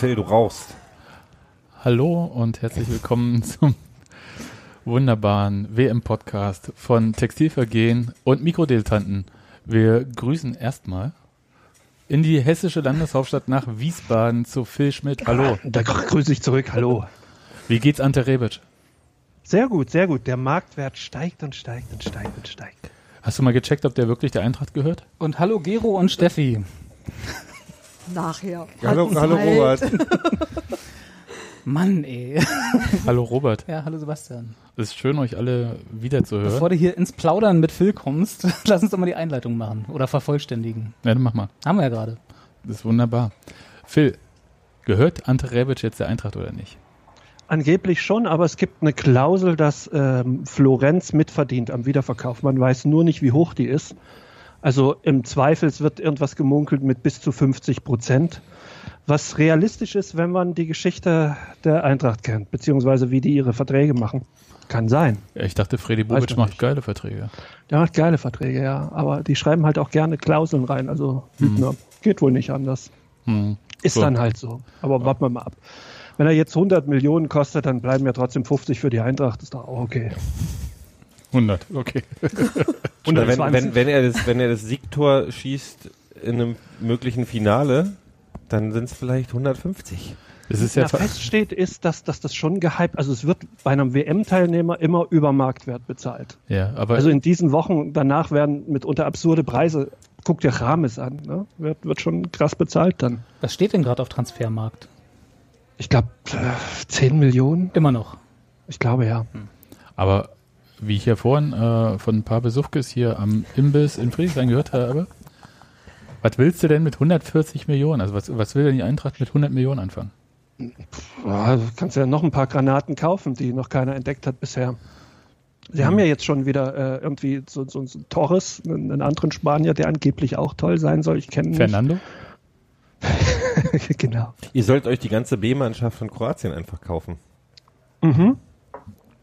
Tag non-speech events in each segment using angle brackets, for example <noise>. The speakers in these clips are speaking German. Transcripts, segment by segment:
Phil, du rauchst. Hallo und herzlich willkommen <laughs> zum wunderbaren WM-Podcast von Textilvergehen und Mikrodilettanten. Wir grüßen erstmal in die hessische Landeshauptstadt nach Wiesbaden zu Phil Schmidt. Hallo. Da grüße ich zurück. Hallo. Wie geht's Ante Rebic? Sehr gut, sehr gut. Der Marktwert steigt und steigt und steigt und steigt. Hast du mal gecheckt, ob der wirklich der Eintracht gehört? Und hallo Gero und Steffi. Nachher. Hallo, hallo. Robert. <laughs> Mann, ey. <laughs> Hallo Robert. Ja, hallo Sebastian. Es ist schön, euch alle wiederzuhören. Bevor du hier ins Plaudern mit Phil kommst, <laughs> lass uns doch mal die Einleitung machen oder vervollständigen. Ja, dann mach mal. Haben wir ja gerade. Das ist wunderbar. Phil, gehört Ante Rebic jetzt der Eintracht oder nicht? Angeblich schon, aber es gibt eine Klausel, dass ähm, Florenz mitverdient am Wiederverkauf. Man weiß nur nicht, wie hoch die ist. Also im Zweifel wird irgendwas gemunkelt mit bis zu 50 Prozent. Was realistisch ist, wenn man die Geschichte der Eintracht kennt, beziehungsweise wie die ihre Verträge machen. Kann sein. Ja, ich dachte, Freddy man macht nicht. geile Verträge. Der macht geile Verträge, ja. Aber die schreiben halt auch gerne Klauseln rein. Also Hübner. geht wohl nicht anders. Hm. Ist So. dann halt so. Aber warten wir mal ab. Wenn er jetzt 100 Millionen kostet, dann bleiben ja trotzdem 50 für die Eintracht. Ist doch auch okay. <laughs> 100, okay. <laughs> Oder wenn, 120. wenn, wenn, er das, wenn er das Siegtor schießt in einem möglichen Finale, dann sind es vielleicht 150. Es ist ja Ja, fest steht, ist, dass, dass das schon gehypt, also es wird bei einem WM-Teilnehmer immer über Marktwert bezahlt. Ja, aber Also in diesen Wochen danach werden mitunter absurde Preise, guck dir Rames an, ne? wird, wird schon krass bezahlt dann. Was steht denn gerade auf Transfermarkt? Ich glaube, 10 Millionen? Immer noch. Ich glaube ja. Aber wie ich ja vorhin äh, von ein paar Besuchkes hier am Imbiss in Friedrichshain gehört habe, was willst du denn mit 140 Millionen? Also was, was will denn die Eintracht mit 100 Millionen anfangen? Ja, du kannst ja noch ein paar Granaten kaufen, die noch keiner entdeckt hat bisher. Sie haben ja jetzt schon wieder äh, irgendwie so, so, so Torres, einen, einen anderen Spanier, der angeblich auch toll sein soll. Ich kenne ihn Fernando? <laughs> genau. Ihr sollt euch die ganze B-Mannschaft von Kroatien einfach kaufen.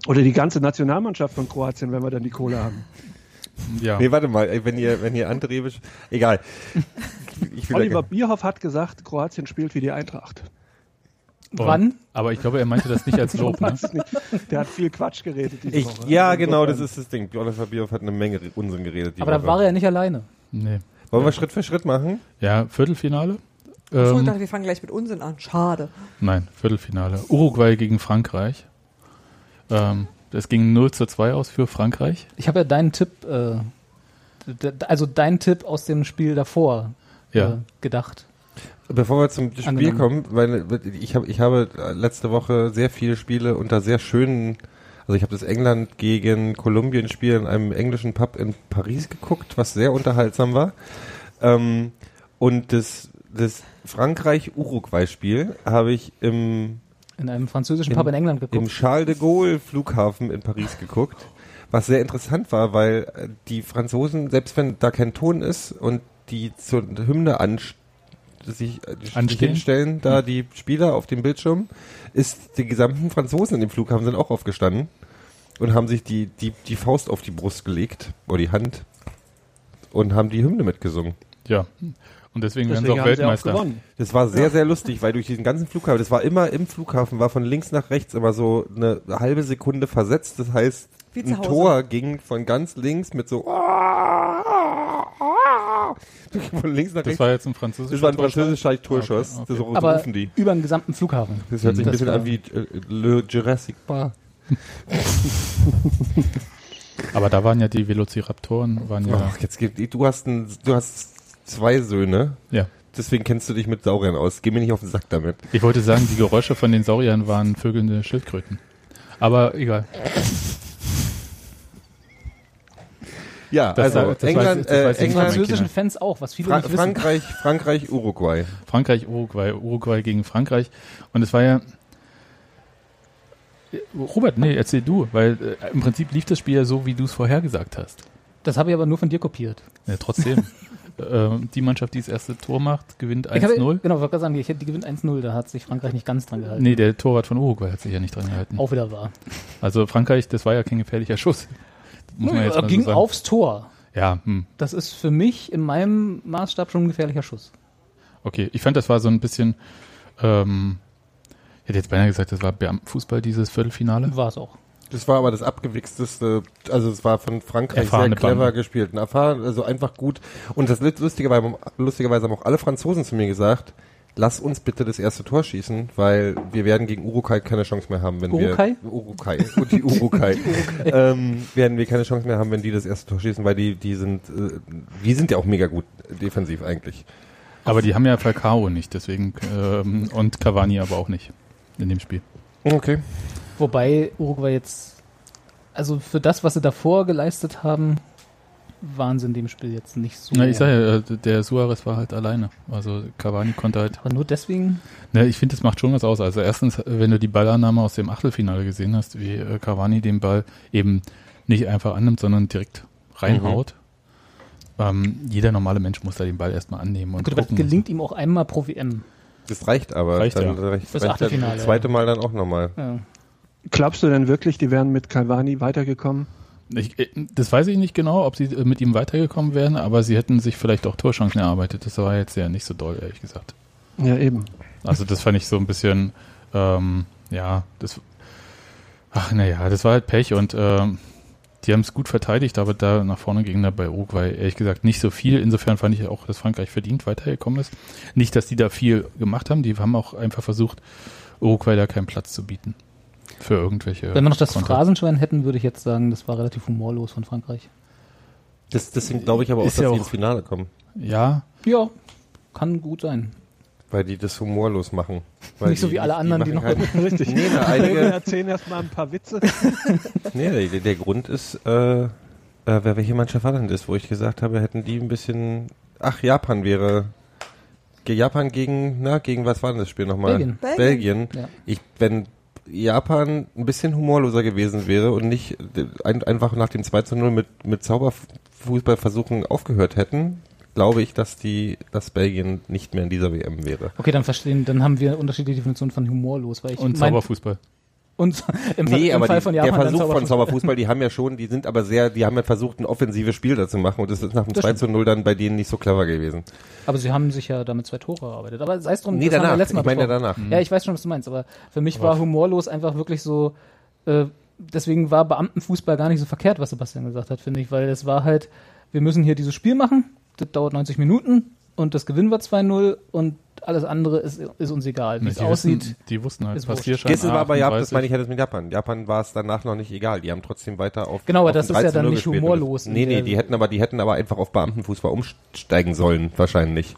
Oder die ganze Nationalmannschaft von Kroatien, wenn wir dann die Kohle haben. Ja. Nee, warte mal, wenn ihr, wenn ihr Ante Rebic, egal. Da Oliver Bierhoff hat gesagt, Kroatien spielt wie die Eintracht. Wann? Aber ich glaube, er meinte das nicht als <laughs> Lob. Ne? Der hat viel Quatsch geredet diese ich, Woche. ja, Also genau, das ist das Ding. Oliver Bierhoff hat eine Menge Unsinn geredet. Die Aber da Woche. war er ja nicht alleine. Nee. Wollen wir Schritt für Schritt machen? Ja, Viertelfinale? Achso, ich Ähm, dachte, wir fangen gleich mit Unsinn an. Schade. nein, Viertelfinale. Uruguay gegen Frankreich. Ähm, das ging 0 zu 2 aus für Frankreich. Ich habe ja deinen Tipp, äh, also deinen Tipp aus dem Spiel davor Ja. äh, gedacht. Bevor wir zum Spiel Angenommen. kommen, weil ich habe ich habe letzte Woche sehr viele Spiele unter sehr schönen, also ich habe das England gegen Kolumbien Spiel in einem englischen Pub in Paris geguckt, was sehr unterhaltsam war. Ähm, und das das Frankreich Uruguay Spiel habe ich im In einem französischen Im- Pub in England im geguckt. Charles de Gaulle Flughafen in Paris geguckt, was sehr interessant war, weil äh, die Franzosen, selbst wenn da kein Ton ist und die zur Hymne an sich äh, sich Anstehen? hinstellen, da die Spieler auf dem Bildschirm, ist die gesamten Franzosen in dem Flughafen sind auch aufgestanden und haben sich die, die, die Faust auf die Brust gelegt, oder die Hand, und haben die Hymne mitgesungen. Ja. Und deswegen, werden sie Deswegen auch haben sie auch Weltmeister. gewonnen. Das war sehr, sehr lustig, weil durch diesen ganzen Flughafen, das war immer im Flughafen, war von links nach rechts immer so eine halbe Sekunde versetzt. Das heißt, ein. Tor ging von ganz links mit so <laughs> von links nach das rechts. war jetzt ein französischer Das war ein Torschuss? französischer Torschuss. Okay, okay. Das so Aber rufen die. über den gesamten Flughafen. Das hört sich ein Das bisschen war- an wie äh, Le Jurassic Park. <laughs> Aber da waren ja die Velociraptoren, waren ja, Ach, jetzt gibt, du hast ein, du hast zwei Söhne. ja. Deswegen kennst du dich mit Sauriern aus. Geh mir nicht auf den Sack damit. Ich wollte sagen, die Geräusche von den Sauriern waren vögelnde Schildkröten. Aber egal. Ja, Das also war- das England, weiß- das äh. England, französischen. Fans auch, was viele Fra nicht wissen. Frankreich, Frankreich, Uruguay. Frankreich, Uruguay, Uruguay gegen Frankreich. Und es war ja. Robert, nee, erzähl du, weil äh, im Prinzip lief das Spiel ja so, wie du es vorhergesagt hast. Das habe ich aber nur von dir kopiert. Ja, trotzdem. <laughs> äh, die Mannschaft, die das erste Tor macht, gewinnt Ich habe, 1-0. genau, wollte gerade sagen, ich hätte die gewinnt 1-0, da hat sich Frankreich nicht ganz dran gehalten. Nee, der Torwart von Uruguay hat sich ja nicht dran gehalten. Auch wieder wahr. Also Frankreich, das war ja kein gefährlicher Schuss. Muss man jetzt so ging sagen. aufs Tor. Ja, hm. Das ist für mich in meinem Maßstab schon ein gefährlicher Schuss. Okay, ich fand, das war so ein bisschen, ähm, ich hätte jetzt beinahe gesagt, das war Beamtenfußball, dieses Viertelfinale. War es auch. Das war aber das abgewichsteste, also es war von Frankreich Erfahrene sehr clever Banden. gespielt. Ein erfahren, also einfach gut. Und das lustigerweise, lustigerweise haben auch alle Franzosen zu mir gesagt, lass uns bitte das erste Tor schießen, weil wir werden gegen Uruguay keine Chance mehr haben, wenn Uruguay? wir Uruguay und die Uruguay <laughs> <laughs> ähm, werden wir keine Chance mehr haben, wenn die das erste Tor schießen, weil die die sind äh, die sind ja auch mega gut defensiv eigentlich. Aber die haben ja Falcao nicht, deswegen, ähm, und Cavani aber auch nicht in dem Spiel. Okay. Wobei Uruguay jetzt, also für das, was sie davor geleistet haben, waren sie in dem Spiel jetzt nicht so. Na, ich sage ja, äh, der Suarez war halt alleine. Also Cavani konnte halt. Aber nur deswegen, Ne, ich finde, das macht schon was aus. Also erstens, wenn du die Ballannahme aus dem Achtelfinale gesehen hast, wie äh, Cavani den Ball eben nicht einfach annimmt, sondern direkt reinhaut. Ähm, jeder normale Mensch muss da den Ball erstmal annehmen und gut, aber das gucken. gelingt ihm auch einmal pro WM. Das reicht aber. Reicht, dann, ja. reicht, Fürs reicht Achtelfinale, das zweite Mal dann auch nochmal. Ja. Glaubst du denn wirklich, die wären mit Calvani weitergekommen? Ich, äh, das weiß ich nicht genau, ob sie äh, mit ihm weitergekommen wären, aber sie hätten sich vielleicht auch Torchancen erarbeitet. Das war jetzt ja nicht so doll, ehrlich gesagt. Ja, eben. Also das fand ich so ein bisschen, ähm, ja, das, ach naja, das war halt Pech und ähm, die haben es gut verteidigt, aber da nach vorne ging da bei Uruguay ehrlich gesagt nicht so viel. Insofern fand ich auch, dass Frankreich verdient weitergekommen ist. Nicht, dass die da viel gemacht haben, die haben auch einfach versucht, Uruguay da keinen Platz zu bieten. Für irgendwelche. Wenn wir noch das Konter. Phrasenschwein hätten, würde ich jetzt sagen, das war relativ humorlos von Frankreich. Das, deswegen glaube ich aber auch, Ist dass ja die ins Finale kommen. Ja, Ja, kann gut sein. Weil die das humorlos machen. <laughs> Weil Nicht so wie alle anderen, die machen noch- Halt, <laughs> Richtig. nee, na, Wir einige, erzählen erstmal ein paar Witze. <laughs> nee, der, der Grund ist, äh, äh, wer, welche Mannschaft war denn das, wo ich gesagt habe, hätten die ein bisschen, ach, Japan wäre, Japan gegen, na, gegen was war denn das Spiel nochmal? Belgien. Belgien. Ja. Ich, wenn Japan ein bisschen humorloser gewesen wäre und nicht ein, einfach nach dem 2 zu 0 mit, mit Zauberfußballversuchen aufgehört hätten, glaube ich, dass die, dass Belgien nicht mehr in dieser WM wäre. Okay, dann verstehen, dann haben wir unterschiedliche Definitionen von humorlos, weil ich und mein- Zauberfußball. Und im, Fall- Nee, im aber Fall die, von der Japan dann Versuch von Zauberfußball. Die haben ja schon, die sind aber sehr, die haben ja versucht, ein offensives Spiel da zu machen und das ist nach dem Das 2 zu 0 dann bei denen nicht so clever gewesen. Aber sie haben sich ja damit zwei Tore erarbeitet. Aber sei es drum, Nee, das haben wir danach. letztes Mal Ich meine ja danach. Ja, ich weiß schon, was du meinst, aber für mich war humorlos einfach wirklich so, äh, deswegen war Beamtenfußball gar nicht so verkehrt, was Sebastian gesagt hat, finde ich, weil es war halt, wir müssen hier dieses Spiel machen, das dauert 90 Minuten und das gewinnen wir 2-0 und alles andere ist, ist uns egal, wie es aussieht. Wissen, die wussten halt ist Passierschein. Das war aber Japan, das 38. meine ich ja das mit Japan. Japan war es danach noch nicht egal. Die haben trotzdem weiter auf. Genau, aber auf das ist ja 13-0 dann nicht humorlos nee, nee, die hätten aber, die hätten aber einfach auf Beamtenfußball umsteigen sollen, wahrscheinlich.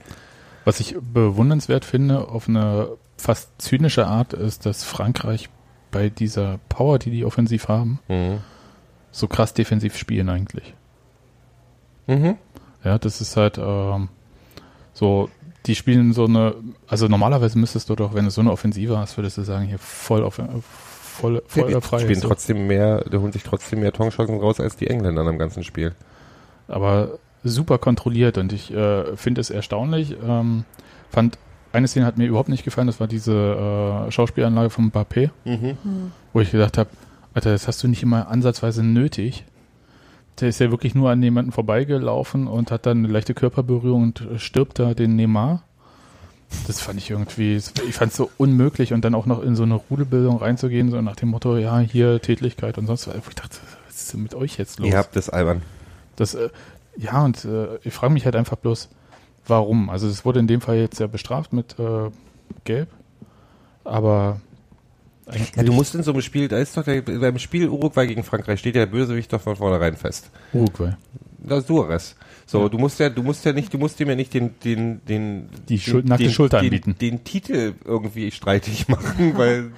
Was ich bewundernswert finde, auf eine fast zynische Art, ist, dass Frankreich bei dieser Power, die die offensiv haben, Mhm. so krass defensiv spielen eigentlich. Mhm. Ja, das ist halt ähm, so, die spielen so eine, also normalerweise müsstest du doch, wenn du so eine Offensive hast, würdest du sagen, hier voll auf, voll, voll Die frei. spielen so. trotzdem mehr, die holen sich trotzdem mehr Torchancen raus als die Engländer am ganzen Spiel. aber super kontrolliert und ich äh, finde es erstaunlich. Ähm, fand eine Szene hat mir überhaupt nicht gefallen, das war diese äh, Schauspielanlage von Mbappé, wo ich gedacht habe, Alter, das hast du nicht immer ansatzweise nötig. Der ist ja wirklich nur an jemanden vorbeigelaufen und hat dann eine leichte Körperberührung und stirbt da den Neymar. Das fand ich irgendwie, ich fand es so unmöglich und dann auch noch in so eine Rudelbildung reinzugehen, so nach dem Motto, ja, hier Tätlichkeit und sonst was. Ich dachte, was ist denn mit euch jetzt los? Ihr habt das albern. Das, äh, ja, und äh, ich frage mich halt einfach bloß, warum? Also es wurde in dem Fall jetzt ja bestraft mit äh, Gelb, aber eigentlich Ja, du musst in so einem Spiel, da ist doch der, beim Spiel Uruguay gegen Frankreich steht der Bösewicht doch von vornherein fest. Uruguay. Das ist Suarez. So, du musst ja, du musst ja nicht, du musst ihm ja nicht den, den, den, Die den, Schul- nackte den, Schulter den, anbieten. Den Titel irgendwie streitig <laughs> machen, weil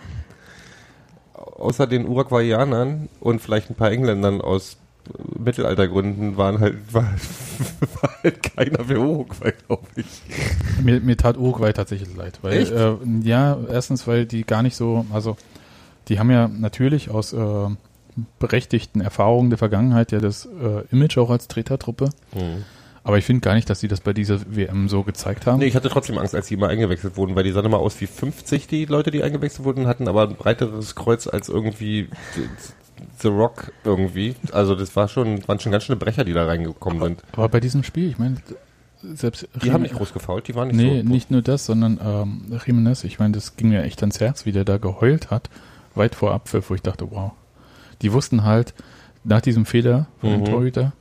außer den Uruguayanern und vielleicht ein paar Engländern aus Mittelaltergründen waren halt, <laughs> war, war halt keiner für Uruguay, glaube ich. Mir, mir tat Uruguay tatsächlich leid. Weil? Äh, ja, erstens, weil die gar nicht so, also die haben ja natürlich aus äh, berechtigten Erfahrungen der Vergangenheit ja das äh, Image auch als Tretertruppe. Aber ich finde gar nicht, dass sie das bei dieser WM so gezeigt haben. Nee, ich hatte trotzdem Angst, als die mal eingewechselt wurden, weil die sahen immer aus wie 50, die Leute, die eingewechselt wurden, hatten aber ein breiteres Kreuz als irgendwie The Rock irgendwie. Also das war schon, waren schon ganz schöne Brecher, die da reingekommen sind. Aber bei diesem Spiel, ich meine, selbst Die haben nicht groß gefault, die waren nicht Nee, so. nicht nur das, sondern ähm, Jimenez, ich meine, das ging mir echt ans Herz, wie der da geheult hat, weit vor Abpfiff, wo ich dachte, wow. Die wussten halt, nach diesem Fehler von Mhm. dem Torhüter,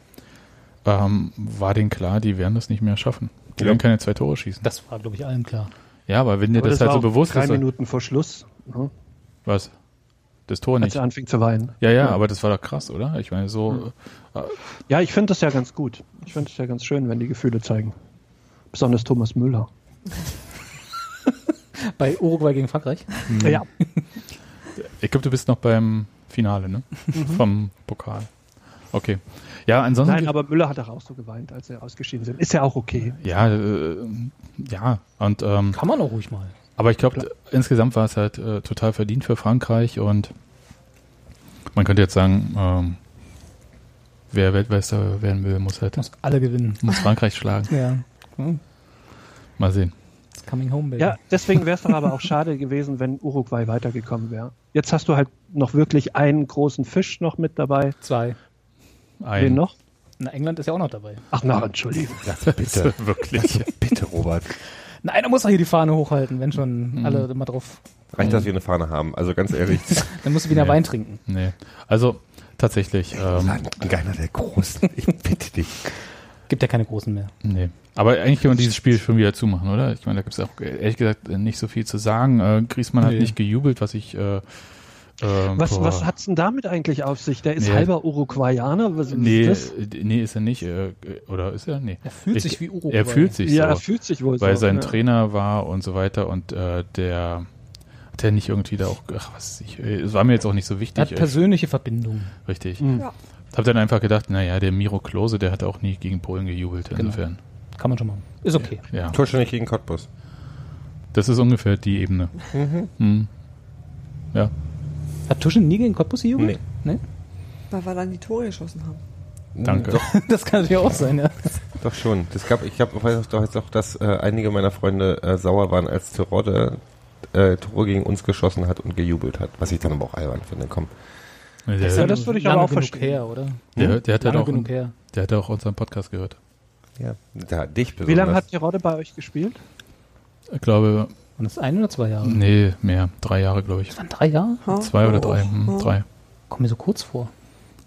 ähm, war denen klar, die werden das nicht mehr schaffen. Die Ja. werden keine zwei Tore schießen. Das war, glaube ich, allen klar. Ja, aber wenn dir Aber das, halt war so bewusst drei ist, Minuten vor Schluss, ne, was? Das Tor als nicht. er anfing zu weinen. Ja, ja, aber das war doch krass, oder? Ich meine, so, Ja, ich finde das ja ganz gut. Ich finde es ja ganz schön, wenn die Gefühle zeigen. Besonders Thomas Müller. <laughs> Bei Uruguay gegen Frankreich. Ja, ich glaube, du bist noch beim Finale, ne? Vom Pokal. Okay. Ja, ansonsten. nein, aber Müller hat auch so geweint, als sie ausgeschieden sind. Ist ja auch okay. ja, äh, ja, und ähm, Kann man auch ruhig mal. Aber ich glaube, insgesamt war es halt äh, total verdient für Frankreich und man könnte jetzt sagen, ähm, wer Weltmeister werden will, muss halt Muss alle gewinnen. muss Frankreich schlagen. Ja. Hm. Mal sehen. It's coming home, baby. Ja, deswegen wäre es doch aber auch schade gewesen, wenn Uruguay weitergekommen wäre. Jetzt hast du halt noch wirklich einen großen Fisch noch mit dabei. Zwei. Wen Ein, noch? Na, England ist ja auch noch dabei. Ach, na, Entschuldigung. bitte, <laughs> wirklich. bitte, Robert. Na, einer muss doch hier die Fahne hochhalten, wenn schon Mhm. alle mal drauf. Reicht, dass wir eine Fahne haben. Also ganz ehrlich, <laughs> Dann musst du wieder Nee. Wein trinken. Nee. Also tatsächlich, ähm, keiner der Großen. Ich bitte dich. Gibt ja keine großen mehr. nee. Aber eigentlich kann man dieses Spiel schon wieder zumachen, oder? Ich meine, da gibt es auch ehrlich gesagt nicht so viel zu sagen. Äh, Griezmann hat Nee. nicht gejubelt, was ich äh, äh, Was, boah. was hat's denn damit eigentlich auf sich? Der ist Nee. halber Uruguayaner. Was Nee, ist nee, ist er nicht. Äh, oder ist er? Nee. Er fühlt Ich- sich wie Uruguay. Er fühlt sich Ja, so. er fühlt sich wohl weil so. sein ja. Trainer war und so weiter und äh, der hat er nicht irgendwie da auch, ach was, ich, es war mir jetzt auch nicht so er wichtig. hat persönliche Verbindungen. richtig. Mhm. Ja. Hab dann einfach gedacht, naja, der Miro Klose, der hat auch nie gegen Polen gejubelt, Genau. insofern. Kann man schon machen. Ist okay. Ja, Torständig gegen Cottbus. das ist ungefähr die Ebene. Mhm. Ja, Hat Tuschen nie gegen Cottbus gejubelt? Nee. Weil wir dann die Tore geschossen haben. danke. Doch, <laughs> Das kann natürlich auch sein, ja. doch schon. Das gab, ich hab, weiß doch jetzt auch, dass äh, einige meiner Freunde äh, sauer waren, als Terodde äh, Tore gegen uns geschossen hat und gejubelt hat. Was ich dann aber auch albern finde. Komm. Der, Ja, der, das würde ich aber auch genug verstehen. her, oder? der, der, hat halt Lange auch, genug her. der hat auch unseren Podcast gehört. Ja, da, dich besonders. Wie lange hat Terodde bei euch gespielt? Ich glaube, Und das ein oder zwei Jahre? nee, mehr. Drei Jahre, glaube ich. Das waren drei Jahre? Ha? Zwei oder drei. Hm, drei. Kommt mir so kurz vor.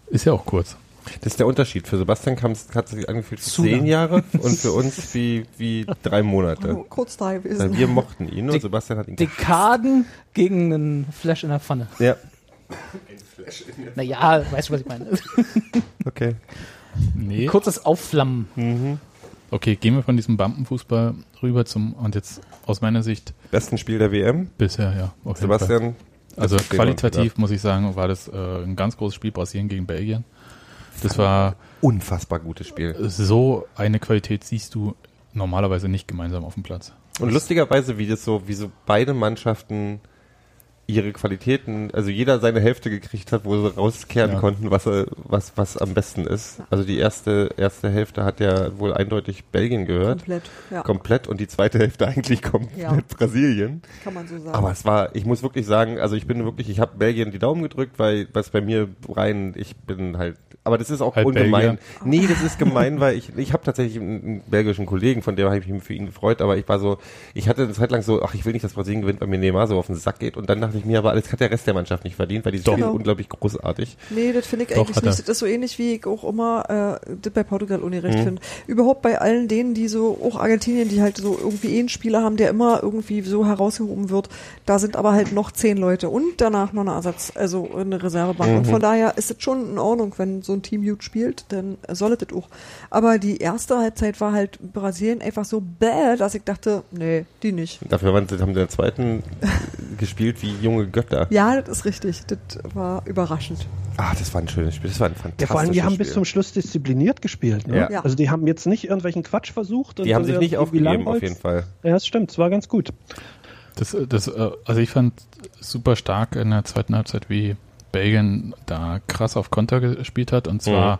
Ist ja auch kurz. Das ist der Unterschied. Für Sebastian kam es hat sich angefühlt wie zehn lang. Jahre <laughs> und für uns wie, wie drei Monate. Oh, kurz da Weil gewesen. wir mochten ihn und Dick- Sebastian hat ihn Dekaden gegen einen Flash in der Pfanne. Ja, Naja, weißt du, was ich meine? okay. <laughs> Nee. Kurzes Aufflammen. Mhm. Okay, gehen wir von diesem Bampenfußball rüber zum, und jetzt aus meiner Sicht Besten Spiel der WM. bisher, ja. Fall. Sebastian. Also qualitativ muss ich sagen, war das äh, ein ganz großes Spiel Brasilien gegen Belgien. Das war Unfassbar gutes Spiel. so eine Qualität siehst du normalerweise nicht gemeinsam auf dem Platz. Und lustigerweise, wie das so, wie so beide Mannschaften ihre Qualitäten, also jeder seine Hälfte gekriegt hat, wo sie rauskehren Ja. konnten, was, er- was, was am besten ist. Also die erste, erste Hälfte hat ja wohl eindeutig Belgien gehört. Komplett. Ja, Komplett und die zweite Hälfte eigentlich komplett Ja. Brasilien. kann man so sagen. Aber es war, ich muss wirklich sagen, also ich bin wirklich, ich habe Belgien die Daumen gedrückt, weil was bei mir rein, ich bin halt, aber das ist auch Halt ungemein. Belgier. Nee, das ist gemein, weil ich, ich habe tatsächlich einen, belgischen Kollegen, von dem habe ich mich für ihn gefreut, aber ich war so, ich hatte eine Zeit lang so, ach, ich will nicht, dass Brasilien gewinnt, weil mir Neymar so auf den Sack geht und dann dachte ich mir, aber alles hat der Rest der Mannschaft nicht verdient, weil. Spiel ist Genau. unglaublich großartig. Nee, das finde ich Doch, eigentlich nicht. Das ist so ähnlich, wie ich auch immer äh, das bei Portugal ungerecht Mhm. finde. Überhaupt bei allen denen, die so, auch Argentinien, die halt so irgendwie eh einen Spieler haben, der immer irgendwie so herausgehoben wird, da sind aber halt noch zehn Leute und danach noch eine Ersatz, also eine Reservebank. Mhm. Und von daher ist es schon in Ordnung, wenn so ein Team gut spielt, dann soll es das auch. Aber die erste Halbzeit war halt Brasilien einfach so bäh, dass ich dachte, nee, die nicht. Dafür haben sie in der zweiten <laughs> gespielt wie junge Götter. Ja, das ist richtig. Das war überraschend. Ah, das war ein schönes Spiel, das war ein Ja, fantastisches vor allem, die haben Spiel. bis zum Schluss diszipliniert gespielt. Ne? Ja. Ja. Also die haben jetzt nicht irgendwelchen Quatsch versucht. und die haben sich nicht irgendwie aufgegeben, auf jeden Fall. Ja, das stimmt, es war ganz gut. Das, das, äh, also ich fand super stark in der zweiten Halbzeit, wie Belgien da krass auf Konter gespielt hat. Und zwar,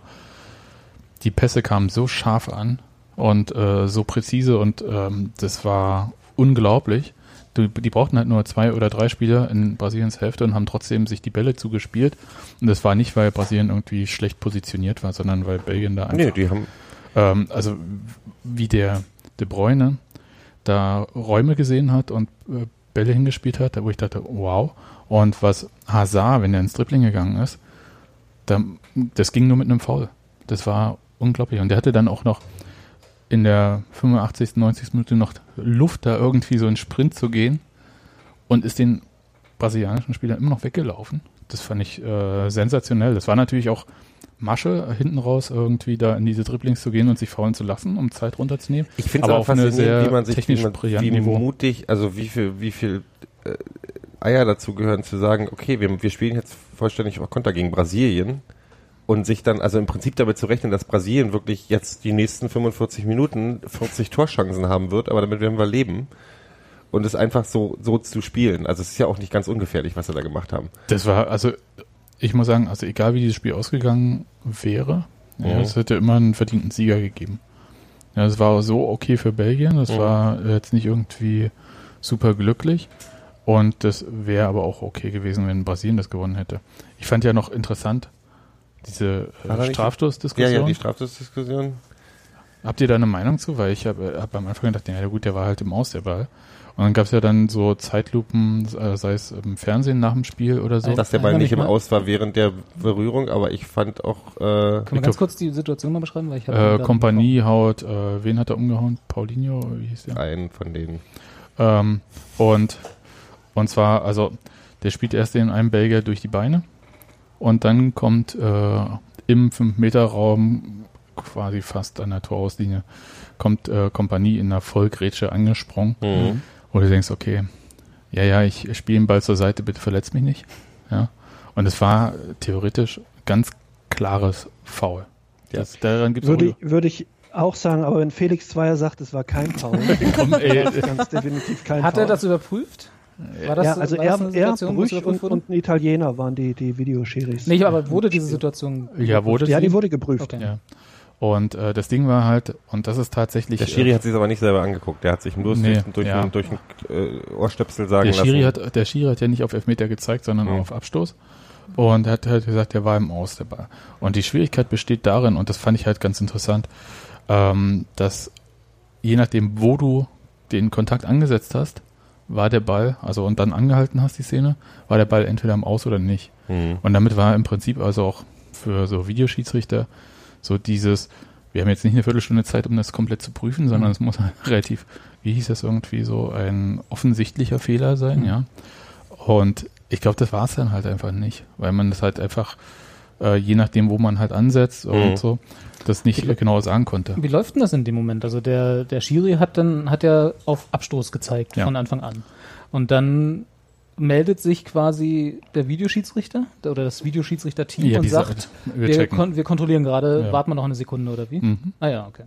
die Pässe kamen so scharf an. und äh, so präzise und ähm, das war unglaublich. Die, die brauchten halt nur zwei oder drei Spieler in Brasiliens Hälfte und haben trotzdem sich die Bälle zugespielt. Und das war nicht, weil Brasilien irgendwie schlecht positioniert war, sondern weil Belgien da einfach Nee, die haben. ähm, also wie der De Bruyne da Räume gesehen hat und äh, Bälle hingespielt hat, da wo ich dachte, wow. Und was Hazard, wenn er ins Dribbling gegangen ist, da, das ging nur mit einem Foul. Das war unglaublich. Und der hatte dann auch noch in der 85., 90. Minute noch Luft, da irgendwie so einen Sprint zu gehen und ist den brasilianischen Spielern immer noch weggelaufen. Das fand ich äh, sensationell. Das war natürlich auch Masche, hinten raus irgendwie da in diese Dribblings zu gehen und sich faulen zu lassen, um Zeit runterzunehmen. Ich finde es auch faszinierend, sehr wie man sich, wie, technisch man, brillanten wie Niveau. mutig, also wie viel, wie viel äh, Eier dazu gehören zu sagen, okay, wir, wir spielen jetzt vollständig auf Konter gegen Brasilien und sich dann, also im Prinzip damit zu rechnen, dass Brasilien wirklich jetzt die nächsten 45 Minuten 40 Torschancen haben wird, aber damit werden wir leben. Und es einfach so, so zu spielen. Also es ist ja auch nicht ganz ungefährlich, was sie da gemacht haben. Das war, also ich muss sagen, also egal wie dieses Spiel ausgegangen wäre, ja, Mhm. es hätte immer einen verdienten Sieger gegeben. Ja, es war so okay für Belgien, es Mhm. war jetzt nicht irgendwie super glücklich und das wäre aber auch okay gewesen, wenn Brasilien das gewonnen hätte. Ich fand ja noch interessant diese äh, Strafstoßdiskussion. Ja, ja, die Strafdiskussion. Habt ihr da eine Meinung zu? Weil ich habe hab am Anfang gedacht, ja gut, der war halt im Aus, der Ball. Und dann gab es ja dann so Zeitlupen, äh, sei es im Fernsehen nach dem Spiel oder so. Dass der Ball nicht im. Aus war während der Berührung, aber ich fand auch, äh, Können wir Ich ganz kurz die Situation mal beschreiben? Weil ich Äh, Kompanie haut, äh, wen hat er umgehauen? Paulinho, wie hieß der? einen von denen. Ähm, und, und zwar, also, der spielt erst den einen Belgier durch die Beine und dann kommt äh, im 5-Meter-Raum quasi fast an der Torauslinie kommt äh, Kompanie in einer Vollgrätsche angesprungen, Mhm. wo du denkst, okay, ja, ja, ich spiele den Ball zur Seite, bitte verletz mich nicht. Ja. Und es war theoretisch ganz klares Foul. Ja. Das, daran gibt's Würde ich, würde ich auch sagen, aber wenn Felix Zweier sagt, es war kein Foul, <laughs> Komm, ey, ist ganz definitiv kein Hat Foul. er das überprüft? War das, ja, also war das er, eine er Brüch und, und ein Italiener waren die, die Videoschiris. Nee, aber wurde diese Situation ja, wurde ja, die wurde geprüft. Okay. Ja. Und äh, das Ding war halt, und das ist tatsächlich. Der Schiri äh, hat sich aber nicht selber angeguckt. Der hat sich nur Nee, durch, ja. einen, durch einen äh, Ohrstöpsel sagen der Schiri, lassen. hat, der Schiri hat ja nicht auf Elfmeter gezeigt, sondern Mhm. auf Abstoß. Und hat halt gesagt, der war im Aus, der Ball. Und die Schwierigkeit besteht darin, und das fand ich halt ganz interessant, ähm, dass je nachdem, wo du den Kontakt angesetzt hast, war der Ball, also und dann angehalten hast die Szene, war der Ball entweder im Aus oder nicht. Mhm. Und damit war im Prinzip also auch für so Videoschiedsrichter so dieses, wir haben jetzt nicht eine Viertelstunde Zeit, um das komplett zu prüfen, sondern es muss <laughs> halt relativ, wie hieß das irgendwie, so ein offensichtlicher Fehler sein, ja. Und ich glaube, das war es dann halt einfach nicht, weil man das halt einfach, äh, je nachdem, wo man halt ansetzt und Mhm. so, das nicht genau sagen konnte. Wie läuft denn das in dem Moment? Also der, der Schiri hat dann, hat ja auf Abstoß gezeigt Ja. von Anfang an. Und dann meldet sich quasi der Videoschiedsrichter der- oder das Videoschiedsrichter-Team Ja, und sagt, wir wir, kon wir kontrollieren gerade, Ja. warten wir noch eine Sekunde oder wie? Mhm. Ah ja, okay.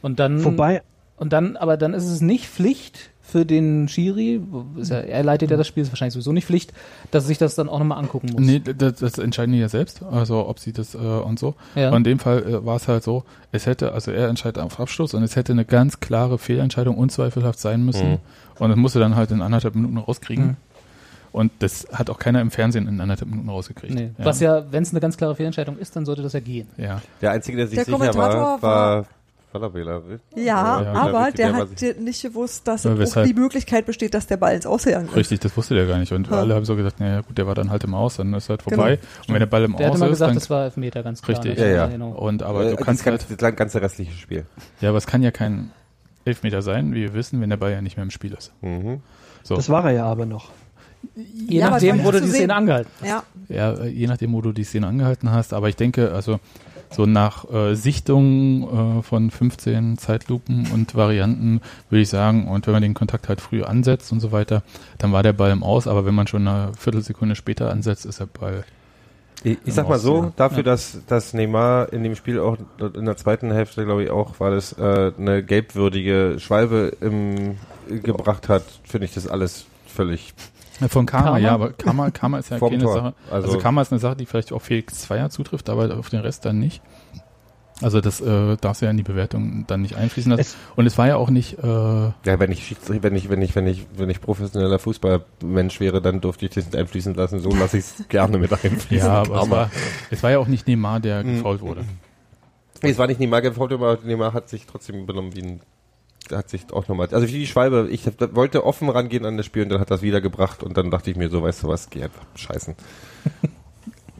Und dann, Wobei, und dann, aber dann ist es nicht Pflicht für den Schiri, ja, er leitet ja das Spiel, ist wahrscheinlich sowieso nicht Pflicht, dass er sich das dann auch nochmal angucken muss. Nee, das, das entscheiden die ja selbst, also ob sie das äh, und so. Ja. Und in dem Fall äh, war es halt so, es hätte, also er entscheidet auf Abschluss und es hätte eine ganz klare Fehlentscheidung unzweifelhaft sein müssen. Mhm. Und das musste dann halt in anderthalb Minuten rauskriegen. Mhm. Und das hat auch keiner im Fernsehen in anderthalb Minuten rausgekriegt. Nee. Was ja, wenn es eine ganz klare Fehlentscheidung ist, dann sollte das ja gehen. Ja. Der Einzige, der sich Der sicher Kommentator war, war Falabella. Ja, Ja, aber der hat nicht gewusst, dass Ja, auch die Möglichkeit besteht, dass der Ball ins Ausgegangen ist. Richtig, das wusste der gar nicht. Und Ja. alle haben so gesagt, naja gut, der war dann halt im Aus, dann ist halt vorbei. Und wenn der Ball im Der Aus mal ist, gesagt, dann das war Elfmeter, ganz klar. Richtig. ne? Ja, ja. Genau. und aber äh, du das, kannst ganze, halt, das ganze restliche Spiel. ja, aber es kann ja kein Elfmeter sein, wie wir wissen, wenn der Ball ja nicht mehr im Spiel ist. Mhm. So. das war er ja aber noch. Je Ja, nachdem wurde zu die sehen. Szene angehalten. Ja, Ja, äh, je nachdem, wo du die Szene angehalten hast. Aber ich denke, also so nach äh, Sichtung äh, von 15 Zeitlupen und Varianten würde ich sagen, und wenn man den Kontakt halt früh ansetzt und so weiter, dann war der Ball im Aus. Aber wenn man schon eine Viertelsekunde später ansetzt, ist der Ball. Ich, ich sag mal so, dafür, Ja. dass, dass Neymar in dem Spiel auch in der zweiten Hälfte, glaube ich, auch, war das äh, eine gelbwürdige Schwalbe im, gebracht hat, finde ich das alles völlig Von Karma, Karma? ja, aber Karma, Karma ist ja keine Tor. Sache. Also, Also- Karma ist eine Sache, die vielleicht auf Felix Zweier zutrifft, aber auf den Rest dann nicht. Also das äh, darfst du ja in die Bewertung dann nicht einfließen lassen. Es- Und es war ja auch nicht, äh, Ja, wenn ich, wenn ich, wenn ich, wenn ich, wenn ich professioneller Fußballmensch wäre, dann durfte ich das nicht einfließen lassen. So lasse ich es <laughs> gerne mit einfließen. ja, aber es war, es war ja auch nicht Neymar, der Mhm. gefault wurde. Nee, es war nicht Neymar gefault, aber Neymar hat sich trotzdem benommen wie ein, hat sich auch nochmal, also wie die Schwalbe, ich hab, wollte offen rangehen an das Spiel und dann hat das wiedergebracht und dann dachte ich mir so, weißt du was, geh einfach scheißen. <laughs>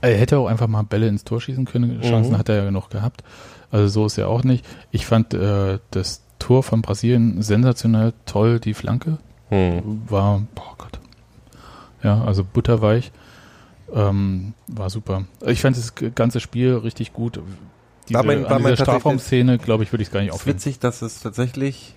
Er hätte auch einfach mal Bälle ins Tor schießen können. Chancen Mhm. hat er ja genug gehabt. Also so ist er auch nicht. Ich fand äh, das Tor von Brasilien sensationell toll. Die Flanke Hm. war, boah Gott. Ja, also butterweich. Ähm, war super. Ich fand das ganze Spiel richtig gut. Diese, War mein- war an dieser Strafraumszene, glaube ich, würde ich es gar nicht Es ist aufhören. witzig, dass es tatsächlich,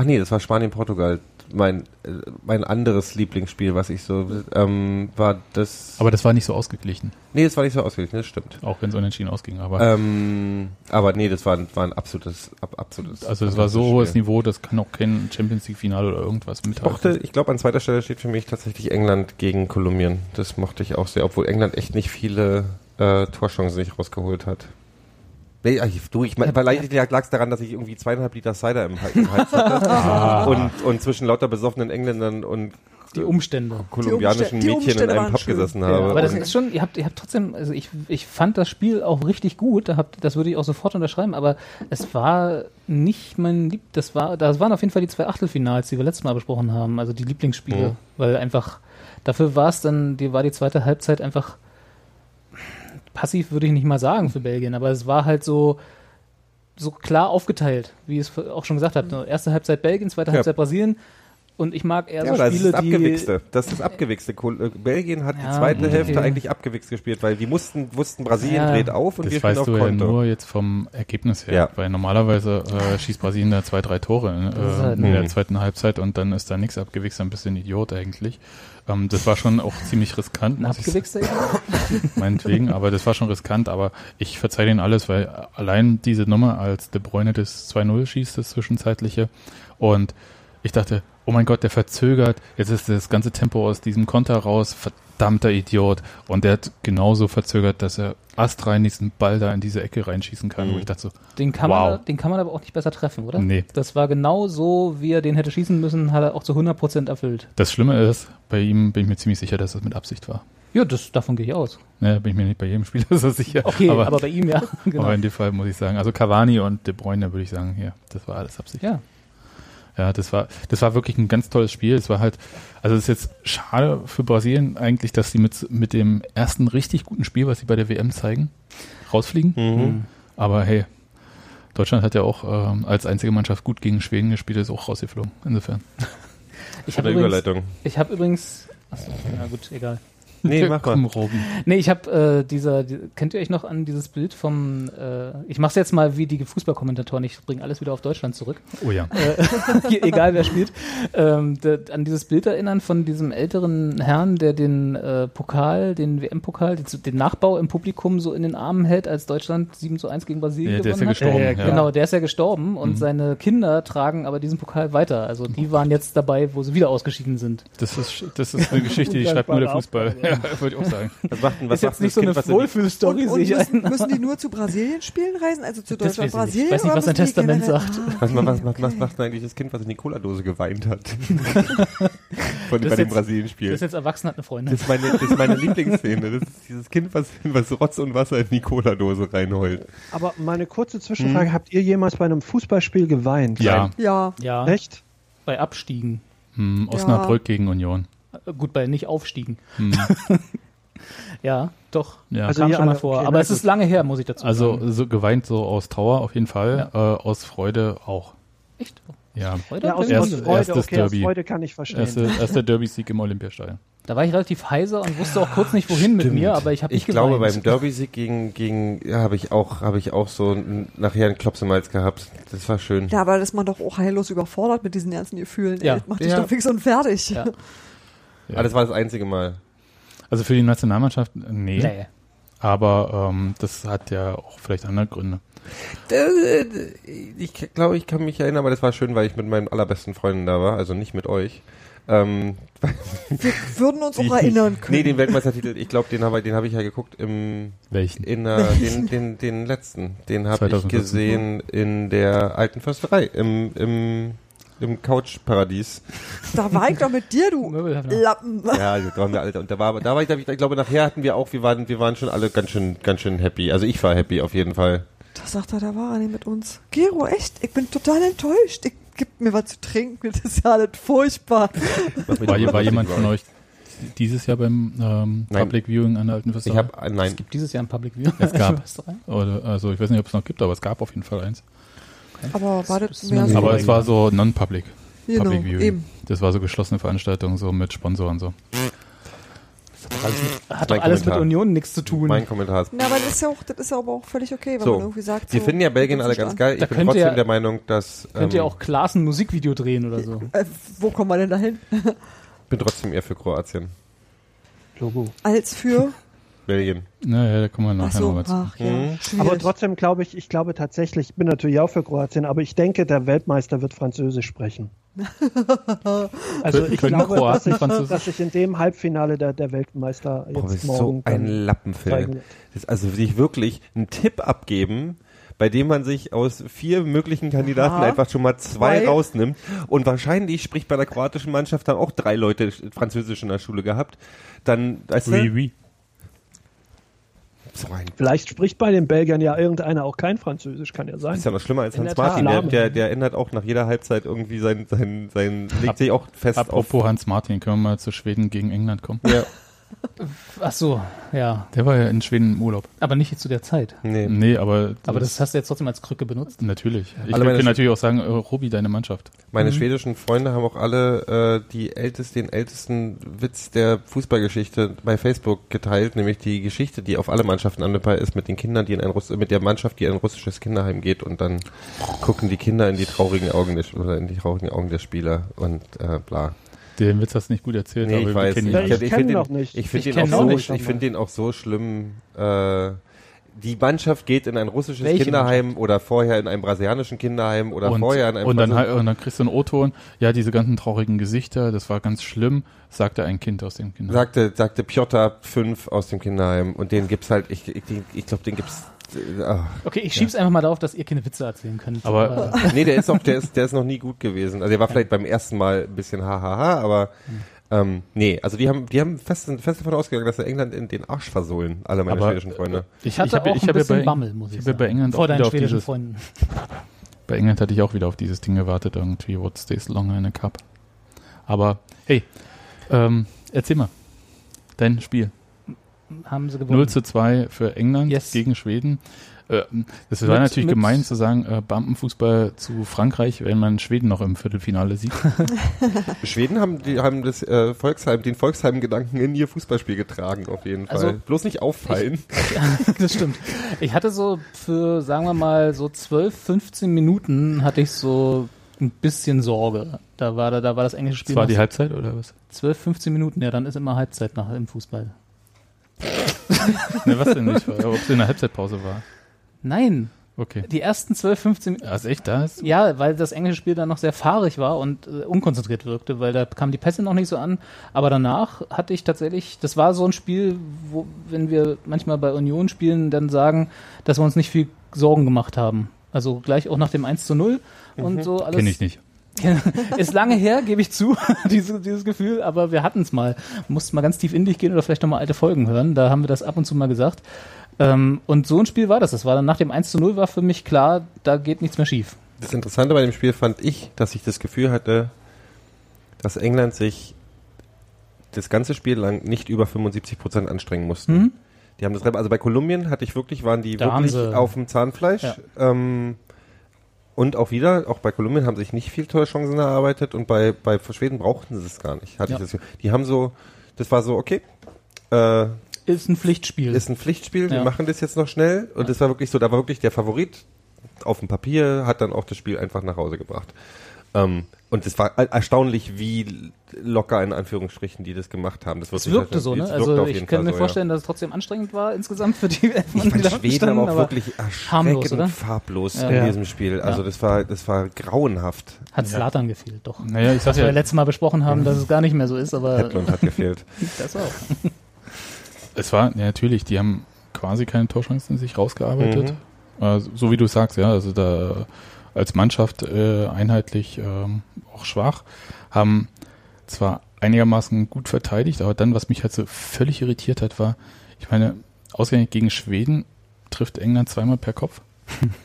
ach nee, das war Spanien-Portugal. Mein, äh, mein anderes Lieblingsspiel, was ich so, ähm, war das, Aber das war nicht so ausgeglichen, nee, das war nicht so ausgeglichen, das stimmt. auch wenn es unentschieden ausging. Aber Ähm, aber nee, das war, ein- war ein absolutes, ab, absolutes. also es war so hohes. Niveau, das kann auch kein Champions League Finale oder irgendwas Ich mithalten. mochte, ich glaube, an zweiter Stelle steht für mich tatsächlich England gegen Kolumbien. Das mochte ich auch sehr, obwohl England echt nicht viele äh, Torchancen sich rausgeholt hat. Nee, ach, du, ich mein, vielleicht lag es daran, dass ich irgendwie zweieinhalb Liter Cider im, Hals- im Hals hatte <laughs> und, und zwischen lauter besoffenen Engländern und Die Umstände. kolumbianischen Die Umstände- die Mädchen in Umstände einem waren Pub schön. gesessen Ja, habe. aber das ist schon, ihr habt, ihr habt trotzdem, also ich, ich fand das Spiel auch richtig gut, da habt, das würde ich auch sofort unterschreiben, aber es war nicht mein Lieb, das war, das waren auf jeden Fall die zwei Achtelfinals, die wir letztes Mal besprochen haben, also die Lieblingsspiele, Mhm. weil einfach, dafür war es dann, die war die zweite Halbzeit einfach passiv, würde ich nicht mal sagen für <laughs> Belgien, aber es war halt so, so klar aufgeteilt, wie ich es auch schon gesagt habe. Erste Halbzeit Belgien, zweite Ja. Halbzeit Brasilien und ich mag eher ja, so das ist das die Abgewichste. Das ist das Abgewichste. Äh, Belgien hat Ja, die zweite okay. Hälfte eigentlich abgewichst gespielt, weil die mussten, wussten, Brasilien Ja. dreht auf und Das wir spielen weißt auf du ja nur jetzt vom Ergebnis her, Ja. weil normalerweise äh, schießt Brasilien da zwei, drei Tore äh, halt- in der Mhm. zweiten Halbzeit und dann ist da nichts abgewichst, ein bisschen Idiot eigentlich. Ähm, das war schon auch ziemlich riskant, ein abgewichster sagen, <laughs> meinetwegen, aber das war schon riskant, aber ich verzeihe denen alles, weil allein diese Nummer, als De Bruyne das 2-0 schießt, das zwischenzeitliche und ich dachte, oh mein Gott, der verzögert, jetzt ist das ganze Tempo aus diesem Konter raus, verdammter Idiot. Und der hat genauso verzögert, dass er astrein diesen Ball da in diese Ecke reinschießen kann, Mhm. wo ich dachte so, Den kann, Wow. man, den kann man aber auch nicht besser treffen, oder? Nee. Das war genau so, wie er den hätte schießen müssen, hat er auch zu 100% erfüllt. das Schlimme ist, bei ihm bin ich mir ziemlich sicher, dass das mit Absicht war. Ja, das, davon gehe ich aus. Ne, bin ich mir nicht bei jedem Spieler so <laughs> sicher. Okay, aber, aber, bei ihm ja. <laughs> genau. aber in dem Fall muss ich sagen, also Cavani und De Bruyne würde ich sagen, hier, das war alles Absicht. ja. Ja, das war, das war wirklich ein ganz tolles Spiel. Es war halt, also es ist jetzt schade für Brasilien eigentlich, dass sie mit, mit dem ersten richtig guten Spiel, was sie bei der WM zeigen, rausfliegen. Mhm. Aber hey, Deutschland hat ja auch ähm, als einzige Mannschaft gut gegen Schweden gespielt, ist auch rausgeflogen. Insofern. <laughs> Ich habe übrigens, Überleitung. ich habe übrigens, achso, na gut, egal. Nee, mach Komm, mal. Robin. Nee, ich habe äh, dieser, die, kennt ihr euch noch an dieses Bild vom, äh, ich mach's jetzt mal wie die Fußballkommentatoren, ich bringe alles wieder auf Deutschland zurück. Oh ja. äh, <laughs> egal wer spielt, ähm, de, an dieses Bild erinnern von diesem älteren Herrn, der den äh, Pokal, den WM-Pokal, den, den Nachbau im Publikum so in den Armen hält, als Deutschland 7 zu 1 gegen Brasilien Ja, der ist ja gewonnen hat. gestorben. Ja, ja, Genau, der ist ja gestorben und Mhm. seine Kinder tragen aber diesen Pokal weiter. Also die waren jetzt dabei, wo sie wieder ausgeschieden sind. Das ist, das ist eine Geschichte, die <laughs> schreibt nur der Fußball. Ja, <laughs> würde ich auch sagen. Was macht denn, was ist jetzt nicht das so Kind, eine Wohlfühlstory, sehe ich müssen, müssen die nur zu Brasilien spielen reisen, also zu Das Deutschland. Brasilien? Ich weiß nicht, was die Testament sagt. Ah. Was, was, was, was macht denn eigentlich das Kind, was in die Cola-Dose geweint hat? <laughs> Von, Das bei dem Brasilien-Spiel. Ist jetzt erwachsen, hat eine Freundin. Das ist meine, das ist meine Lieblingsszene. Das ist dieses Kind, was, was Rotz und Wasser in die Cola-Dose reinheult. Aber meine kurze Zwischenfrage, habt ihr jemals bei einem Fußballspiel geweint? Ja, Ja, Ja, Echt? bei Abstiegen. hm, Osnabrück gegen Union. Gut, bei nicht Aufstiegen. Hm, <laughs> Ja, doch. ja. Also Kam hier schon mal alle, vor. okay, aber es ist lange her, muss ich dazu also sagen. so geweint so aus Trauer auf jeden Fall, äh, aus Freude auch. Echt? Ja, Heute Ja, aus, Erst- aus Freude, erstes okay, aus Derby. Freude kann ich verstehen. erste, erster Derby-Sieg im Olympiastadion. Da war ich relativ heiser und wusste auch kurz nicht, wohin mit mir, aber ich habe nicht Ich glaube, beim Derby-Sieg gegen, gegen, ja, habe ich auch, habe ich auch so nachher einen Klops im Hals gehabt. Das war schön. ja, aber ist man doch auch heillos überfordert mit diesen ganzen Gefühlen. Ja. Ey, das macht dich Ja. doch fix und fertig. Ja. Aber Ah, das war das einzige Mal. Also für die Nationalmannschaft, nee. Nee. Aber ähm, das hat ja auch vielleicht andere Gründe. Äh, Ich glaube, ich kann mich erinnern, aber das war schön, weil ich mit meinen allerbesten Freunden da war, also nicht mit euch. Ähm, <laughs> Wir würden uns auch erinnern können. Nee, den Weltmeistertitel, ich glaube, den habe ich, den habe ich ja geguckt im Welchen? in der, den, den, den letzten. Den habe ich 2014. gesehen in der alten Försterei, im, im, im Couchparadies. Da war ich doch mit dir, du. Lappen. Ja, da waren wir alle. Und da war, da war ich, da, ich glaube, nachher hatten wir auch, wir waren, wir waren schon alle ganz schön, ganz schön happy. Also ich war happy auf jeden Fall. Da sagt er, da war er nicht mit uns. Gero, echt? Ich bin total enttäuscht. Ich gib mir was zu trinken. Das ist ja alles furchtbar. War, war jemand von euch dieses Jahr beim ähm. Public Viewing an der alten Ich Försterei? habe, äh, nein, Es gibt dieses Jahr ein Public View. Es gab. Försterei. Oder, also ich weiß nicht, ob es noch gibt, aber es gab auf jeden Fall eins. Aber war das, Das mehr so? Aber es war so non-public. genau, Public Viewing. eben. Das war so geschlossene Veranstaltung, so mit Sponsoren so. Hat doch alles mit Kommentar. Union nichts zu tun. mein Kommentar ist. Na, aber das ist ja auch, das ist ja aber auch völlig okay, wenn So. man irgendwie sagt, Wir so, finden ja Belgien alle ganz geil. Ich Da bin trotzdem ihr- der Meinung, dass, Könnt ihr ähm, auch Klaas ein Musikvideo drehen oder so? Äh, wo kommen wir denn da hin? bin trotzdem eher für Kroatien. Logo. Als für, Belgien. Naja, da kommen wir ach nachher so, nochmal zu. ach ja, Mhm. Aber trotzdem glaube ich, ich glaube tatsächlich, ich bin natürlich auch für Kroatien, aber ich denke, der Weltmeister wird Französisch sprechen. <laughs> Also ich Können glaube, dass ich, dass ich in dem Halbfinale der, der Weltmeister Boah, das jetzt ist morgen so ein Lappenfilm. also sich wirklich einen Tipp abgeben, bei dem man sich aus vier möglichen Kandidaten Aha. einfach schon mal zwei Zwei. rausnimmt. Und wahrscheinlich spricht bei der kroatischen Mannschaft dann auch drei Leute Französisch in der Schule gehabt. Dann, weißt du, Oui, oui. so ein Vielleicht spricht bei den Belgiern ja irgendeiner auch kein Französisch, kann ja sein. ist ja noch schlimmer als In Hans. Martin. Der, der, der ändert auch nach jeder Halbzeit irgendwie sein, sein, sein legt Ab- sich auch fest Apropos Hans Martin, können wir mal zu Schweden gegen England kommen? auf. Ja, <laughs> Ach so, ja. Der war ja in Schweden im Urlaub. Aber nicht zu der Zeit. nee. Nee, aber, Aber das hast du jetzt trotzdem als Krücke benutzt. natürlich. Ich Alle Sch- natürlich auch sagen, äh, Robi, deine Mannschaft. Meine schwedischen Freunde haben auch alle äh, die ältest, den ältesten Witz der Fußballgeschichte bei Facebook geteilt, nämlich die Geschichte, die auf alle Mannschaften anwendbar ist, mit den Kindern, die in ein Russ mit der Mannschaft, die in ein russisches Kinderheim geht und dann gucken die Kinder in die traurigen Augen des, oder in die traurigen Augen der Spieler und äh, bla. Den Witz hast du nicht gut erzählt, Nee, aber ich weiß. kennen ich kenn find ihn noch den, nicht. Ich finde Ich den, auch so, auch ich, nicht. find den auch so schlimm. Äh, die Mannschaft geht in ein russisches Welche Kinderheim oder vorher in ein brasilianischen Kinderheim oder und, vorher in einem und, dann, und dann kriegst du einen O-Ton. Ja, diese ganzen traurigen Gesichter, das war ganz schlimm, sagte ein Kind aus dem Kinderheim. sagte, sagte Piotr 5 aus dem Kinderheim und den gibt's halt, ich, ich, ich glaube, den gibt's. Äh. Okay, ich schieb's einfach mal darauf, dass ihr keine Witze erzählen könnt. Aber- <laughs> nee, der ist auch, der ist, der ist noch nie gut gewesen. Also der war vielleicht beim ersten Mal ein bisschen hahaha, aber ähm, nee, also die haben, die haben fest, fest davon ausgegangen, dass wir England in den Arsch versohlen, alle meine Aber- schwedischen Freunde. ich hatte hab ja- auch ich ein hab ja bisschen bei- Bammel, muss ich, ich hab ja sagen. bei England Vor auch deinen wieder auf schwedischen dieses- Freunden. <laughs> Bei England hatte ich auch wieder auf dieses Ding gewartet, irgendwie, what stays longer in a cup. Aber, hey, ähm, erzähl mal. Dein Spiel. Haben sie gewonnen. 0 zu 2 für England Yes. gegen Schweden. Äh, Das war Mit- natürlich mit- gemein zu sagen, äh, Bampenfußball zu Frankreich, wenn man Schweden noch im Viertelfinale sieht. <laughs> Schweden haben, die haben das äh, Volksheim, den Volksheim-Gedanken in ihr Fußballspiel getragen, auf jeden Fall. Also, Bloß nicht auffallen. <laughs> das stimmt. Ich hatte so für, sagen wir mal, so 12, 15 Minuten hatte ich so ein bisschen Sorge. Da war, da, da war das englische Spiel Das war die Halbzeit oder was? 12, 15 Minuten. Ja, dann ist immer Halbzeit nach im Fußball. Ne, was denn nicht? Ob es in der Halbzeitpause war. Nein, Okay. die ersten 12, 15 Minuten. Ja, ist echt da? Ist? Ja, weil das englische Spiel dann noch sehr fahrig war und äh, unkonzentriert wirkte, weil da kamen die Pässe noch nicht so an. Aber danach hatte ich tatsächlich, das war so ein Spiel, wo, wenn wir manchmal bei Union spielen, dann sagen, dass wir uns nicht viel Sorgen gemacht haben. Also gleich auch nach dem 1 zu 0 und so alles. Kenne ich nicht. <laughs> Ist lange her, gebe ich zu, <laughs> diese, dieses Gefühl, aber wir hatten es mal. Mussten mal ganz tief in dich gehen oder vielleicht nochmal alte Folgen hören. Da haben wir das ab und zu mal gesagt. Ähm, und so ein Spiel war das. Das war dann nach dem 1 zu 0 war für mich klar, da geht nichts mehr schief. Das Interessante bei dem Spiel fand ich, dass ich das Gefühl hatte, dass England sich das ganze Spiel lang nicht über 75 Prozent anstrengen mussten. Mhm. Die haben das, also bei Kolumbien hatte ich wirklich, waren die Da wirklich auf dem Zahnfleisch. Ja. Ähm, und auch wieder, auch bei Kolumbien haben sich nicht viel Torchancen erarbeitet und bei, bei Schweden brauchten sie es gar nicht. Hatte Ja. ich das. Die haben so, das war so, okay, äh, Ist ein Pflichtspiel. ist ein Pflichtspiel, wir Ja. machen das jetzt noch schnell. Und das war wirklich so, da war wirklich der Favorit auf dem Papier, hat dann auch das Spiel einfach nach Hause gebracht. Ähm, und es war er- erstaunlich, wie locker in Anführungsstrichen die das gemacht haben. Das, Es wirkte so, ne? Also ich kann Fall mir so, vorstellen, dass es trotzdem anstrengend war insgesamt für die Elfen, <laughs> Ich die fand Schweden standen, aber auch wirklich harmlos, oder? farblos Ja. in Ja. diesem Spiel. Also Ja. das war, das war grauenhaft. Hat Slatan gefehlt, doch. Naja, ich sag Was wir ja, letztes Mal besprochen haben, dass es gar nicht mehr so ist, aber Hedlund hat gefehlt. <laughs> das auch. <laughs> es war, ja, natürlich, die haben quasi keine Torchancen sich rausgearbeitet. Mhm. Äh, so wie du sagst, ja, also da als Mannschaft äh, einheitlich ähm, auch schwach, haben zwar einigermaßen gut verteidigt, aber dann, was mich halt so völlig irritiert hat, war, ich meine, ausgerechnet gegen Schweden trifft England zweimal per Kopf.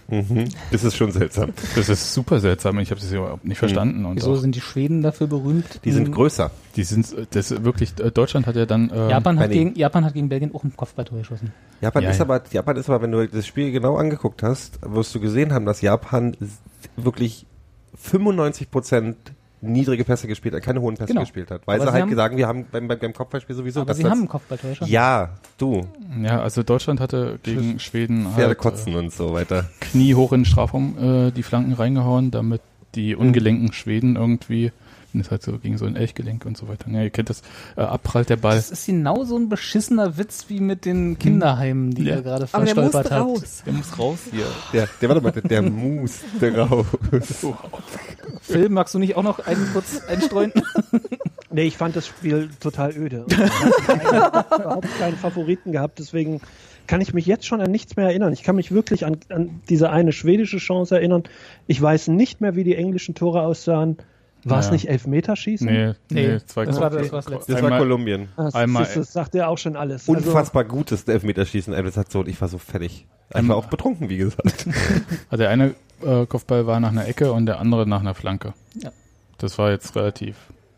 Mhm. Das ist schon seltsam. Das ist super seltsam. Ich habe das überhaupt nicht verstanden. Und Wieso auch, sind die Schweden dafür berühmt? Die sind größer. die sind, das wirklich, äh, Deutschland hat ja dann, ähm, Japan hat, gegen, Japan hat gegen Belgien auch ein Kopfballtor geschossen. Japan Ja, ist ja. aber, Japan ist aber, wenn du das Spiel genau angeguckt hast, wirst du gesehen haben, dass Japan wirklich 95 Prozent niedrige Pässe gespielt hat, keine hohen Pässe Genau. gespielt hat. Weil Aber sie halt haben- gesagt, wir haben beim, beim, beim Kopfballspiel sowieso aber sie das- haben ein Kopfballtor. Ja, du, ja, also Deutschland hatte gegen Schweden Pferde halt, kotzen und so weiter. äh, Knie hoch in den Strafraum äh, die Flanken reingehauen, damit die ungelenken Schweden irgendwie, wenn es halt so gegen so ein Elchgelenk und so weiter. Ja, ihr kennt das, äh, abprallt der Ball. Das ist genau so ein beschissener Witz wie mit den Kinderheimen, die Ja. ihr gerade der verstolpert habt. raus. Der muss raus hier. Der, der warte mal, der, der muste raus. Phil, magst du nicht auch noch einen kurz einstreuen? <laughs> Nee, ich fand das Spiel total öde. Ich <laughs> habe überhaupt keinen Favoriten gehabt, deswegen kann ich mich jetzt schon an nichts mehr erinnern. Ich kann mich wirklich an, an diese eine schwedische Chance erinnern. Ich weiß nicht mehr, wie die englischen Tore aussahen. War es Naja. nicht Elfmeterschießen? Nee, nee, Nee, zwei das war Kopf- das war das letzte. Das war Einmal- Kolumbien. Das, Einmal- das, das sagt ja auch schon alles. Also, Unfassbar gutes Elfmeterschießen. So, ich war so fertig. Ich Ähm, war auch betrunken, wie gesagt. <laughs> Also der eine äh, Kopfball war nach einer Ecke und der andere nach einer Flanke. Ja. Das war jetzt relativ.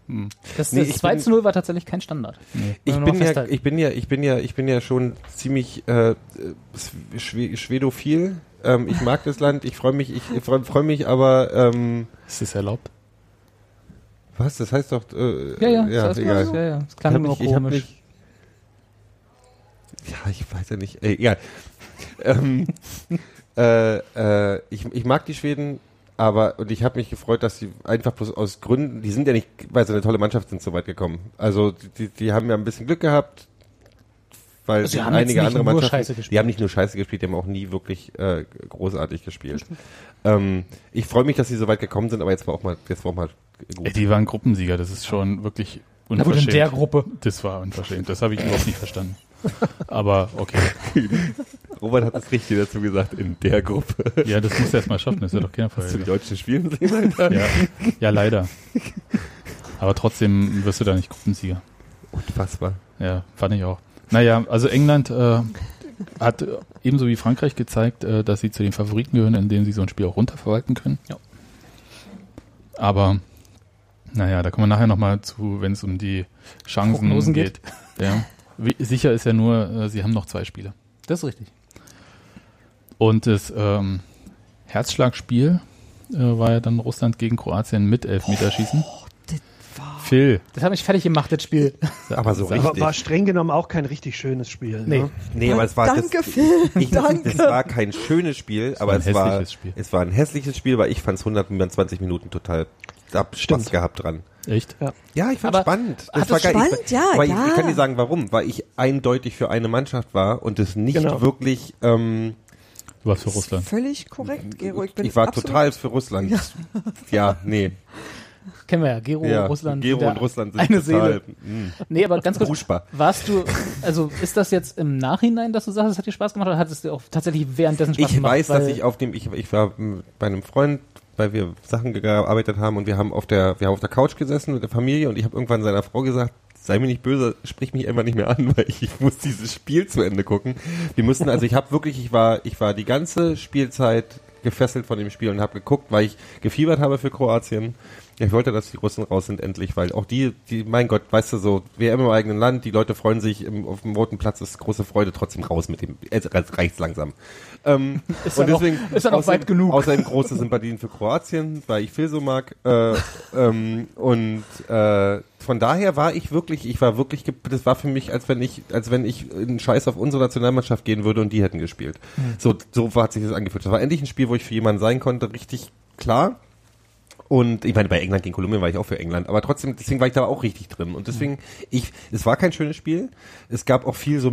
Hm. Das, Nee, das ich 2 bin- zu 0 war tatsächlich kein Standard. Nee. Ich bin ja, ich bin ja, ich bin ja, ich bin ja schon ziemlich äh, Schwe Schwedophil. Ähm, ich mag das Land. Ich freue mich, ich freue freu mich, aber ähm, Ist das erlaubt? Was? Das heißt doch, äh, Ja, ja, ja das, egal. ja, ja. das Ich klang nur ich komisch. mich, ja, ich weiß ja nicht. Äh, egal. <laughs> ähm, äh, äh, ich, ich mag die Schweden, aber und ich habe mich gefreut, dass sie einfach bloß aus Gründen, die sind ja nicht, weil sie eine tolle Mannschaft sind, so weit gekommen. Also die, die haben ja ein bisschen Glück gehabt, weil Also sie die haben einige nicht andere nur Mannschaften, Scheiße gespielt. die haben nicht nur Scheiße gespielt, die haben auch nie wirklich äh, großartig gespielt. Ähm, ich freue mich, dass sie so weit gekommen sind, aber jetzt war auch mal, jetzt war auch mal gut. Ey, die waren Gruppensieger, das ist schon wirklich Na gut, in unverschämt. der Gruppe. Das war unverschämt, das habe ich überhaupt nicht verstanden. Aber okay. <laughs> Robert hat das richtig dazu gesagt, in der Gruppe. Ja, das muss erst mal schaffen, das ist ja doch keiner Hast du die. Deutschen spielen sehen? <laughs> Ja, ja, leider. Aber trotzdem wirst du da nicht Gruppensieger. Unfassbar. Ja, fand ich auch. Naja, also England äh, hat ebenso wie Frankreich gezeigt, äh, dass sie zu den Favoriten gehören, indem sie so ein Spiel auch runterverwalten können. Ja. Aber naja, da kommen wir nachher nochmal zu, wenn es um die Chancen Prognosen geht. Ja. Wie, sicher ist ja nur, äh, sie haben noch zwei Spiele. Das ist richtig. Und das ähm, Herzschlagspiel äh, war ja dann Russland gegen Kroatien mit Elfmeterschießen. Das war Phil, Das hat mich fertig gemacht, das Spiel. Aber so richtig. war streng genommen auch kein richtig schönes Spiel. Nee. Ne? Nee, aber es war Danke, das, Phil. ich, Danke. Das war kein schönes Spiel, aber war ein es war hässliches Spiel. es war ein hässliches Spiel, weil ich fand es 120 Minuten total hab Spaß Stimmt. gehabt dran. echt? Ja, ich fand Aber spannend. hat war es geil. spannend? Ich, Ja, weil ja. Ich, ich kann dir sagen, warum. Weil ich eindeutig für eine Mannschaft war und es nicht Genau. wirklich. Ähm, Du warst für Russland. Völlig korrekt, Gero. Ich, bin ich war absolut- total für Russland. Ja, <laughs> nee. Kennen wir ja. Gero, ja, Russland. Gero und Russland sind eine total. Seele. Mh. Nee, aber ganz kurz. Ruschbar. Warst du, also ist das jetzt im Nachhinein, dass du sagst, es hat dir Spaß gemacht oder hat es dir auch tatsächlich währenddessen Spaß Ich gemacht? weiß, dass ich auf dem, ich, ich war bei einem Freund, weil wir Sachen gearbeitet haben und wir haben auf der, wir haben auf der Couch gesessen mit der Familie und ich habe irgendwann seiner Frau gesagt, sei mir nicht böse, sprich mich einfach nicht mehr an, <laughs> weil ich, muss dieses Spiel zu Ende gucken. Wir mussten, also ich habe wirklich, ich war, ich war die ganze Spielzeit gefesselt von dem Spiel und habe geguckt, weil ich gefiebert habe für Kroatien. Ja, ich wollte, dass die Russen raus sind endlich, weil auch die, die, mein Gott, weißt du so, WM im eigenen Land, die Leute freuen sich, im, auf dem roten Platz ist große Freude, trotzdem raus mit dem, es reicht's langsam. Ähm, <laughs> Ist dann noch- ist dann außerdem- weit genug. Außerdem große Sympathien für Kroatien, weil ich Phil so mag. Äh, ähm, und äh, von daher war ich wirklich, ich war wirklich, das war für mich, als wenn ich, als wenn ich einen Scheiß auf unsere Nationalmannschaft gehen würde und die hätten gespielt. So, so hat sich das angefühlt. Das war endlich ein Spiel, wo ich für jemanden sein konnte, richtig klar. Und ich meine, bei England gegen Kolumbien war ich auch für England, aber trotzdem, deswegen war ich da auch richtig drin. Und deswegen, ich, es war kein schönes Spiel. Es gab auch viel so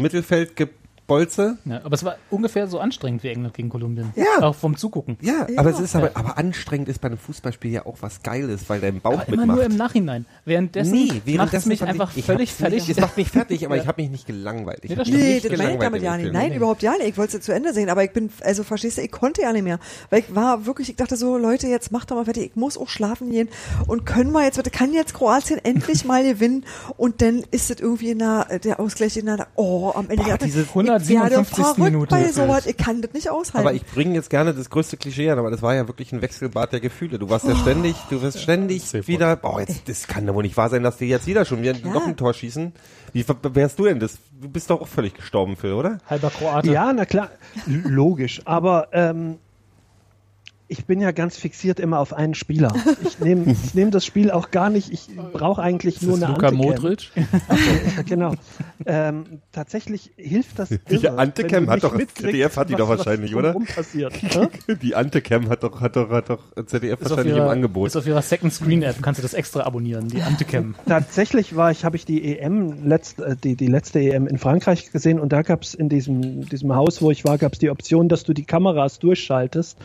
Mittelfeldgebolze. Ja, aber es war ungefähr so anstrengend wie England gegen Kolumbien. Ja. Auch vom Zugucken. Ja, Ja. aber es ist aber, aber anstrengend ist bei einem Fußballspiel ja auch was Geiles, weil dein Bauch Aber immer mitmacht. nur im Nachhinein. Währenddessen Nee, macht es währenddessen mich fand einfach ich, völlig fertig. Es macht mich fertig, aber <laughs> Ja. ich habe mich nicht gelangweilt. Ich Nee, das mich. Nee, nicht das meine ich damit ja nicht. Nein, überhaupt ja nicht. Ich wollte es zu Ende sehen, aber ich bin, also verstehst du, ich konnte ja nicht mehr. Weil ich war wirklich, ich dachte so, Leute, jetzt macht doch mal fertig, ich muss auch schlafen gehen und können wir jetzt bitte, kann jetzt Kroatien endlich mal gewinnen und dann ist es irgendwie in der, der Ausgleich in der, oh, am Ende der diese ich werde 157. verrückt Minute bei sowas, ich kann das nicht aushalten. Aber ich bringe jetzt gerne das größte Klischee an, aber das war ja wirklich ein Wechselbad der Gefühle. Du warst ja ständig, du wirst ständig Safe wieder, boah, jetzt, das kann doch wohl nicht wahr sein, dass die jetzt wieder schon wieder Ja. noch ein Tor schießen. Wie wärst du denn das? Du bist doch auch völlig gestorben, Phil, oder? Halber Kroate. Ja, na klar, logisch. Aber ähm, ich bin ja ganz fixiert immer auf einen Spieler. Ich nehme ich nehm das Spiel auch gar nicht. Ich brauche eigentlich Ist nur eine Luka Anticam. Modric? genau. Ähm, tatsächlich hilft das. Die irre, Antecam wenn du hat doch- ZDF hat die was- doch wahrscheinlich, oder? Passiert. <laughs> Hä? Die Antecam hat doch, hat doch, hat doch ZDF Ist auf, wahrscheinlich im ihrer, Angebot. ist auf ihrer Second Screen App, kannst du das extra abonnieren, die Anticam. Tatsächlich war ich, habe ich die EM, letzt, äh, die, die letzte EM in Frankreich gesehen und da gab es in diesem, diesem Haus, wo ich war, gab es die Option, dass du die Kameras durchschaltest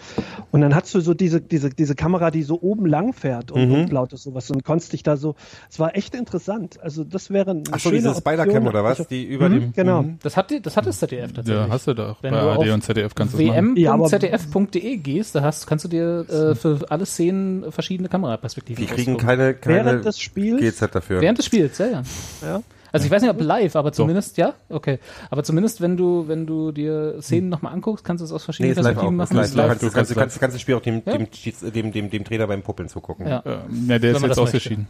und dann hast du so diese, diese, diese Kamera, die so oben lang fährt und, Mhm. und lauter sowas und konntest dich da so, es war echt interessant. Also das wäre eine Ach so, diese Spider-Cam oder was? Also, Die über mhm, dem, Genau. Mhm. Das hat, die, das hat das ZDF tatsächlich. Ja, hast du doch. Wenn Bei du AD und ZDF kannst du es machen. Ja, aber- wm.zdf.de gehst, da hast, kannst du dir äh, für alle Szenen verschiedene Kameraperspektiven Die kriegen keine, keine Während des Spiels GZ dafür. Während des Spiels, ja, ja. Ja. Also ich weiß nicht, ob live, aber zumindest, ja, okay. Aber zumindest, wenn du, wenn du dir Szenen nochmal anguckst, kannst du es aus Nee, verschiedenen auch. Perspektiven machen. live. Live. kannst, du kannst, kannst, kannst das Spiel auch dem, Ja. dem, dem, dem, dem Trainer beim Puppeln zugucken. Ja. Ja, der ist Wenn jetzt ausgeschieden.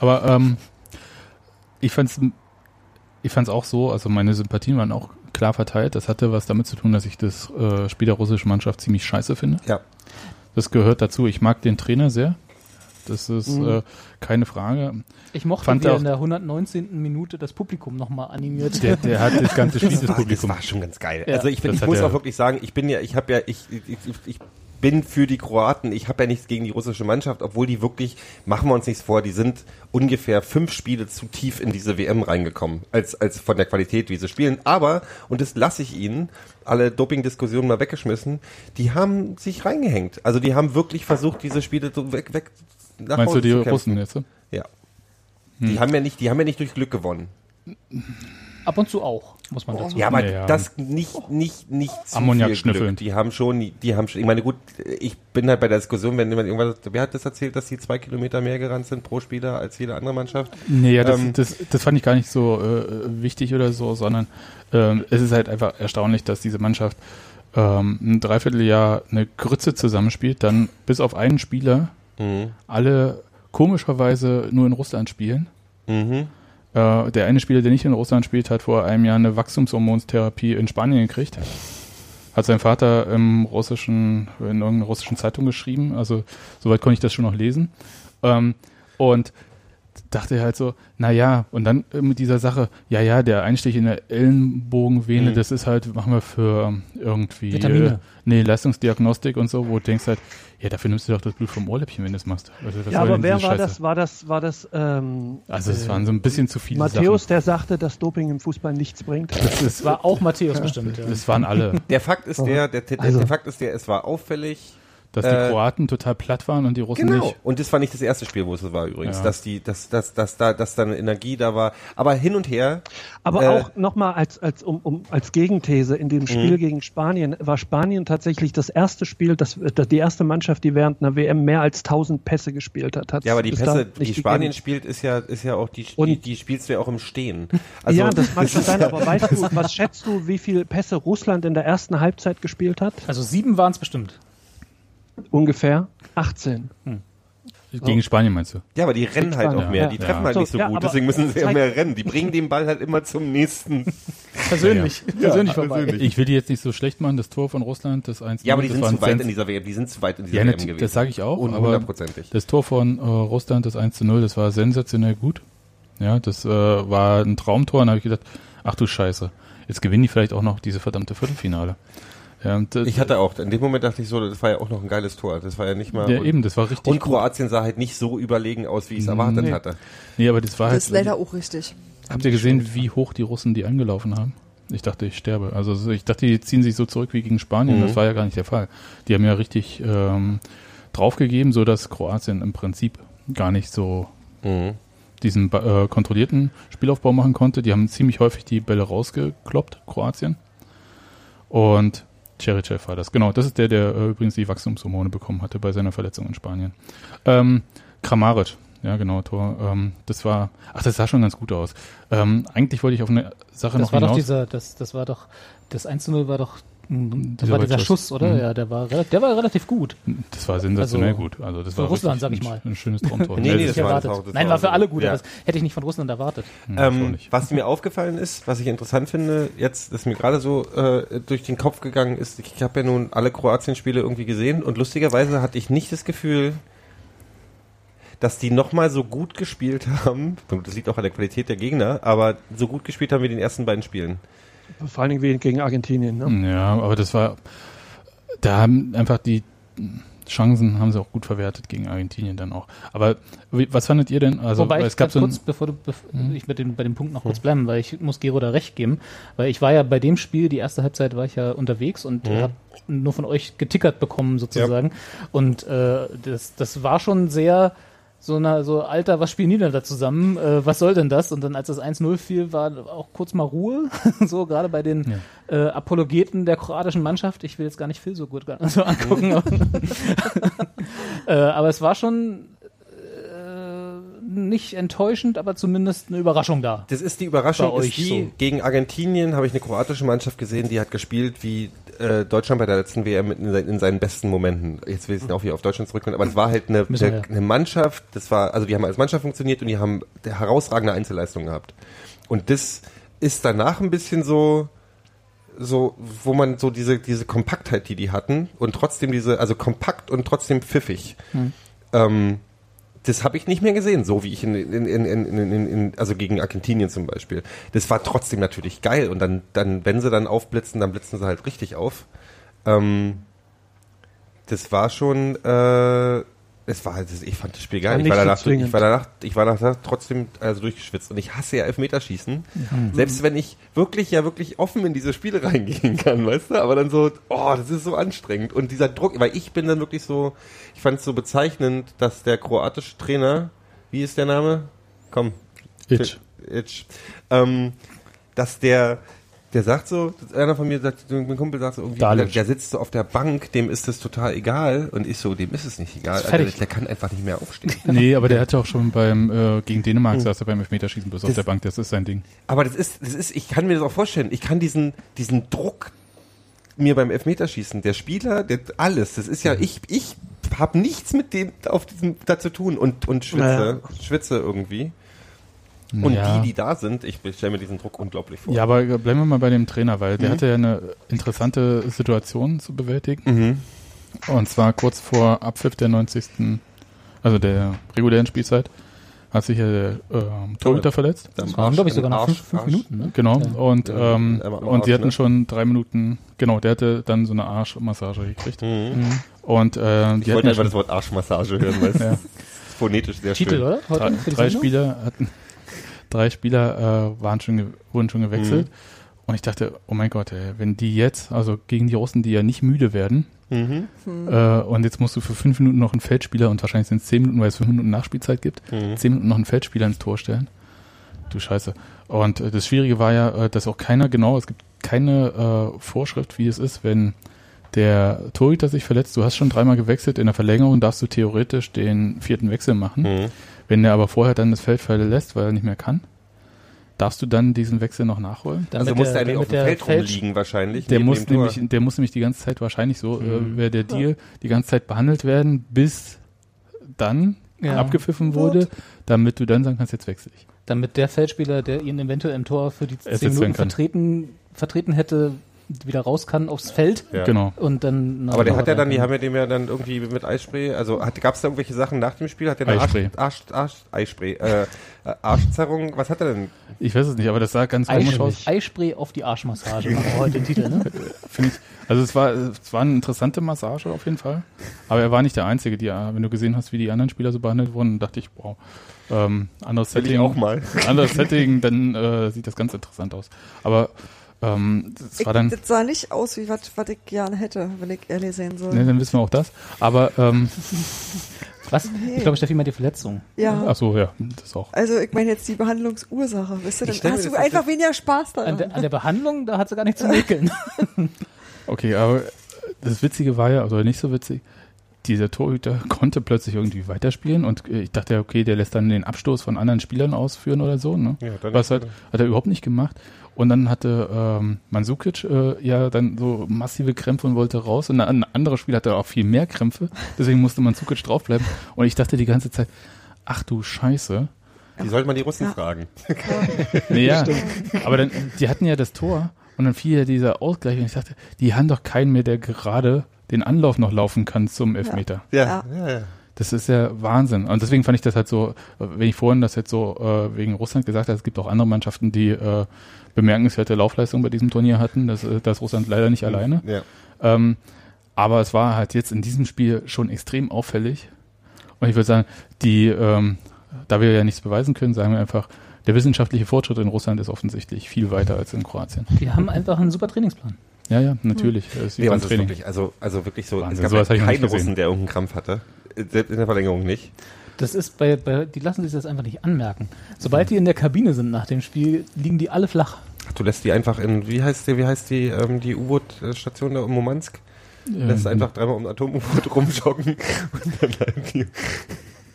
Aber ähm, ich fand's, ich fand's auch so, also meine Sympathien waren auch klar verteilt. Das hatte was damit zu tun, dass ich das äh, Spiel der russischen Mannschaft ziemlich scheiße finde. Ja. Das gehört dazu. Ich mag den Trainer sehr. Das ist Mhm. äh, keine Frage. Ich mochte, Fand wie er auch- in der 119. Minute das Publikum nochmal animiert. Der, der hat das ganze Spiel Das des war, das Publikum. war schon ganz geil. Ja. also ich, bin, Das ich muss auch wirklich sagen, ich bin ja, ich habe ja, ich, ich, ich, ich bin für die Kroaten. Ich habe ja nichts gegen die russische Mannschaft, obwohl die wirklich, machen wir uns nichts vor, die sind ungefähr fünf Spiele zu tief in diese WM reingekommen, als, als von der Qualität, wie sie spielen. Aber, und das lasse ich ihnen, alle Doping-Diskussionen mal weggeschmissen, die haben sich reingehängt. Also die haben wirklich versucht, diese Spiele so weg, weg nach Meinst du Hause die zu kämpfen. Russen jetzt? ne? Ja. Die haben ja nicht, die haben ja nicht durch Glück gewonnen. Ab und zu auch, muss man dazu Ja, aber Ja. das nicht, nicht, nicht zu Ammoniak viel schnüffeln. Glück. Die haben schon, die haben schon, ich meine, gut, ich bin halt bei der Diskussion, wenn jemand irgendwas, wer hat das erzählt, dass die zwei Kilometer mehr gerannt sind pro Spieler als jede andere Mannschaft? Nee, ja, das, Ähm, das, das fand ich gar nicht so äh, wichtig oder so, sondern ähm, es ist halt einfach erstaunlich, dass diese Mannschaft ähm, ein Dreivierteljahr eine Grütze zusammenspielt, dann bis auf einen Spieler Mhm. alle komischerweise nur in Russland spielen. Mhm. Äh, der eine Spieler, der nicht in Russland spielt, hat vor einem Jahr eine Wachstumshormonstherapie in Spanien gekriegt. Hat sein Vater im russischen, in irgendeiner russischen Zeitung geschrieben. Also soweit konnte ich das schon noch lesen. Ähm, und dachte halt so, na ja, und dann äh, mit dieser Sache, ja, ja, der Einstich in der Ellenbogenvene, Mhm. das ist halt, machen wir für ähm, irgendwie, Vitamine. Äh, nee, Leistungsdiagnostik und so, wo du denkst halt, ja, dafür nimmst du doch das Blut vom Ohrläppchen, wenn du das machst. Also, was Ja, aber wer war das? War das, war das, ähm, Also es äh, waren so ein bisschen zu viele Matthäus, Sachen. der sagte, dass Doping im Fußball nichts bringt. Das, ist, war auch Matthäus bestimmt. Ja. das waren alle. Der Fakt ist der, der, der, Also- der Fakt ist der, es war auffällig. Dass die Äh, Kroaten total platt waren und die Russen Genau. nicht. Und das war nicht das erste Spiel, wo es so war übrigens, Ja. dass die, dass, dass, dass da, dass da eine Energie da war. Aber hin und her, Aber Äh, auch nochmal als, als, um, um, als Gegenthese in dem Spiel gegen Spanien war Spanien tatsächlich das erste Spiel, das, das die erste Mannschaft, die während einer WM mehr als 1000 Pässe gespielt hat. Hat's ja, aber die Pässe, die nicht Spanien gegeben. spielt, ist ja, ist ja auch die, die, Und- die spielst du ja auch im Stehen. <laughs> Also, ja, das mag schon sein, ja- aber weißt du, <laughs> was schätzt du, wie viele Pässe Russland in der ersten Halbzeit gespielt hat? Also sieben waren es bestimmt. Ungefähr 18. Gegen Spanien meinst du? Ja, aber die rennen halt Spanien, auch mehr. ja. Die Ja. treffen halt So, nicht so ja, gut, deswegen müssen sie ja mehr rennen. Die bringen den Ball halt immer zum nächsten. <laughs> Persönlich. Persönlich vorbei. persönlich. Ich will die jetzt nicht so schlecht machen, das Tor von Russland, das 1 Ja, aber die das sind zu weit Sens- in dieser WM. Die sind zu weit in dieser Ja, WM gewesen. das sage ich auch, hundertprozentig. das Tor von äh, Russland, das 1 zu 0, das war sensationell gut. Ja, das äh, war ein Traumtor und da habe ich gedacht, ach du Scheiße, jetzt gewinnen die vielleicht auch noch diese verdammte Viertelfinale. Ja, und, äh, Ich hatte auch, in dem Moment dachte ich so, das war ja auch noch ein geiles Tor. Das war ja nicht mal. ja, und, eben, das war richtig und Kroatien sah halt nicht so überlegen aus, wie ich es erwartet Nee. hatte. Nee, aber das war Das ist halt. leider auch richtig. Habt ihr gesehen, wie hoch die Russen die angelaufen haben? Ich dachte, ich sterbe. Also so- ich dachte, die ziehen sich so zurück wie gegen Spanien. Mhm. Das war ja gar nicht der Fall. Die haben ja richtig ähm, draufgegeben, so dass Kroatien im Prinzip gar nicht so Mhm. diesen äh, kontrollierten Spielaufbau machen konnte. Die haben ziemlich häufig die Bälle rausgekloppt, Kroatien. Und Cherichev war das. Genau, das ist der, der äh, übrigens die Wachstumshormone bekommen hatte bei seiner Verletzung in Spanien. Ähm, Kramaric, ja genau, Tor. Ähm, das war, ach, das sah schon ganz gut aus. Ähm, eigentlich wollte ich auf eine Sache Das noch war doch dieser, das, das war doch, das 1 zu 0 war doch, das Dieser war dieser. Schuss, oder? Mhm. Ja, der war, der war relativ gut. das war sensationell also, gut. Also das für war Russland, sag ich ein, mal. ein schönes Traumtor. <laughs> Nee, nee, ich das war- erwartet. das war- das Nein, war für alle gut, Ja. aber das hätte ich nicht von Russland erwartet. Schon Ähm, was mir aufgefallen ist, was ich interessant finde, jetzt ist mir gerade so äh, durch den Kopf gegangen ist, ich habe ja nun alle Kroatien-Spiele irgendwie gesehen und lustigerweise hatte ich nicht das Gefühl, dass die nochmal so gut gespielt haben. Das liegt auch an der Qualität der Gegner, aber so gut gespielt haben wie in den ersten beiden Spielen. Vor allen Dingen gegen Argentinien. Ne? Ja, aber das war, da haben einfach die Chancen haben sie auch gut verwertet gegen Argentinien dann auch. Aber wie, was fandet ihr denn? Also Wobei weil ich es gab so ein, kurz, bevor du, bev ich mit dem, bei dem Punkt noch kurz bleiben, weil ich muss Gero da recht geben, weil ich war ja bei dem Spiel, die erste Halbzeit war ich ja unterwegs und Mhm. habe nur von euch getickert bekommen sozusagen und äh, das, das war schon sehr so na so Alter, was spielen die denn da zusammen? Äh, was soll denn das? Und dann als das 1-0 fiel, war auch kurz mal Ruhe, <laughs> so gerade bei den äh, Apologeten der kroatischen Mannschaft. Ich will jetzt gar nicht viel so gut <laughs> so angucken. <laughs> äh, aber es war schon äh, nicht enttäuschend, aber zumindest eine Überraschung da. Das ist die Überraschung, Bei euch ist die, so. gegen Argentinien habe ich eine kroatische Mannschaft gesehen, die hat gespielt wie äh, Deutschland bei der letzten WM in, seinen- in seinen besten Momenten. Jetzt will ich auch wieder auf Deutschland zurückkommen, aber es war halt eine, eine, eine Mannschaft, das war, also die haben als Mannschaft funktioniert und die haben herausragende Einzelleistungen gehabt. Und das ist danach ein bisschen so, so, wo man so diese, diese Kompaktheit, die die hatten und trotzdem diese, also kompakt und trotzdem pfiffig. Ähm, das habe ich nicht mehr gesehen, so wie ich in, in, in, in, in, in, also gegen Argentinien zum Beispiel. Das war trotzdem natürlich geil und dann, dann, wenn sie dann aufblitzen, dann blitzen sie halt richtig auf. Ähm, das war schon, äh, es war, das, ich fand das Spiel geil. Ich war danach, ich war danach, ich war danach trotzdem also durchgeschwitzt und ich hasse ja Elfmeterschießen. Selbst wenn ich wirklich ja wirklich offen in diese Spiele <laughs> reingehen kann, weißt du, aber dann so, oh, das ist so anstrengend und dieser Druck, weil ich bin dann wirklich so, ich fand es so bezeichnend, dass der kroatische Trainer, wie ist der Name? Komm. Itch. Itch. Ähm, dass der, der sagt so, einer von mir sagt, mein Kumpel sagt so irgendwie, der, der sitzt so auf der Bank, dem ist das total egal und ich so, dem ist es nicht egal, fertig. der kann einfach nicht mehr aufstehen. <laughs> nee, aber der hatte auch schon beim äh, gegen Dänemark saß er beim Elfmeterschießen bloß auf Das- der Bank. Das ist sein Ding. Aber das ist, das ist, ich kann mir das auch vorstellen. Ich kann diesen, diesen Druck mir beim Elfmeterschießen, der Spieler, der, alles, das ist ja, ich, ich habe nichts mit dem auf diesem da zu tun und, und schwitze, schwitze irgendwie. Und ja. die, die da sind, ich stelle mir diesen Druck unglaublich vor. Ja, aber bleiben wir mal bei dem Trainer, weil der Mhm. hatte ja eine interessante Situation zu bewältigen. Mhm. Und zwar kurz vor Abpfiff der 90. also der regulären Spielzeit, hat sich ja der ähm, Torhüter verletzt. Das waren, glaube ich, sogar noch fünf, fünf Minuten. Ne? Genau. Ja. Und, Ja, ähm, und sie hatten ne? schon drei Minuten, genau, der hatte dann so eine Arschmassage gekriegt. Mhm. Und äh, Ich die wollte einfach das Wort Arschmassage hören, weil es <laughs> Ja. ist phonetisch sehr Titel, schön. oder? Heute drei, drei Sendung? Spieler hatten, drei Spieler äh, waren schon, wurden schon gewechselt. Mhm. Und ich dachte, oh mein Gott, ey, wenn die jetzt, also gegen die Russen, die ja nicht müde werden, Mhm. äh, und jetzt musst du für fünf Minuten noch einen Feldspieler, und wahrscheinlich sind es zehn Minuten, weil es fünf Minuten Nachspielzeit gibt, Mhm. zehn Minuten noch einen Feldspieler ins Tor stellen. Du Scheiße. Und äh, das Schwierige war ja, äh, dass auch keiner genau, es gibt keine äh, Vorschrift, wie es ist, wenn der Torhüter sich verletzt. Du hast schon dreimal gewechselt, in der Verlängerung darfst du theoretisch den vierten Wechsel machen. Mhm. Wenn der aber vorher dann das Feld verlässt, weil er nicht mehr kann, darfst du dann diesen Wechsel noch nachholen? Damit Also muss der der- eigentlich auf dem Feld Feld- rumliegen wahrscheinlich. Der muss, nämlich, der muss nämlich die ganze Zeit wahrscheinlich so, Mhm. äh, wäre der Deal, die ganze Zeit behandelt werden, bis dann Ja. abgepfiffen wurde, damit du dann sagen kannst, jetzt wechsle ich. Damit der Feldspieler, der ihn eventuell im Tor für die zehn Minuten vertreten, vertreten hätte, wieder raus kann aufs Feld. Ja. Genau. Und dann Aber der hat ja dann, die haben ja dem ja dann irgendwie mit Eispray, also gab es da irgendwelche Sachen nach dem Spiel? Hat der eine Eispray. Arsch, Arsch, Arsch, Eispray, äh, äh, Arschzerrung, was hat er denn? Ich weiß es nicht, aber das sah ganz komisch aus. Eispray, Eispray auf die Arschmassage. Machen wir heute den Titel, ne? <laughs> Finde ich. Also es war, es war eine interessante Massage auf jeden Fall. Aber er war nicht der Einzige, die, wenn du gesehen hast, wie die anderen Spieler so behandelt wurden, dachte ich, wow. Ähm, anderes Setting. auch mal. Anderes Setting, dann äh, sieht das ganz interessant aus. Aber ähm, es Ich, war dann. das sah nicht aus, wie was was ich gerne hätte, wenn ich ehrlich sehen soll. Ne, dann wissen wir auch das. Aber ähm, <laughs> Was? Ich glaube, Steffi meint die Verletzung. Ja. ach so, ja, das auch. Also ich meine jetzt die Behandlungsursache, wisst ihr, dann hast du das einfach weniger Spaß An daran. der, an der Behandlung, da hat sie gar nicht zu mäkeln. <laughs> Okay, aber das Witzige war ja, oder nicht so witzig, dieser Torhüter <laughs> konnte plötzlich irgendwie weiterspielen und äh, ich dachte, ja, okay, der lässt dann den Abstoß von anderen Spielern ausführen oder so, ne? Ja, dann Was halt, hat er überhaupt nicht gemacht. Und dann hatte ähm, Mandzukic äh, ja dann so massive Krämpfe und wollte raus. Und ein anderer Spieler hatte auch viel mehr Krämpfe. Deswegen musste Mandzukic draufbleiben. Und ich dachte die ganze Zeit, ach du Scheiße. Die sollte man die Russen Ja. fragen. Nee, <laughs> ja. Aber dann, die hatten ja das Tor und dann fiel ja dieser Ausgleich und ich dachte, die haben doch keinen mehr, der gerade den Anlauf noch laufen kann zum Elfmeter. Ja, ja, ja. Das ist ja Wahnsinn. Und deswegen fand ich das halt so, äh, wenn ich vorhin das jetzt so äh, wegen Russland gesagt habe, es gibt auch andere Mannschaften, die äh, bemerkenswerte Laufleistung bei diesem Turnier hatten. Das, äh, das Russland leider nicht alleine. ja. Ähm, aber es war halt jetzt in diesem Spiel schon extrem auffällig. Und ich würde sagen, die, ähm, da wir ja nichts beweisen können, sagen wir einfach, der wissenschaftliche Fortschritt in Russland ist offensichtlich viel weiter als in Kroatien. Die haben einfach einen super Trainingsplan. Ja, ja, natürlich. Es ist Training. wirklich, also, also wirklich so, Wahnsinn, es gab ja keinen. Russen, der irgendeinen Krampf hatte. Selbst in der Verlängerung nicht. Das ist bei, bei, die lassen sich das einfach nicht anmerken. Sobald die in der Kabine sind nach dem Spiel, liegen die alle flach. Ach, du lässt die einfach in, wie heißt die, wie heißt die, ähm, die U-Boot-Station da in Murmansk? Lässt Ähm, einfach dreimal um Atom-U-Boot rumjoggen <laughs> und dann bleiben die,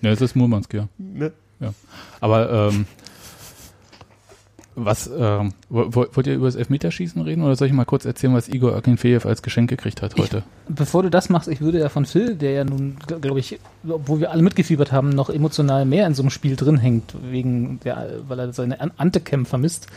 Ja, es ist Murmansk, ja. ne? Aber ähm, was, ähm, wo- wo- wollt ihr über das Elfmeterschießen reden oder soll ich mal kurz erzählen, was Igor Akinfeev als Geschenk gekriegt hat heute? Bevor du das machst, ich würde ja von Phil, der ja nun, glaube ich, wo wir alle mitgefiebert haben, noch emotional mehr in so einem Spiel drin hängt, wegen der, weil er seine An- Ante-Cam vermisst.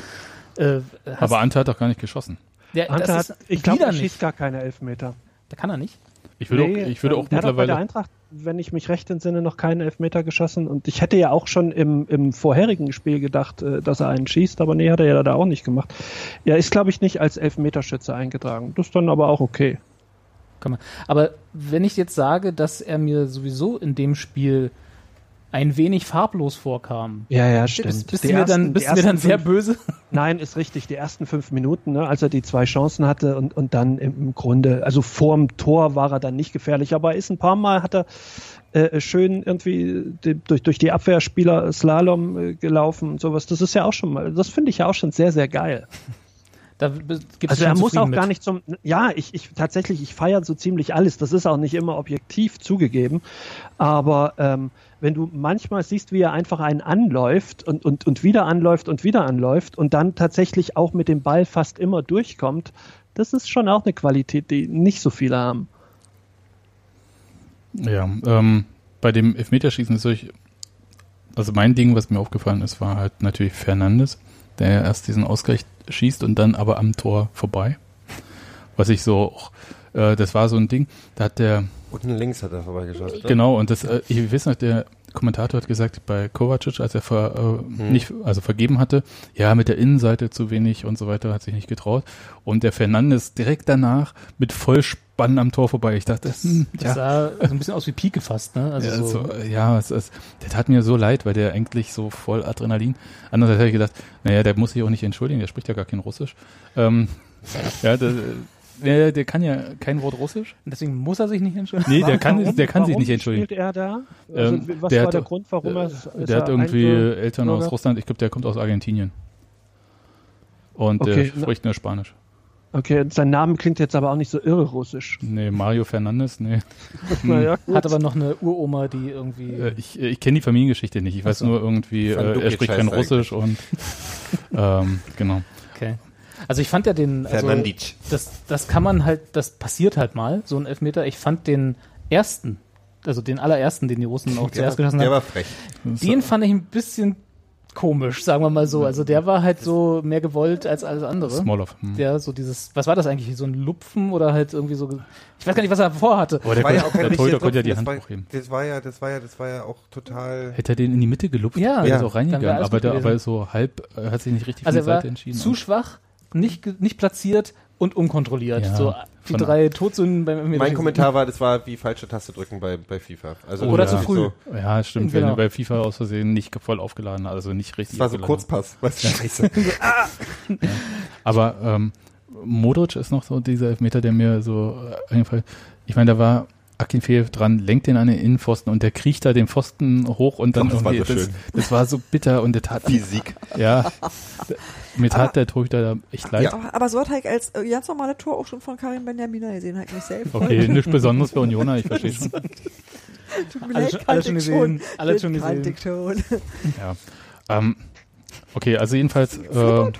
Äh, Aber Ante hat doch gar nicht geschossen. der, Ante das hat, ist ich glaube, er schießt gar keine Elfmeter. Da kann er nicht. Ich würde, Nee, auch, ich würde ähm, auch auch bei der mittlerweile. Eintracht, wenn ich mich recht entsinne, noch keinen Elfmeter geschossen. Und ich hätte ja auch schon im, im vorherigen Spiel gedacht, äh, dass er einen schießt, aber nee, hat er ja da auch nicht gemacht. Er ist, glaube ich, nicht als Elfmeterschütze eingetragen. Das ist dann aber auch okay. Aber wenn ich jetzt sage, dass er mir sowieso in dem Spiel ein wenig farblos vorkam, Ja, ja, bist, bist, du, mir dann, bist mir dann sehr böse? <laughs> Nein, ist richtig. Die ersten fünf Minuten, ne, als er die zwei Chancen hatte und, und dann im, Grunde, also vorm Tor war er dann nicht gefährlich, aber er ist ein paar Mal hat er äh, schön irgendwie die, durch, durch die Abwehrspieler Slalom äh, gelaufen und sowas. Das ist ja auch schon mal, das finde ich ja auch schon sehr, sehr geil. Da gibt's Also er muss auch zufrieden gar mit. nicht zum, ja, ich, ich tatsächlich, ich feiere so ziemlich alles. Das ist auch nicht immer objektiv zugegeben. Aber ähm, wenn du manchmal siehst, wie er einfach einen anläuft und, und, und wieder anläuft und wieder anläuft und dann tatsächlich auch mit dem Ball fast immer durchkommt, das ist schon auch eine Qualität, die nicht so viele haben. Ja, ähm, bei dem Elfmeterschießen ist euch, also mein Ding, was mir aufgefallen ist, war halt natürlich Fernandes, der erst diesen Ausgleich schießt und dann aber am Tor vorbei. Was ich so, äh, das war so ein Ding, da hat der, Unten links hat er vorbeigeschaut. Ne? genau, und das, äh, ich weiß noch, der Kommentator hat gesagt, bei Kovacic, als er ver, äh, nicht, also vergeben hatte, ja, mit der Innenseite zu wenig und so weiter, hat sich nicht getraut. Und der Fernandes direkt danach mit Vollspann am Tor vorbei. Ich dachte, hm, Das sah so ein bisschen aus wie Pike fast, ne? Also ja, so, so, ja es, es, der tat mir so leid, weil der eigentlich so voll Adrenalin. Andererseits habe ich gedacht, naja, der muss sich auch nicht entschuldigen, der spricht ja gar kein Russisch. Ähm, <laughs> ja, der, der, der kann ja kein Wort Russisch. deswegen muss er sich nicht entschuldigen. Nee, der kann, Warum- der kann sich warum nicht entschuldigen. Spielt er da? Also, Ähm, was der war hat- der Grund, warum er? ist Der hat er irgendwie Eltern aus Russland, ich glaube, der kommt aus Argentinien. Und Okay, der na- spricht nur Spanisch. Okay, sein Name klingt jetzt aber auch nicht so irre russisch. Nee, Mario Fernandes, nee. <laughs> Naja, gut. Hat aber noch eine Uroma, die irgendwie. Äh, Ich, ich kenne die Familiengeschichte nicht. Ich weiß Ach so. nur irgendwie, äh, er spricht kein Russisch und <laughs> ähm, genau. Okay. Also ich fand ja den. Also, Fernandic. das, das kann man halt, das passiert halt mal, so ein Elfmeter. Ich fand den ersten, also den allerersten, den die Russen auch Der, <laughs> zuerst geschossen der haben, war frech. den fand ich ein bisschen komisch, sagen wir mal so. Also der war halt so mehr gewollt als alles andere. Smolov. Hm. Der so dieses, was war das eigentlich? So ein Lupfen oder halt irgendwie so, ich weiß gar nicht, was er vorhatte. Aber der, War ja konnte, auch der Torhüter konnte ja die das Hand war, hochheben. Das war ja, das war ja, das war ja auch total. Hätte er den in die Mitte gelupft, Ja, wäre ja. das auch reingegangen. Aber, der, aber so halb, er hat sich nicht richtig Also der war Seite entschieden. zu schwach, nicht, nicht platziert und unkontrolliert. Ja, so die von- drei Todsünden beim Mein Kommentar war, das war wie falsche Taste drücken bei, bei FIFA. Also Oder zu früh. So, ja, stimmt. Genau. Wenn er bei FIFA aus Versehen nicht voll aufgeladen hat, also nicht richtig das war so aufgeladen Kurzpass. Was scheiße. <laughs> Aber ähm, Modric ist noch so dieser Elfmeter, der mir so äh, eingefallen Ich meine, da war Akinfeev dran, lenkt den an den Innenpfosten und der kriecht da den Pfosten hoch und dann Oh, das war so das, schön. das war so bitter und der tat, Physik. ja, mir tat der Torhüter da echt leid. Aber, aber so hat halt als äh, ganz normale Tor auch schon von Karim Benjamina gesehen, halt nicht selbst. Okay, nichts Besonderes für Unioner, ich verstehe schon. <laughs> Tut mir Alle leid, schon- alle gesehen, alle schon gesehen. schon. Ja. Ähm, okay, also jedenfalls, äh.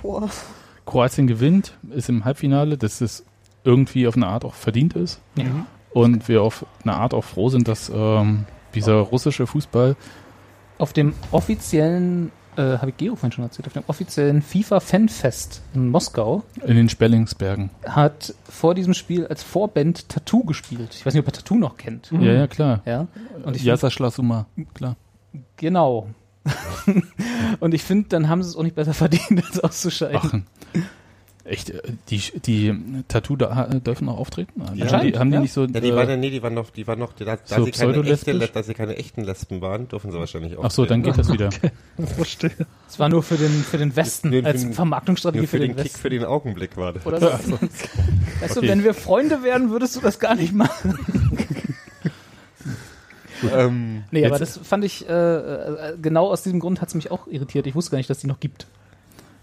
Kroatien gewinnt, ist im Halbfinale, das ist irgendwie auf eine Art auch verdient ist. Und wir auf eine Art auch froh sind, dass ähm, dieser russische Fußball Auf dem offiziellen, äh, habe ich Gero vorhin schon erzählt, auf dem offiziellen FIFA-Fanfest in Moskau in den Spellingsbergen. hat vor diesem Spiel als Vorband Tattoo gespielt. Ich weiß nicht, ob ihr Tattoo noch kennt. Ja, ja, klar. Ja. Und ich Yasa Schlasuma, klar. Genau. <laughs> und ich finde, dann haben sie es auch nicht besser verdient, <laughs> als auszuscheiden. Ach, echt, äh, die, die Tattoo da, dürfen auch auftreten? Haben die, Anscheinend, haben die ja. nicht so. Ja, die äh, waren ja, nee, die waren noch, die waren noch, da, da, So sie keine echte, dass sie keine echten Lesben waren, dürfen sie wahrscheinlich auch. ach so, dann geht das wieder. <laughs> Verstehe. Es war nur für den, für den Westen, Nur für als den- Vermarktungsstrategie für, für den den, Kick, für den Augenblick war das. Oder so. Weißt du, wenn wir Freunde wären, würdest du das gar nicht machen. <laughs> Ähm, Nee, aber das fand ich, äh, äh, genau aus diesem Grund hat es mich auch irritiert. Ich wusste gar nicht, dass die noch gibt.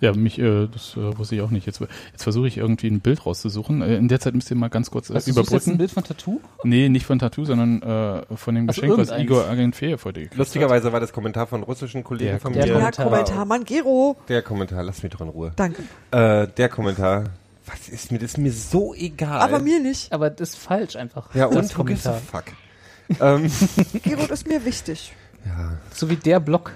Ja, mich, äh, das äh, wusste ich auch nicht. Jetzt, jetzt versuche ich irgendwie ein Bild rauszusuchen. Äh, in der Zeit müsst ihr mal ganz kurz äh, Weißt du, suchst jetzt ein überbrücken. Bild von Tattoo? Nee, nicht von Tattoo, sondern äh, von dem Ach so, Geschenk, was. Igor Agenfeev heute gekriegt hat. lustigerweise war das Kommentar von russischen Kollegen Der- von der mir. Ja, Kommentar. Kommentar. Mann, Gero. Der Kommentar, lass mich doch in Ruhe. Danke. Äh, der Kommentar. Was ist mir, das ist mir so egal. Aber mir nicht. Aber das ist falsch einfach. Ja, das und who gives a fuck? ähm, Gero das ist mir wichtig. ja, So wie der Blog.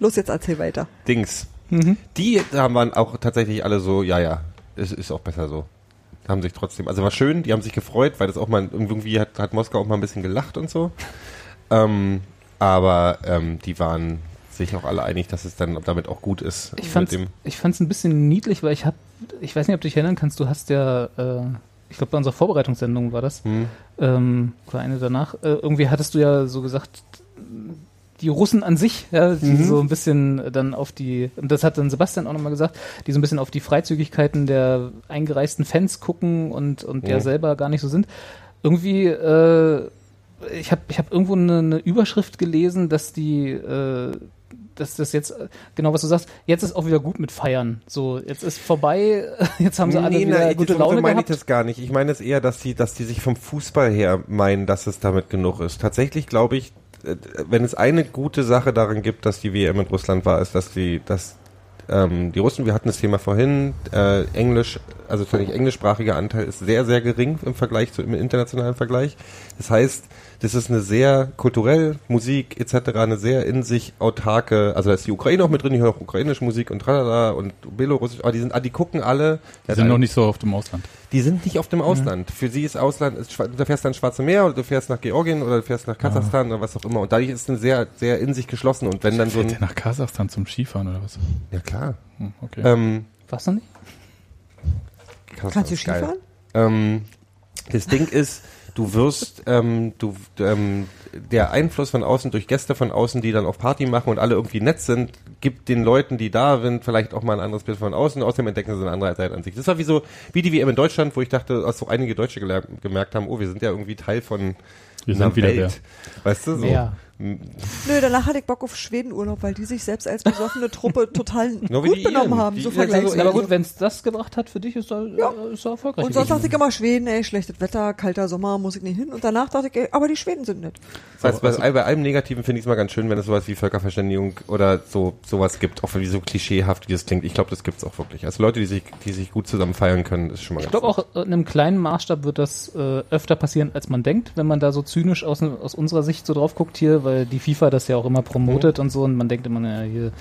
Los, jetzt erzähl weiter. Dings. Mhm. Die haben waren auch tatsächlich alle so, ja, ja, es ist auch besser so. Haben sich trotzdem, also war schön, die haben sich gefreut, weil das auch mal, irgendwie hat, hat Moskau auch mal ein bisschen gelacht und so. Ähm, aber ähm, die waren sich auch alle einig, dass es dann damit auch gut ist. Ich ich fand's ein bisschen niedlich, weil ich hab, ich weiß nicht, ob du dich erinnern kannst, du hast ja, äh, ich glaube bei unserer Vorbereitungssendung war das, hm, ähm, oder eine danach, äh, irgendwie hattest du ja so gesagt, die Russen an sich, ja, die Mhm. so ein bisschen dann auf die, und das hat dann Sebastian auch nochmal gesagt, die so ein bisschen auf die Freizügigkeiten der eingereisten Fans gucken und, und ja Mhm. selber gar nicht so sind. Irgendwie, äh, ich habe ich hab irgendwo eine, eine Überschrift gelesen, dass die, äh, dass das jetzt, genau was du sagst, jetzt ist auch wieder gut mit Feiern. So, jetzt ist vorbei, <laughs> jetzt haben sie alle Nee, wieder ich- gute Laune so meine gehabt. ich das gar nicht. Ich meine es eher, dass die, dass die sich vom Fußball her meinen, dass es damit genug ist. Tatsächlich glaube ich, wenn es eine gute Sache daran gibt, dass die WM in Russland war, ist, dass die, dass ähm, die Russen, wir hatten das Thema vorhin, äh, Englisch, also völlig englischsprachiger Anteil ist sehr, sehr gering im Vergleich zu im internationalen Vergleich. Das heißt, das ist eine sehr kulturell, Musik etc., eine sehr in sich autarke, also da ist die Ukraine auch mit drin, die hören auch ukrainische Musik und tralala und Belorussisch, aber die sind, ah, die gucken alle. Die sind noch nicht so auf dem Ausland. Die sind nicht auf dem Ausland. Für sie ist Ausland, ist, du fährst dann Schwarze Meer oder du fährst nach Georgien oder du fährst nach Kasachstan oder was auch immer. Und dadurch ist es ein sehr, sehr in sich geschlossen. Und wenn dann so ein, nach Kasachstan zum Skifahren oder was? ja klar, Hm, okay. ähm, Was noch nicht? Kasachstan Kannst du. Skifahren? Ähm, das Ding ist, du wirst, ähm, du, ähm, der Einfluss von außen durch Gäste von außen, die dann auf Party machen und alle irgendwie nett sind, gibt den Leuten, die da sind, vielleicht auch mal ein anderes Bild von außen. Außerdem entdecken sie eine andere Seite an sich. Das war wie so, wie die WM in Deutschland, wo ich dachte, dass so einige Deutsche gemerkt haben, oh, wir sind ja irgendwie Teil von Wir einer sind wieder Welt. Weißt du, so. Wer? Nö, danach hatte ich Bock auf Schwedenurlaub, weil die sich selbst als besoffene Truppe <laughs> total wie gut die benommen Iren. haben. Die- So vergleichsweise. Ja, aber gut, wenn es das gebracht hat für dich, ist er, Ja. äh, ist er erfolgreich. Und sonst dachte ich immer, Schweden, ey, schlechtes Wetter, kalter Sommer, muss ich nicht hin. Und danach dachte ich, ey, aber die Schweden sind nett. Weißt, bei, bei allem Negativen finde ich es mal ganz schön, wenn es sowas wie Völkerverständigung oder so sowas gibt, auch wenn wie so klischeehaft wie das klingt. Ich glaube, das gibt's auch wirklich. Also Leute, die sich, die sich gut zusammen feiern können, ist schon mal Ich ganz glaube auch in einem kleinen Maßstab wird das äh, öfter passieren, als man denkt, wenn man da so zynisch aus, aus unserer Sicht so drauf guckt hier, weil die FIFA das ja auch immer promotet und so und man denkt immer, naja, hier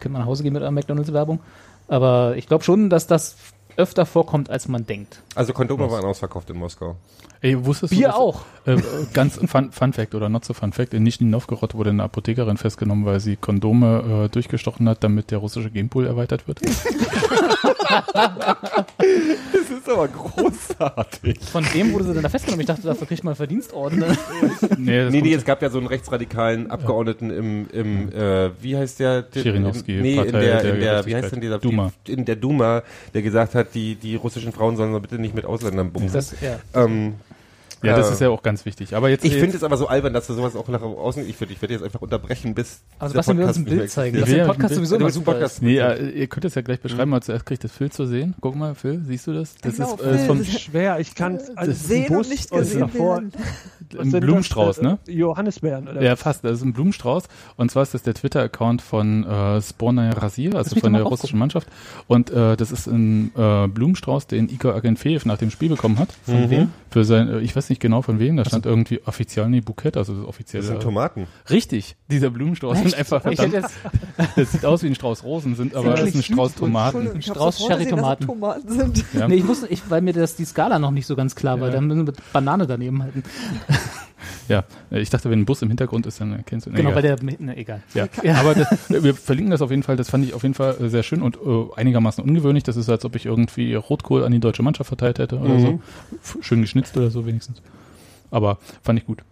könnte man nach Hause gehen mit einer McDonalds-Werbung. Aber ich glaube schon, dass das öfter vorkommt, als man denkt. Also Kondome waren ausverkauft in Moskau. Ey, wusstest du Bier dass- auch. Äh, ganz Fun, Fun Fact oder not so Fun Fact, in Nizhny Novgorod wurde eine Apothekerin festgenommen, weil sie Kondome äh, durchgestochen hat, damit der russische Genpool erweitert wird. <laughs> Das ist aber großartig. Von dem wurde sie dann da festgenommen. Ich dachte, dafür kriegt man einen Verdienstorden. <laughs> nee, Nee, nee, es gab ja so einen rechtsradikalen Abgeordneten im, im äh, wie heißt der? Schirinoski, Im- Nee, in Partei der, der in der, wie heißt denn dieser? Duma. Die, in der Duma, der gesagt hat, die, die russischen Frauen sollen doch bitte nicht mit Ausländern bumsen. Das, ja. ähm, ja, das äh, ist ja auch ganz wichtig. Aber jetzt ich finde es aber so albern, dass du sowas auch nach außen, ich würde ich würde jetzt einfach unterbrechen, bis Also was wir uns ein Bild zeigen, der ja Podcast ein sowieso super Podcast- ist. Nee, ja, ihr könnt es ja gleich beschreiben, aber zuerst kriegt das Phil zu sehen. Guck mal, Phil, siehst du das? Das Genau, ist, äh, ist vom. Schwer, ich kann es als Sehen und nicht gesehen davor, werden. was ein sind Blumenstrauß, das, äh, ne? Johannisbeeren, oder? Ja, fast. Das ist ein Blumenstrauß. Und zwar ist das der Twitter-Account von äh, Spornaya Rasir, also von der russischen Mannschaft. Und äh, das ist ein äh, Blumenstrauß, den Igor Agenfeev nach dem Spiel bekommen hat. Von wem? Für sein, äh, ich weiß nicht genau von wem, da stand irgendwie Offizialny Bukett, also das offizielle. Das sind Tomaten. Richtig, dieser Blumenstrauß sind einfach verdammt. jetzt, <laughs> Das sieht aus wie ein Strauß Rosen, sind aber es ist ein Strauß Tomaten. Hab Strauß Cherrytomaten. Tomaten sind. Ja. <laughs> nee, ich wusste, ich, weil mir das die Skala noch nicht so ganz klar war. Ja. Dann müssen wir mit Banane daneben halten. <laughs> <laughs> ja, ich dachte, wenn ein Bus im Hintergrund ist, dann erkennst du. nee, Genau, egal. bei der, ne, egal. Ja, aber das, wir verlinken das auf jeden Fall. Das fand ich auf jeden Fall äh, sehr schön und äh, einigermaßen ungewöhnlich. Das ist, als ob ich irgendwie Rotkohl an die deutsche Mannschaft verteilt hätte oder so. F- Schön geschnitzt oder so wenigstens. Aber fand ich gut.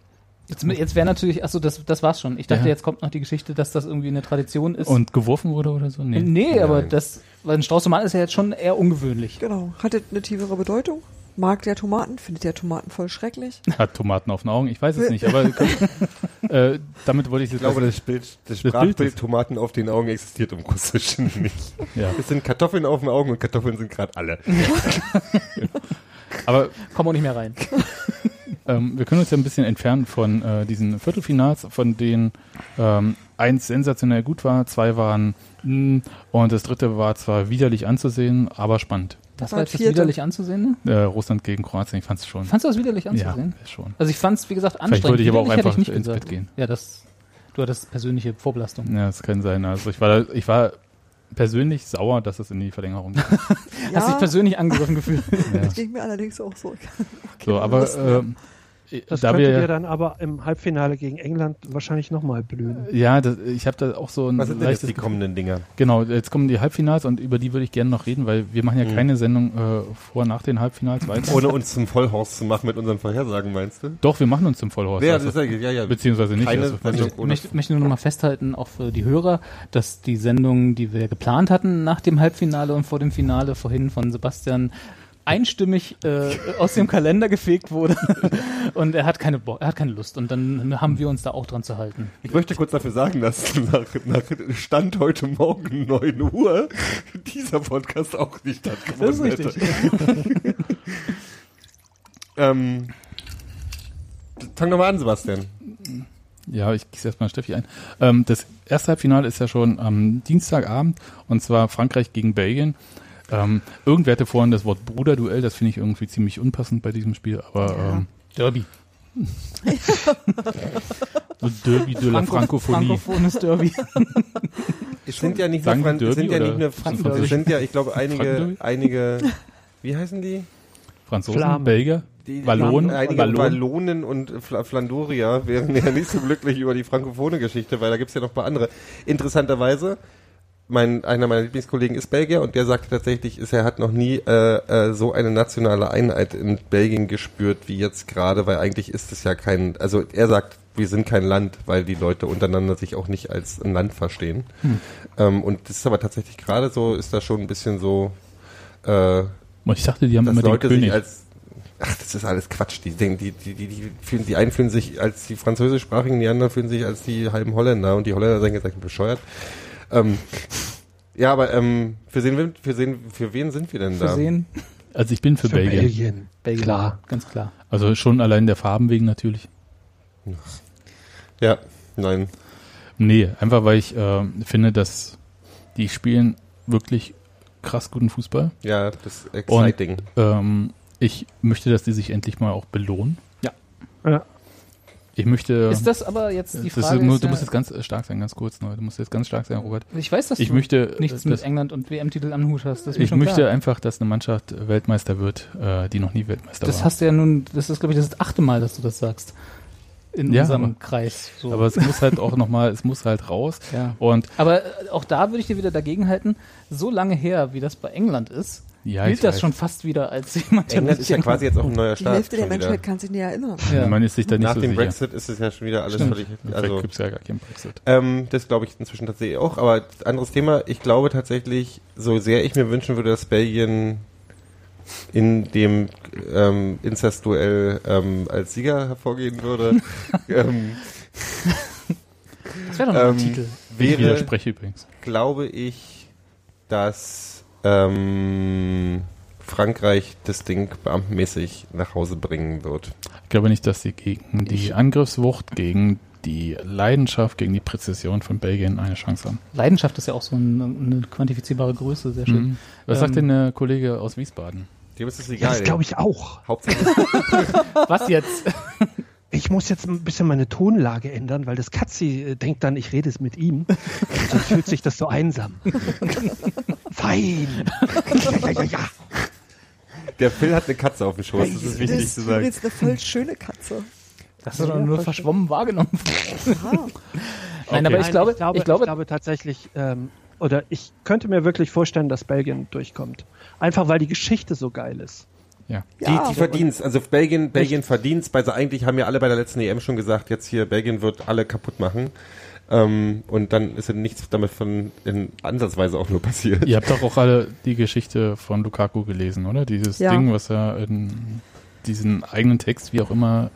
Jetzt, jetzt wäre natürlich, achso, das, das war's schon. Ich dachte, Ja. jetzt kommt noch die Geschichte, dass das irgendwie eine Tradition ist. Und geworfen wurde oder so? Nee. nee, aber Nein. das, weil ein Strauß Tomaten ist ja jetzt schon eher ungewöhnlich. Genau. Hatte eine tiefere Bedeutung. Mag der Tomaten, findet der Tomaten voll schrecklich. <laughs> Hat Tomaten auf den Augen? Ich weiß es nicht, aber <laughs> äh, damit wollte ich Ich jetzt glaube, das Bild, das Bild Sprachbild ist- Tomaten auf den Augen existiert im Russischen <laughs> nicht. ja. Es sind Kartoffeln auf den Augen und Kartoffeln sind gerade alle. Aber Kommen auch nicht mehr rein. Ähm, wir können uns ja ein bisschen entfernen von äh, diesen Viertelfinals, von denen ähm, eins sensationell gut war, zwei waren mh, und das dritte war zwar widerlich anzusehen, aber spannend. Das war war vierte. widerlich anzusehen. Äh, Russland gegen Kroatien, ich fand es schon. Fandst du das widerlich ja, anzusehen? schon. Also ich fand es, wie gesagt, Vielleicht anstrengend. wollte ich aber auch einfach nicht ins gesagt. Bett gehen. Ja, das, du hattest persönliche Vorbelastung. Ja, das kann sein. Also ich war, ich war persönlich sauer, dass es in die Verlängerung ging. <laughs> Hast dich persönlich angegriffen gefühlt? ja. Das ging mir allerdings auch so. <laughs> So, aber ähm, Das da könnte wir dir dann aber im Halbfinale gegen England wahrscheinlich nochmal blühen. ja, das, ich habe da auch so ein Was sind denn jetzt die kommenden Dinger? Genau, jetzt kommen die Halbfinals und über die würde ich gerne noch reden, weil wir machen ja Mhm. keine Sendung äh, vor nach den Halbfinals weiter. Ohne uns zum Vollhorst zu machen mit unseren Vorhersagen, meinst du? Doch, wir machen uns zum Vollhorst. Ja, also, das ist ja, ja, ja. beziehungsweise nicht. Keine also, Sendung Ich ohne möchte, möchte nur noch mal festhalten, auch für die Hörer, dass die Sendung, die wir geplant hatten nach dem Halbfinale und vor dem Finale vorhin von Sebastian einstimmig äh, aus dem Kalender gefegt wurde <laughs> und er hat keine Bo er hat keine Lust und dann haben wir uns da auch dran zu halten. Ich möchte kurz dafür sagen, dass nach, nach Stand heute Morgen 9 Uhr dieser Podcast auch nicht stattgefunden Das ist hätte. <laughs> ähm, fang doch mal an, Sebastian. Ja, ich gieße erstmal Steffi ein. Ähm, das erste Halbfinale ist ja schon am Dienstagabend und zwar Frankreich gegen Belgien. Ähm, irgendwer hatte vorhin das Wort Bruderduell, das finde ich irgendwie ziemlich unpassend bei diesem Spiel, aber ähm, Derby. <laughs> so Derby de la Francophonie. Frankophones Derby. Es sind ja nicht nur, Sagen Fran es sind Derby ja nicht nur Frankenderby? es sind ja, ich glaube, einige, einige, wie heißen die? Franzosen, Flamen. Belgier, Die Wallonen, einige Wallonen. Wallonen und Fla Flandorier wären ja nicht so glücklich über die frankophone Geschichte, weil da gibt's ja noch ein paar andere. Interessanterweise, mein, einer meiner Lieblingskollegen ist Belgier und der sagte tatsächlich, ist, er hat noch nie äh, äh, so eine nationale Einheit in Belgien gespürt wie jetzt gerade, weil eigentlich ist es ja kein, also er sagt, wir sind kein Land, weil die Leute untereinander sich auch nicht als ein Land verstehen. Ähm, und das ist aber tatsächlich gerade so, ist da schon ein bisschen so, äh, ich dachte, die haben immer den Leute sich König. als Ach, das ist alles Quatsch. Die, denken, die, die, die, die, fühlen, die einen fühlen sich als die französischsprachigen, die anderen fühlen sich als die halben Holländer und die Holländer sind jetzt eigentlich bescheuert. Ähm, ja, aber ähm, für, wen, für, wen, für wen sind wir denn da? Versehen. Also ich bin für, Belgien. Belgien. Belgien. Klar. Ganz klar. Also schon allein der Farben wegen natürlich. Ja, nein. Nee, einfach weil ich äh, finde, dass die spielen wirklich krass guten Fußball. Ja, das ist Und exciting. ähm, ich möchte, dass die sich endlich mal auch belohnen. Ja. Ich möchte. Ist das aber jetzt die das ist, Frage? du musst jetzt ganz äh, stark sein, ganz kurz. Nur. Du musst jetzt ganz stark sein, Robert. ich weiß, dass Ich du möchte, nichts äh, mit das- England und WM-Titel am Hut hast. Das Ich möchte klar. einfach, dass eine Mannschaft Weltmeister wird, äh, die noch nie Weltmeister Das war. hast du ja nun, das ist, glaube ich, das achte Mal, dass du das sagst. In Ja, unserem aber- Kreis. So. Aber es muss halt auch nochmal, es muss halt raus. ja. Und Aber auch da würde ich dir wieder dagegen halten, so lange her, wie das bei England ist, ja, gilt ich das weiß. schon fast wieder als <laughs> jemand, der England ist ja quasi jetzt auch ein neuer Die Staat. Hälfte der wieder. Menschheit kann sich nicht erinnern. Ja. Man ist sich da nicht Nach so dem sicher. Brexit ist es ja schon wieder alles Stimmt. völlig. Also, gibt es ja gar keinen Brexit. ähm, das glaube ich inzwischen tatsächlich auch. Aber anderes Thema. Ich glaube tatsächlich, so sehr ich mir wünschen würde, dass Belgien in dem ähm, Inzest-Duell ähm, als Sieger hervorgehen würde, <laughs> ähm, Das wäre doch noch ein ähm, Titel. Ich wäre, widerspreche übrigens. glaube ich, dass ähm, Frankreich das Ding beamtenmäßig nach Hause bringen wird. Ich glaube nicht, dass sie gegen die Angriffswucht, gegen die Leidenschaft, gegen die Präzision von Belgien eine Chance haben. Leidenschaft ist ja auch so eine, eine quantifizierbare Größe, sehr schön. Mhm. Was Ähm, sagt denn der Kollege aus Wiesbaden? Dem ist es Ja, egal. das glaube ich auch. Hauptsache, <laughs> Was jetzt? <laughs> Ich muss jetzt ein bisschen meine Tonlage ändern, weil das Katzi äh, denkt dann, ich rede es mit ihm. <laughs> Und dann fühlt sich das so einsam. Fein. Ja, ja, ja, ja. der Phil hat eine Katze auf dem Schoß. Das ist wichtig das zu ist sagen. übrigens eine voll schöne Katze. Das ist doch nur verschwommen wahrgenommen. <laughs> Nein, aber ich glaube, ich glaube, ich glaube, ich glaube tatsächlich, ähm, oder ich könnte mir wirklich vorstellen, dass Belgien durchkommt. Einfach weil die Geschichte so geil ist. Ja. Die, Ja, die verdienst. Also Belgien, Belgien verdienst. Weil sie eigentlich haben ja alle bei der letzten EM schon gesagt, jetzt hier Belgien wird alle kaputt machen. Ähm, und dann ist ja nichts damit von in ansatzweise auch nur passiert. Ihr habt doch auch alle die Geschichte von Lukaku gelesen, oder? Dieses Ja. Ding, was er in diesen eigenen Text, wie auch immer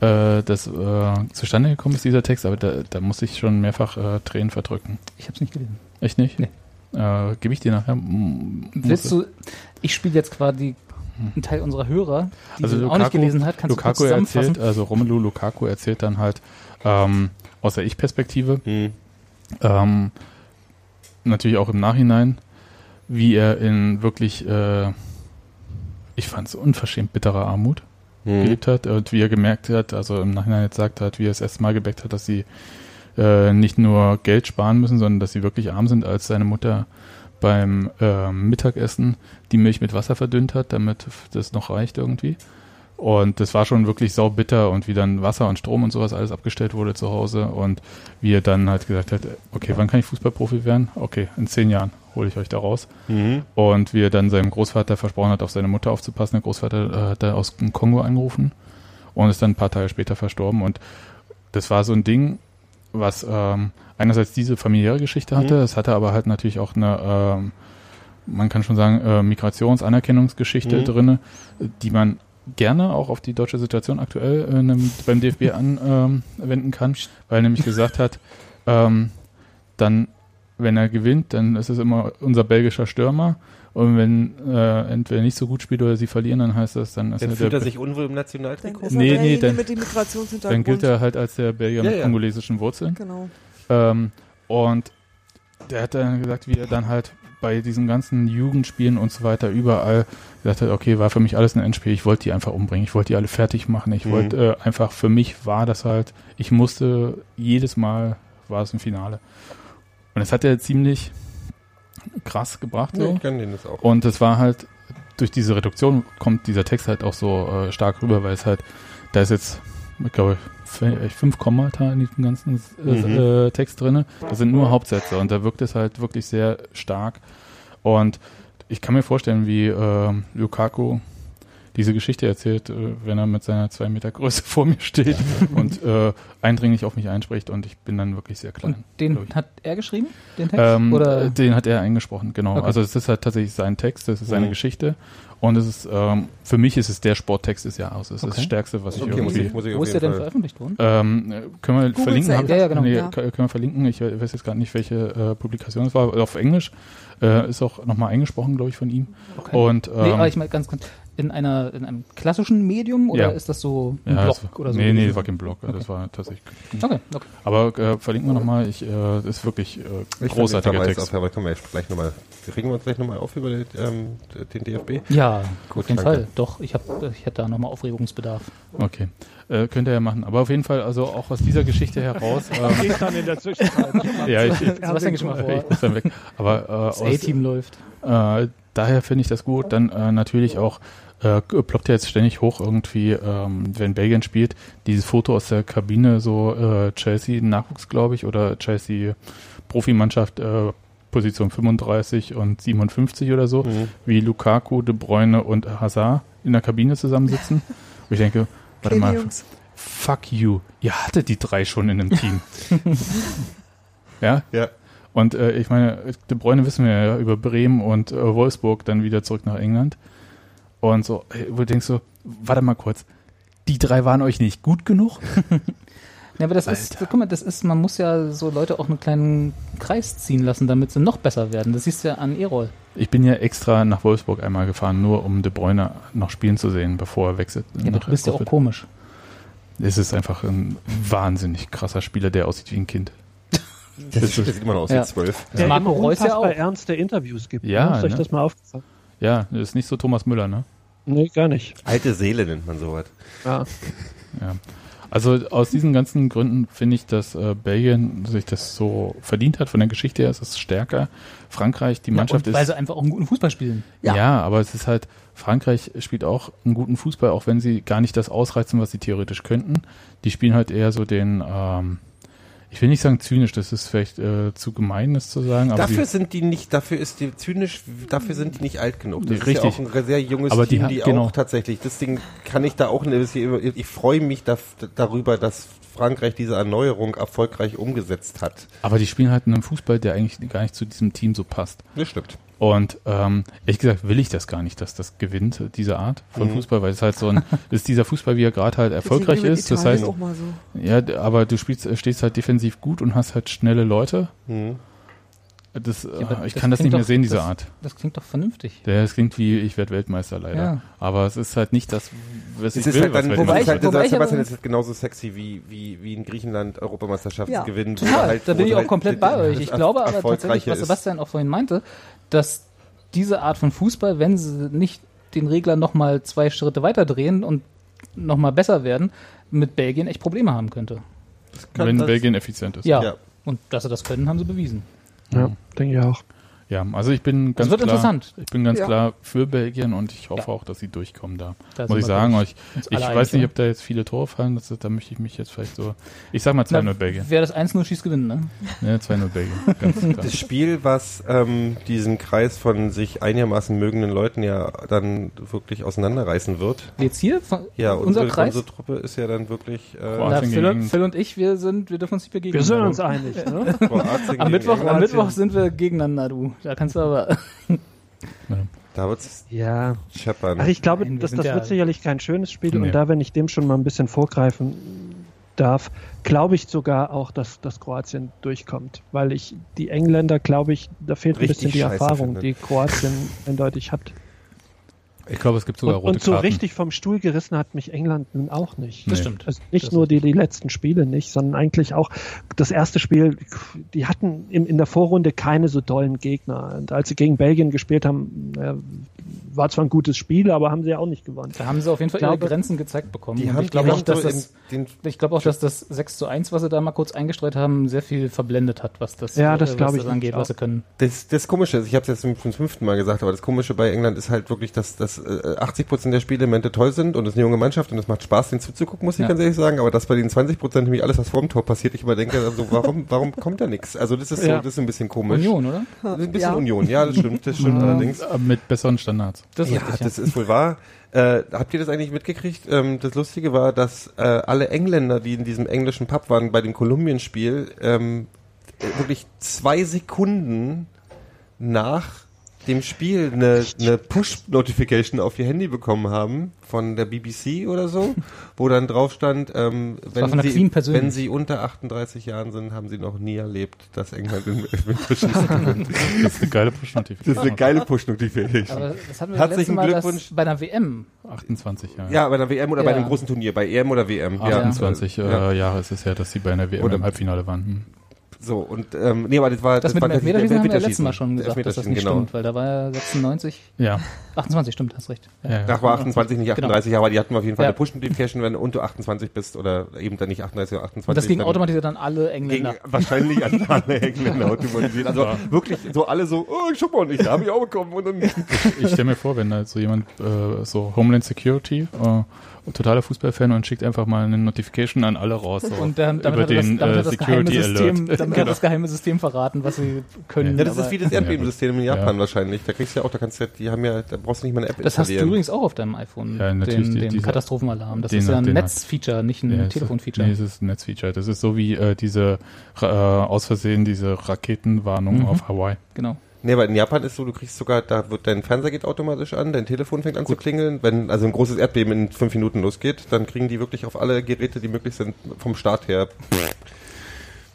äh, das äh, zustande gekommen ist, dieser Text, aber da, da muss ich schon mehrfach äh, Tränen verdrücken. ich habe es nicht gelesen. Echt nicht? Nee. Äh, Gebe ich dir nachher? M- Willst du, ich spiele jetzt quasi einen Teil unserer Hörer, die Also den auch nicht Lukaku- gelesen hat, kannst Lukaku du kurz zusammenfassen? erzählt, also Romelu Lukaku erzählt dann halt ähm, aus der Ich-Perspektive, Hm. ähm, natürlich auch im Nachhinein, wie er in wirklich, äh, ich fand es unverschämt bitterer Armut Hm. gelebt hat und wie er gemerkt hat, also im Nachhinein jetzt sagt hat, wie er es erst mal gebeckt hat, dass sie äh, nicht nur Geld sparen müssen, sondern dass sie wirklich arm sind, als seine Mutter beim ähm, Mittagessen die Milch mit Wasser verdünnt hat, damit das noch reicht irgendwie. Und das war schon wirklich saubitter und wie dann Wasser und Strom und sowas alles abgestellt wurde zu Hause und wie er dann halt gesagt hat, okay, wann kann ich Fußballprofi werden? Okay, in zehn Jahren hole ich euch da raus. Mhm. Und wie er dann seinem Großvater versprochen hat, auf seine Mutter aufzupassen. Der Großvater äh, hat er aus dem Kongo angerufen und ist dann ein paar Tage später verstorben. Und das war so ein Ding, was ähm, einerseits diese familiäre Geschichte hatte, Mhm. es hatte aber halt natürlich auch eine, ähm, man kann schon sagen, äh, Migrations-Anerkennungsgeschichte Mhm. drinne, die man gerne auch auf die deutsche Situation aktuell äh, nem- beim DFB anwenden ähm, kann, weil er nämlich gesagt hat, <laughs> ähm, dann, wenn er gewinnt, dann ist es immer unser belgischer Stürmer. Und wenn äh, entweder nicht so gut spielt oder sie verlieren, dann heißt das, dann ist Dann er fühlt der, er sich unwohl im Dann Nationaltrikot? ist Nee, er nee, dann- mit dem Migrationshintergrund. dann gilt er halt als der Belgier Ja, mit ja. kongolesischen Wurzeln. Genau. Ähm, und der hat dann gesagt, wie er dann halt bei diesen ganzen Jugendspielen und so weiter überall gesagt hat, okay, war für mich alles ein Endspiel, ich wollte die einfach umbringen, ich wollte die alle fertig machen, ich Mhm. wollte äh, einfach, für mich war das halt, ich musste, jedes Mal war es ein Finale. Und das hat er ziemlich krass gebracht. Ja, So. ich kann den das auch. Und es war halt, durch diese Reduktion kommt dieser Text halt auch so äh, stark rüber, weil es halt, da ist jetzt, ich glaube, fünf Kommata in diesem ganzen äh, Mhm. äh, Text drinne. Das sind nur Hauptsätze und da wirkt es halt wirklich sehr stark. Und ich kann mir vorstellen, wie äh, Lukaku diese Geschichte erzählt, äh, wenn er mit seiner zwei Meter Größe vor mir steht <laughs> und äh, eindringlich auf mich einspricht und ich bin dann wirklich sehr klein. Und den hat er geschrieben, den Text? Ähm, Oder? Den hat er eingesprochen, genau. Okay. Also es ist halt tatsächlich sein Text, das ist seine Mhm. Geschichte. Und es ist, ähm, für mich ist es der Sporttext des Jahres. Es ist Okay. das Stärkste, was ich Okay, muss irgendwie. ich, muss ich Wo ist der denn veröffentlicht worden? Ähm, äh, können wir Google's verlinken? Hab- Ja, ja, genau. Nee, Ja. Können wir verlinken. Ich weiß jetzt gerade nicht, welche äh, Publikation es war. aber Auf Englisch äh, ist auch nochmal eingesprochen, glaube ich, von ihm. Okay. Und ähm, nee, aber ich meine ganz kurz. In einer in einem klassischen Medium oder Ja. ist das so ein Ja, Blog das, oder so? Nee, nee, das war kein Blog. Das war tatsächlich. Okay, okay. Aber äh, verlinken wir nochmal. Ich, äh, das ist wirklich äh, Ich großartiger Verweis Text. Auf, aber können wir gleich nochmal, regen wir uns gleich nochmal auf über den, ähm, den DFB. Ja, Gut, auf jeden danke. Fall. Doch, ich, hab, ich hätte da nochmal Aufregungsbedarf. Okay. Äh, könnt ihr ja machen. Aber auf jeden Fall, also auch aus dieser Geschichte heraus. <laughs> Ähm, Geht dann in der Zwischenzeit. <laughs> ja, ich, <laughs> ich, schon mal ich vor. muss dann weg. Aber äh, Das A-Team läuft. Äh, daher finde ich das gut. Dann äh, natürlich auch äh, ploppt ja jetzt ständig hoch irgendwie, ähm, wenn Belgien spielt, dieses Foto aus der Kabine, so äh, Chelsea Nachwuchs, glaube ich, oder Chelsea Profimannschaft äh, Position 35 und 57 oder so, wie Lukaku, De Bruyne und Hazard in der Kabine zusammensitzen. <laughs> Und ich denke, warte Okay, mal, Jungs. fuck you, ihr hattet die drei schon in einem Team. <laughs> ja, Ja. und äh, ich meine, De Bruyne wissen wir ja über Bremen und äh, Wolfsburg dann wieder zurück nach England. Und so, äh, wo du denkst so, warte mal kurz, die drei waren euch nicht gut genug? <laughs> Ja, aber das ist, guck mal, das ist, man muss ja so Leute auch einen kleinen Kreis ziehen lassen, damit sie noch besser werden. Das siehst du ja an Erol. Ich bin ja extra nach Wolfsburg einmal gefahren, nur um De Bruyne noch spielen zu sehen, bevor er wechselt. Ja, aber du bist ja auch komisch. Es ist einfach ein wahnsinnig krasser Spieler, der aussieht wie ein Kind. Das, das sieht immer noch aus Ja. wie zwölf. Der Marco immer Reus ja auch. ernste Interviews gibt. Ja, ne? Euch das mal aufgefallen? Ja, das ist nicht so Thomas Müller, ne? Nee, gar nicht. Alte Seele nennt man sowas. Ja. Ja. Also aus diesen ganzen Gründen finde ich, dass äh, Belgien sich das so verdient hat. Von der Geschichte her ist es stärker. Frankreich, die Mannschaft ja, und weil ist. sie einfach auch einen guten Fußball spielen. Ja. Ja. aber es ist halt, Frankreich spielt auch einen guten Fußball, auch wenn sie gar nicht das ausreizen, was sie theoretisch könnten. Die spielen halt eher so den, ähm, ich will nicht sagen zynisch, das ist vielleicht äh, zu gemein, das zu sagen, aber Dafür sie, sind die nicht, dafür ist die zynisch, dafür sind die nicht alt genug. Das Richtig. ist ja auch ein sehr junges Aber die Team, hat- die, genau. auch tatsächlich, deswegen kann ich da auch ein bisschen, über- ich freue mich da, darüber, dass Frankreich diese Erneuerung erfolgreich umgesetzt hat. aber die spielen halt einen Fußball, der eigentlich gar nicht zu diesem Team so passt. Das stimmt. Und ähm, ehrlich gesagt will ich das gar nicht, dass das gewinnt, diese Art von Mhm. Fußball, weil es halt so ein, <laughs> ist dieser Fußball, wie er gerade halt erfolgreich ist. Das heißt, auch mal so. ja, aber du spielst, äh, stehst halt defensiv gut und hast halt schnelle Leute. Mhm. Das, äh, aber ich das kann das nicht mehr doch- sehen, diese das- Art. Das klingt doch vernünftig. Der, das klingt wie, ich werde Weltmeister leider. Ja. Aber es ist halt nicht das, was ich Es ist will, halt was dann, Weltmeister Wobei ich- ist halt, wobei ich Sebastian ist genauso sexy wie, wie, wie in Griechenland Europameisterschaft Ja. Total, halt- da bin ich auch halt komplett bei euch. Ich glaube aber tatsächlich, was ist. Sebastian auch vorhin meinte, dass diese Art von Fußball, wenn sie nicht den Regler nochmal zwei Schritte weiter drehen und nochmal besser werden, mit Belgien echt Probleme haben könnte. kann wenn das- Belgien effizient ist. Ja. Ja. Und dass sie das können, haben sie bewiesen. Ja, denke ich auch. Ja, also ich bin ganz wird klar, interessant. ich bin ganz Ja. klar für Belgien und ich hoffe Ja. auch, dass sie durchkommen da. Da Muss ich sagen, euch, ich weiß nicht, ja. ob da jetzt viele Tore fallen, das, ist- da möchte ich mich jetzt vielleicht so, ich sag mal 2-0 Belgien. Wer das 1-0 schießt, gewinnt, ne? Ne, 2-0 Belgien, ganz <laughs> klar. Das Spiel, was ähm, diesen Kreis von sich einigermaßen mögenden Leuten ja dann wirklich auseinanderreißen wird. Jetzt hier, von, Ja, unser unsere, Kreis. unsere Truppe ist ja dann wirklich äh. Na, Phil, Phil und ich, wir sind, wir dürfen uns nicht begegnen. Wir sind uns einig. Ne? Am Mittwoch, am. Mittwoch sind wir gegeneinander, du. Da kannst du aber. Da wird's Ja. scheppern. Ach, ich glaube, Nein, wir das, das ja- wird sicherlich kein schönes Spiel. Nee. Und da, wenn ich dem schon mal ein bisschen vorgreifen darf, glaube ich sogar auch, dass, dass Kroatien durchkommt. Weil ich die Engländer, glaube ich, da fehlt ein Richtig bisschen die scheiße Erfahrung, finde. die Kroatien eindeutig hat. Ich glaube, es gibt sogar Und, rote und so Karten. richtig vom Stuhl gerissen hat mich England nun auch nicht. Das Nee. stimmt. Also nicht Das nur die, die letzten Spiele nicht, sondern eigentlich auch das erste Spiel, die hatten in, in der Vorrunde keine so tollen Gegner. Und als sie gegen Belgien gespielt haben, äh, war zwar ein gutes Spiel, aber haben sie ja auch nicht gewonnen. Da haben sie auf jeden Fall Ich ihre glaube- Grenzen gezeigt bekommen. die haben, ich glaube auch, dass das, ich glaube auch, dass das 6 zu 1, was sie da mal kurz eingestreut haben, sehr viel verblendet hat, was das, Ja, das äh, glaube was ich das angeht, was sie können. das, das Komische ist, ich habe es jetzt zum zum fünften Mal gesagt, aber das Komische bei England ist halt wirklich, dass, dass äh, 80 Prozent der Spielelemente toll sind und es ist eine junge Mannschaft und es macht Spaß, denen zuzugucken, muss ich Ja. ganz ehrlich sagen. Aber dass bei den 20 Prozent nämlich alles, was vor dem Tor passiert, ich immer denke, also warum, <laughs> warum kommt da nichts? Also das ist so, Ja. das ist ein bisschen komisch. Union, oder? Ein bisschen Ja. Union, ja, das stimmt, das <laughs> stimmt allerdings. Äh, Mit besseren Standards. Das ist Ja, richtig, das ist wohl wahr. Äh, habt ihr das eigentlich mitgekriegt? Ähm, das Lustige war, dass äh, alle Engländer, die in diesem englischen Pub waren, bei dem Kolumbien-Spiel, ähm, äh, wirklich zwei Sekunden nach dem Spiel eine, eine Push-Notification auf ihr Handy bekommen haben von der BBC oder so, <laughs> wo dann drauf stand, ähm, wenn, sie, wenn sie unter 38 Jahren sind, haben sie noch nie erlebt, dass England in Elfmeterschießen <laughs> gewinnt. Das ist eine geile Das ist Push-Notification. eine geile Push-Notification. Aber das hatten wir Herzlichen Mal Glückwunsch. Bei einer WM. 28 Jahre. Ja, bei der WM oder bei Ja. einem großen Turnier, bei EM oder WM. Ja. 28 Ja. äh, Jahre ist es her, dass sie bei einer WM Oder- im Halbfinale waren. Hm. So, und, ähm, nee, aber das war, Das, mit war dem Elfmeterschießen haben wir ja letztes. Mal schon gesagt, dass das nicht genau. stimmt, weil da war ja 96, Ja. 28 stimmt, hast recht. Ja. ja, ja. Ach, war 28, nicht 38, aber die hatten auf jeden Fall Ja. eine Push-Notification, wenn du unter 28 bist oder eben dann nicht 38 oder 28. Und das ging dann automatisiert an alle Ging Engländer. wahrscheinlich an alle Engländer automatisiert. Also wirklich so alle so, oh, guck mal, ich habe ich auch bekommen. Und dann Ich stelle mir vor, wenn da so jemand, äh, so Homeland Security, äh, totaler Fußballfan und schickt einfach mal eine Notification an alle raus. So Und dann, damit über hat er das, den damit äh, hat das geheime Security System, Alert. damit <laughs> hat das geheime System verraten, was sie können. ja, das ist wie das Erdbebensystem in Japan Ja. wahrscheinlich. Da kriegst du ja auch, da kannst du ja, die haben ja, da brauchst du nicht mal eine App das hast du übrigens auch auf deinem iPhone, Ja, natürlich, den, die- den diese- Katastrophenalarm. Das den ist ja ein den Netzfeature, nicht ein Ja, Telefonfeature. Nee, es ist ein Netzfeature. Das ist so wie äh, diese äh, aus Versehen diese Raketenwarnung Mhm. auf Hawaii. Genau. Nee, aber in Japan ist so, du kriegst sogar, da wird dein Fernseher geht automatisch an, dein Telefon fängt an zu klingeln. Wenn also ein großes Erdbeben in fünf Minuten losgeht, dann kriegen die wirklich auf alle Geräte, die möglich sind, vom Start her,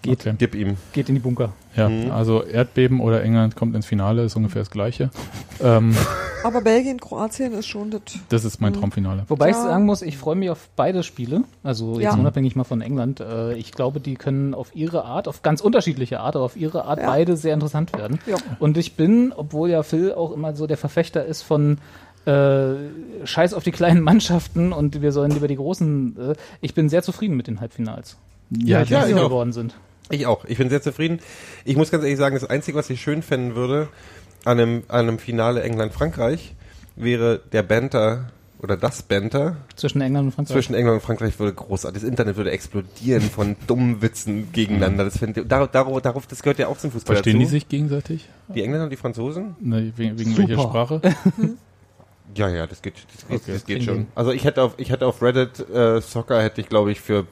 Geht, Okay. gib ihm. geht in die Bunker. Ja, Mhm. also Erdbeben oder England kommt ins Finale, ist ungefähr das Gleiche. <laughs> ähm, Aber Belgien, Kroatien ist schon das. das ist mein Mhm. Traumfinale. Wobei ich Ja. sagen muss, ich freue mich auf beide Spiele. Also jetzt Ja. unabhängig mal von England. Äh, Ich glaube, die können auf ihre Art, auf ganz unterschiedliche Art, aber auf ihre Art Ja. beide sehr interessant werden. Ja. Und ich bin, obwohl ja Phil auch immer so der Verfechter ist von äh, Scheiß auf die kleinen Mannschaften und wir sollen lieber die großen. Äh, ich bin sehr zufrieden mit den Halbfinals, die Ja, halt ja, ich geworden sind. Ich auch. Ich bin sehr zufrieden. Ich muss ganz ehrlich sagen, das Einzige, was ich schön fänden würde an einem, an einem Finale England-Frankreich, wäre der Banter oder das Banter Zwischen England und Frankreich. zwischen England und Frankreich würde großartig. Das Internet würde explodieren von <laughs> dummen Witzen gegeneinander. Das finde ich, darauf, darauf, das gehört ja auch zum Fußball Verstehen die dazu. sich gegenseitig? Die Engländer und die Franzosen? Ne, wegen wegen welcher Sprache? <laughs> Ja, ja, das geht, das geht, Okay. das geht schon. Also ich hätte auf, ich hätte auf Reddit äh, Soccer hätte ich glaube ich für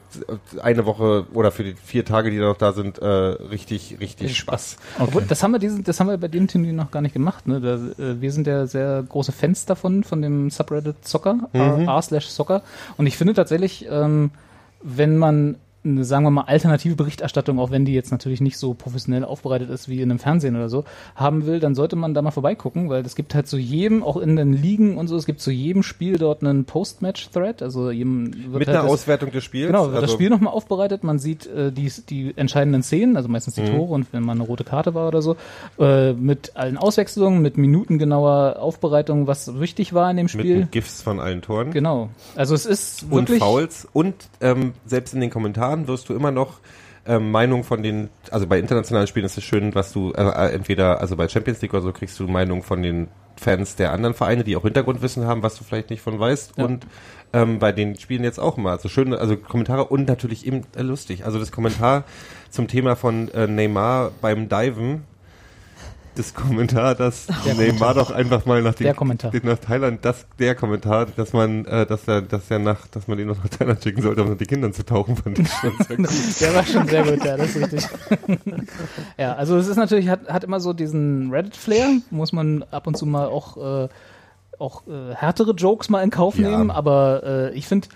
eine Woche oder für die vier Tage, die noch da sind, äh, richtig, richtig Spaß. Obwohl, Okay. das haben wir diesen, das haben wir bei dem Turnier noch gar nicht gemacht. Ne? Da, äh, wir sind ja sehr große Fans davon, von dem Subreddit Soccer, Mhm. r slash Soccer. Und ich finde tatsächlich, ähm, wenn man eine, sagen wir mal, alternative Berichterstattung, auch wenn die jetzt natürlich nicht so professionell aufbereitet ist wie in einem Fernsehen oder so, haben will, dann sollte man da mal vorbeigucken, weil es gibt halt zu jedem, auch in den Ligen und so, es gibt zu jedem Spiel dort einen Post-Match-Thread, also jedem wird Mit halt einer das- Auswertung des Spiels. Genau, wird das also- Spiel nochmal aufbereitet, man sieht äh, die, die entscheidenden Szenen, also meistens die Mhm. Tore und wenn mal eine rote Karte war oder so, äh, mit allen Auswechslungen, mit minutengenauer Aufbereitung, was wichtig war in dem mit Spiel. den GIFs von allen Toren. Genau. Also es ist und wirklich Fouls und ähm, selbst in den Kommentaren wirst du immer noch ähm, Meinung von den, also bei internationalen Spielen ist es schön, was du äh, äh, entweder, also bei Champions League oder so kriegst du Meinung von den Fans der anderen Vereine, die auch Hintergrundwissen haben, was du vielleicht nicht von weißt. Ja. und ähm, bei den Spielen jetzt auch mal, also schöne, also Kommentare und natürlich eben äh, lustig, also das Kommentar zum Thema von äh, Neymar beim Diven, das Kommentar, dass Neymar doch einfach mal nach, den, Der den nach Thailand, das der Kommentar, dass man, äh, dass er, dass er nach, dass man ihn noch nach Thailand schicken sollte, um mit den Kindern zu tauchen, fand ich schon sehr <laughs> gut. Der war schon sehr gut, ja, das ist richtig. <laughs> ja, also es ist natürlich, hat, hat immer so diesen Reddit-Flair, muss man ab und zu mal auch, äh, auch äh, härtere Jokes mal in Kauf Ja. nehmen, aber äh, ich finde,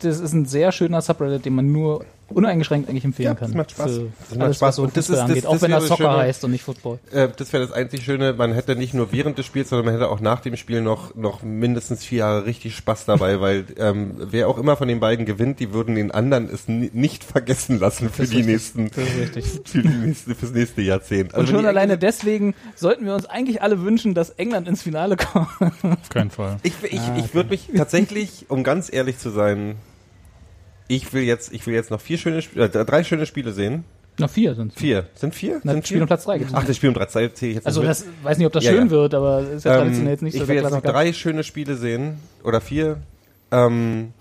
das ist ein sehr schöner Subreddit, den man nur uneingeschränkt eigentlich empfehlen Ja, kann. das macht Spaß. Für Das macht alles, Spaß. Und das ist- das- angeht, das auch wenn er wäre Soccer schöner- heißt und nicht Football. Äh, das wäre das einzig Schöne, man hätte nicht nur während des Spiels, sondern man hätte auch nach dem Spiel noch, noch mindestens vier Jahre richtig Spaß dabei, <laughs> weil ähm, wer auch immer von den beiden gewinnt, die würden den anderen es ni- nicht vergessen lassen für Das die richtig. nächsten, Das <laughs> für die nächste, fürs nächste Jahrzehnt. Und wenn schon alleine deswegen sollten wir uns eigentlich alle wünschen, dass England ins Finale kommt. Auf keinen Fall. Ich, ich, Ah, ich würde mich tatsächlich, um ganz ehrlich zu sein, ich will jetzt, ich will jetzt noch vier schöne, Sp- äh, drei schöne Spiele sehen. Noch vier sind Vier. Sind vier? Na, sind Spiel vier? um Platz drei gibt's Ach, das Spiel um drei zähle ich jetzt Also nicht das weiß nicht, ob das Ja, schön ja. wird, aber ist ja traditionell Ähm, jetzt nicht ich so will der jetzt noch drei schöne Spiele sehen oder vier. Ähm,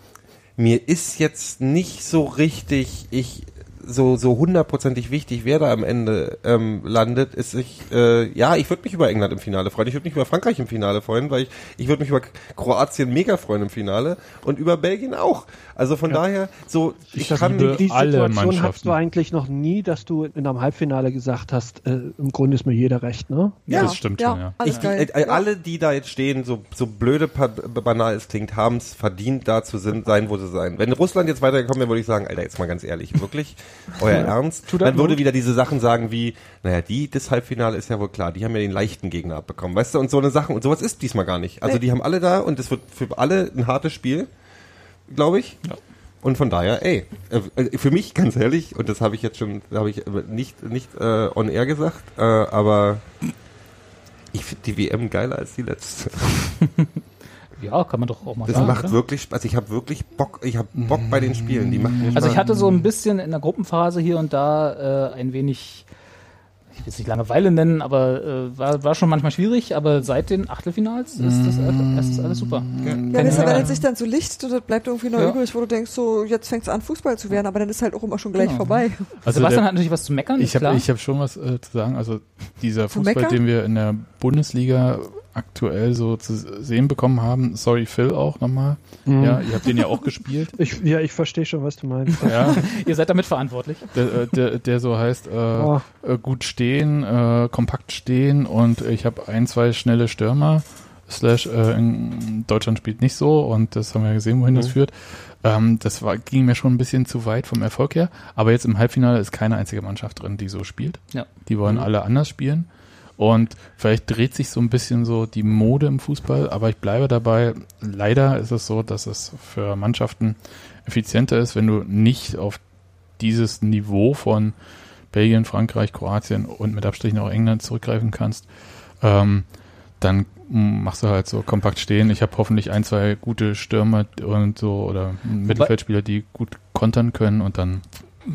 mir ist jetzt nicht so richtig, ich so so hundertprozentig wichtig, wer da am Ende ähm, landet, ist ich äh, ja, ich würde mich über England im Finale freuen, ich würde mich über Frankreich im Finale freuen, weil ich ich würde mich über Kroatien mega freuen im Finale und über Belgien auch. Also von daher so ich das kann Die alle Situation Mannschaften. hattest du eigentlich noch nie, dass du in einem Halbfinale gesagt hast, äh, im Grunde ist mir jeder recht, ne? Ja, das stimmt ja, schon, ja. Ich, geil. äh, alle, die da jetzt stehen, so, so blöde, banal es klingt, haben es verdient, da zu sind, sein, wo sie sein. Wenn Russland jetzt weitergekommen wäre, würde ich sagen, Alter, jetzt mal ganz ehrlich, wirklich, euer Ernst? Tut Dann würde wieder diese Sachen sagen wie, naja, die, das Halbfinale ist ja wohl klar, die haben ja den leichten Gegner abbekommen, weißt du, und so eine Sachen, und sowas ist diesmal gar nicht. Also die haben alle da und es wird für alle ein hartes Spiel, glaube ich. Ja. Und von daher, ey, äh, für mich ganz ehrlich, und das habe ich jetzt schon, habe ich nicht nicht äh, on air gesagt, äh, aber ich finde die WM geiler als die letzte. <laughs> Ja, kann man doch auch mal Das sagen. macht oder? wirklich Spaß. Ich habe wirklich Bock. Ich habe Bock bei den Spielen. Die machen mir Also ich hatte so ein bisschen in der Gruppenphase hier und da äh, ein wenig, ich will es nicht Langeweile nennen, aber äh, war, war schon manchmal schwierig, aber seit den Achtelfinals ist das, einfach- ist das alles super. Ja, du, wenn Frage. es sich dann so licht, das bleibt irgendwie noch Ja. übrig, wo du denkst, so, jetzt fängt es an, Fußball zu werden, aber dann ist halt auch immer schon gleich Genau. vorbei. Also Sebastian der- hat natürlich was zu meckern, Ich ist habe hab schon was äh, zu sagen. Also dieser Zu Fußball, meckern? den wir in der Bundesliga aktuell so zu sehen bekommen haben, sorry Phil auch nochmal. Mhm. Ja, ihr habt den ja auch gespielt. <laughs> Ich, ja, ich verstehe schon, was du meinst. Ja, <laughs> Ihr seid damit verantwortlich. der, äh, der, der so heißt, äh, Oh. äh, gut stehen, äh, kompakt stehen und ich habe ein, zwei schnelle Stürmer. Slash äh, in Deutschland spielt nicht so und das haben wir gesehen, wohin das Mhm. führt. Ähm, das war, ging mir schon ein bisschen zu weit vom Erfolg her. Aber jetzt im Halbfinale ist keine einzige Mannschaft drin, die so spielt. Ja. Die wollen alle anders spielen. Und vielleicht dreht sich so ein bisschen so die Mode im Fußball, aber ich bleibe dabei. Leider ist es so, dass es für Mannschaften effizienter ist, wenn du nicht auf dieses Niveau von Belgien, Frankreich, Kroatien und mit Abstrichen auch England zurückgreifen kannst. Ähm, dann machst du halt so kompakt stehen. Ich habe hoffentlich ein, zwei gute Stürmer und so oder Mittelfeldspieler, die gut kontern können und dann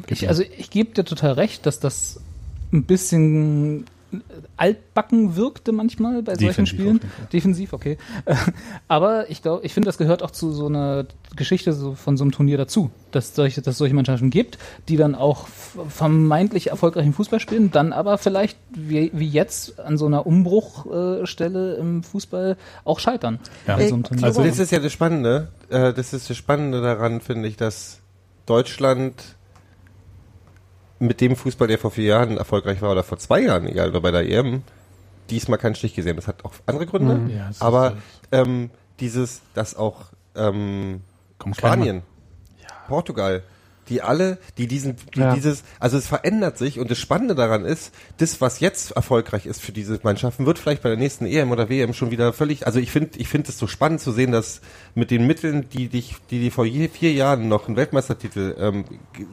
Ich, also ich gebe dir total recht, dass das ein bisschen altbacken wirkte manchmal bei solchen Defensiv Spielen. Defensiv, okay. <laughs> Aber ich glaube, ich finde, das gehört auch zu so einer Geschichte so von so einem Turnier dazu, dass solche, dass es solche Mannschaften gibt, die dann auch vermeintlich erfolgreichen Fußball spielen, dann aber vielleicht wie, wie jetzt an so einer Umbruchstelle im Fußball auch scheitern. Ja. So Turnier. Also das ist ja das Spannende. Äh, das ist das Spannende daran, finde ich, dass Deutschland mit dem Fußball, der vor vier Jahren erfolgreich war oder vor zwei Jahren, egal oder bei der EM, diesmal keinen Stich gesehen. Das hat auch andere Gründe. Mhm. Ja, aber ähm, dieses, dass auch ähm. Spanien, Portugal, die alle, die diesen, die Ja. dieses, also es verändert sich und das Spannende daran ist, das, was jetzt erfolgreich ist für diese Mannschaften, wird vielleicht bei der nächsten EM oder WM schon wieder völlig, also ich finde, ich finde es so spannend zu sehen, dass mit den Mitteln, die dich, die die vor je, vier Jahren noch einen Weltmeistertitel, ähm,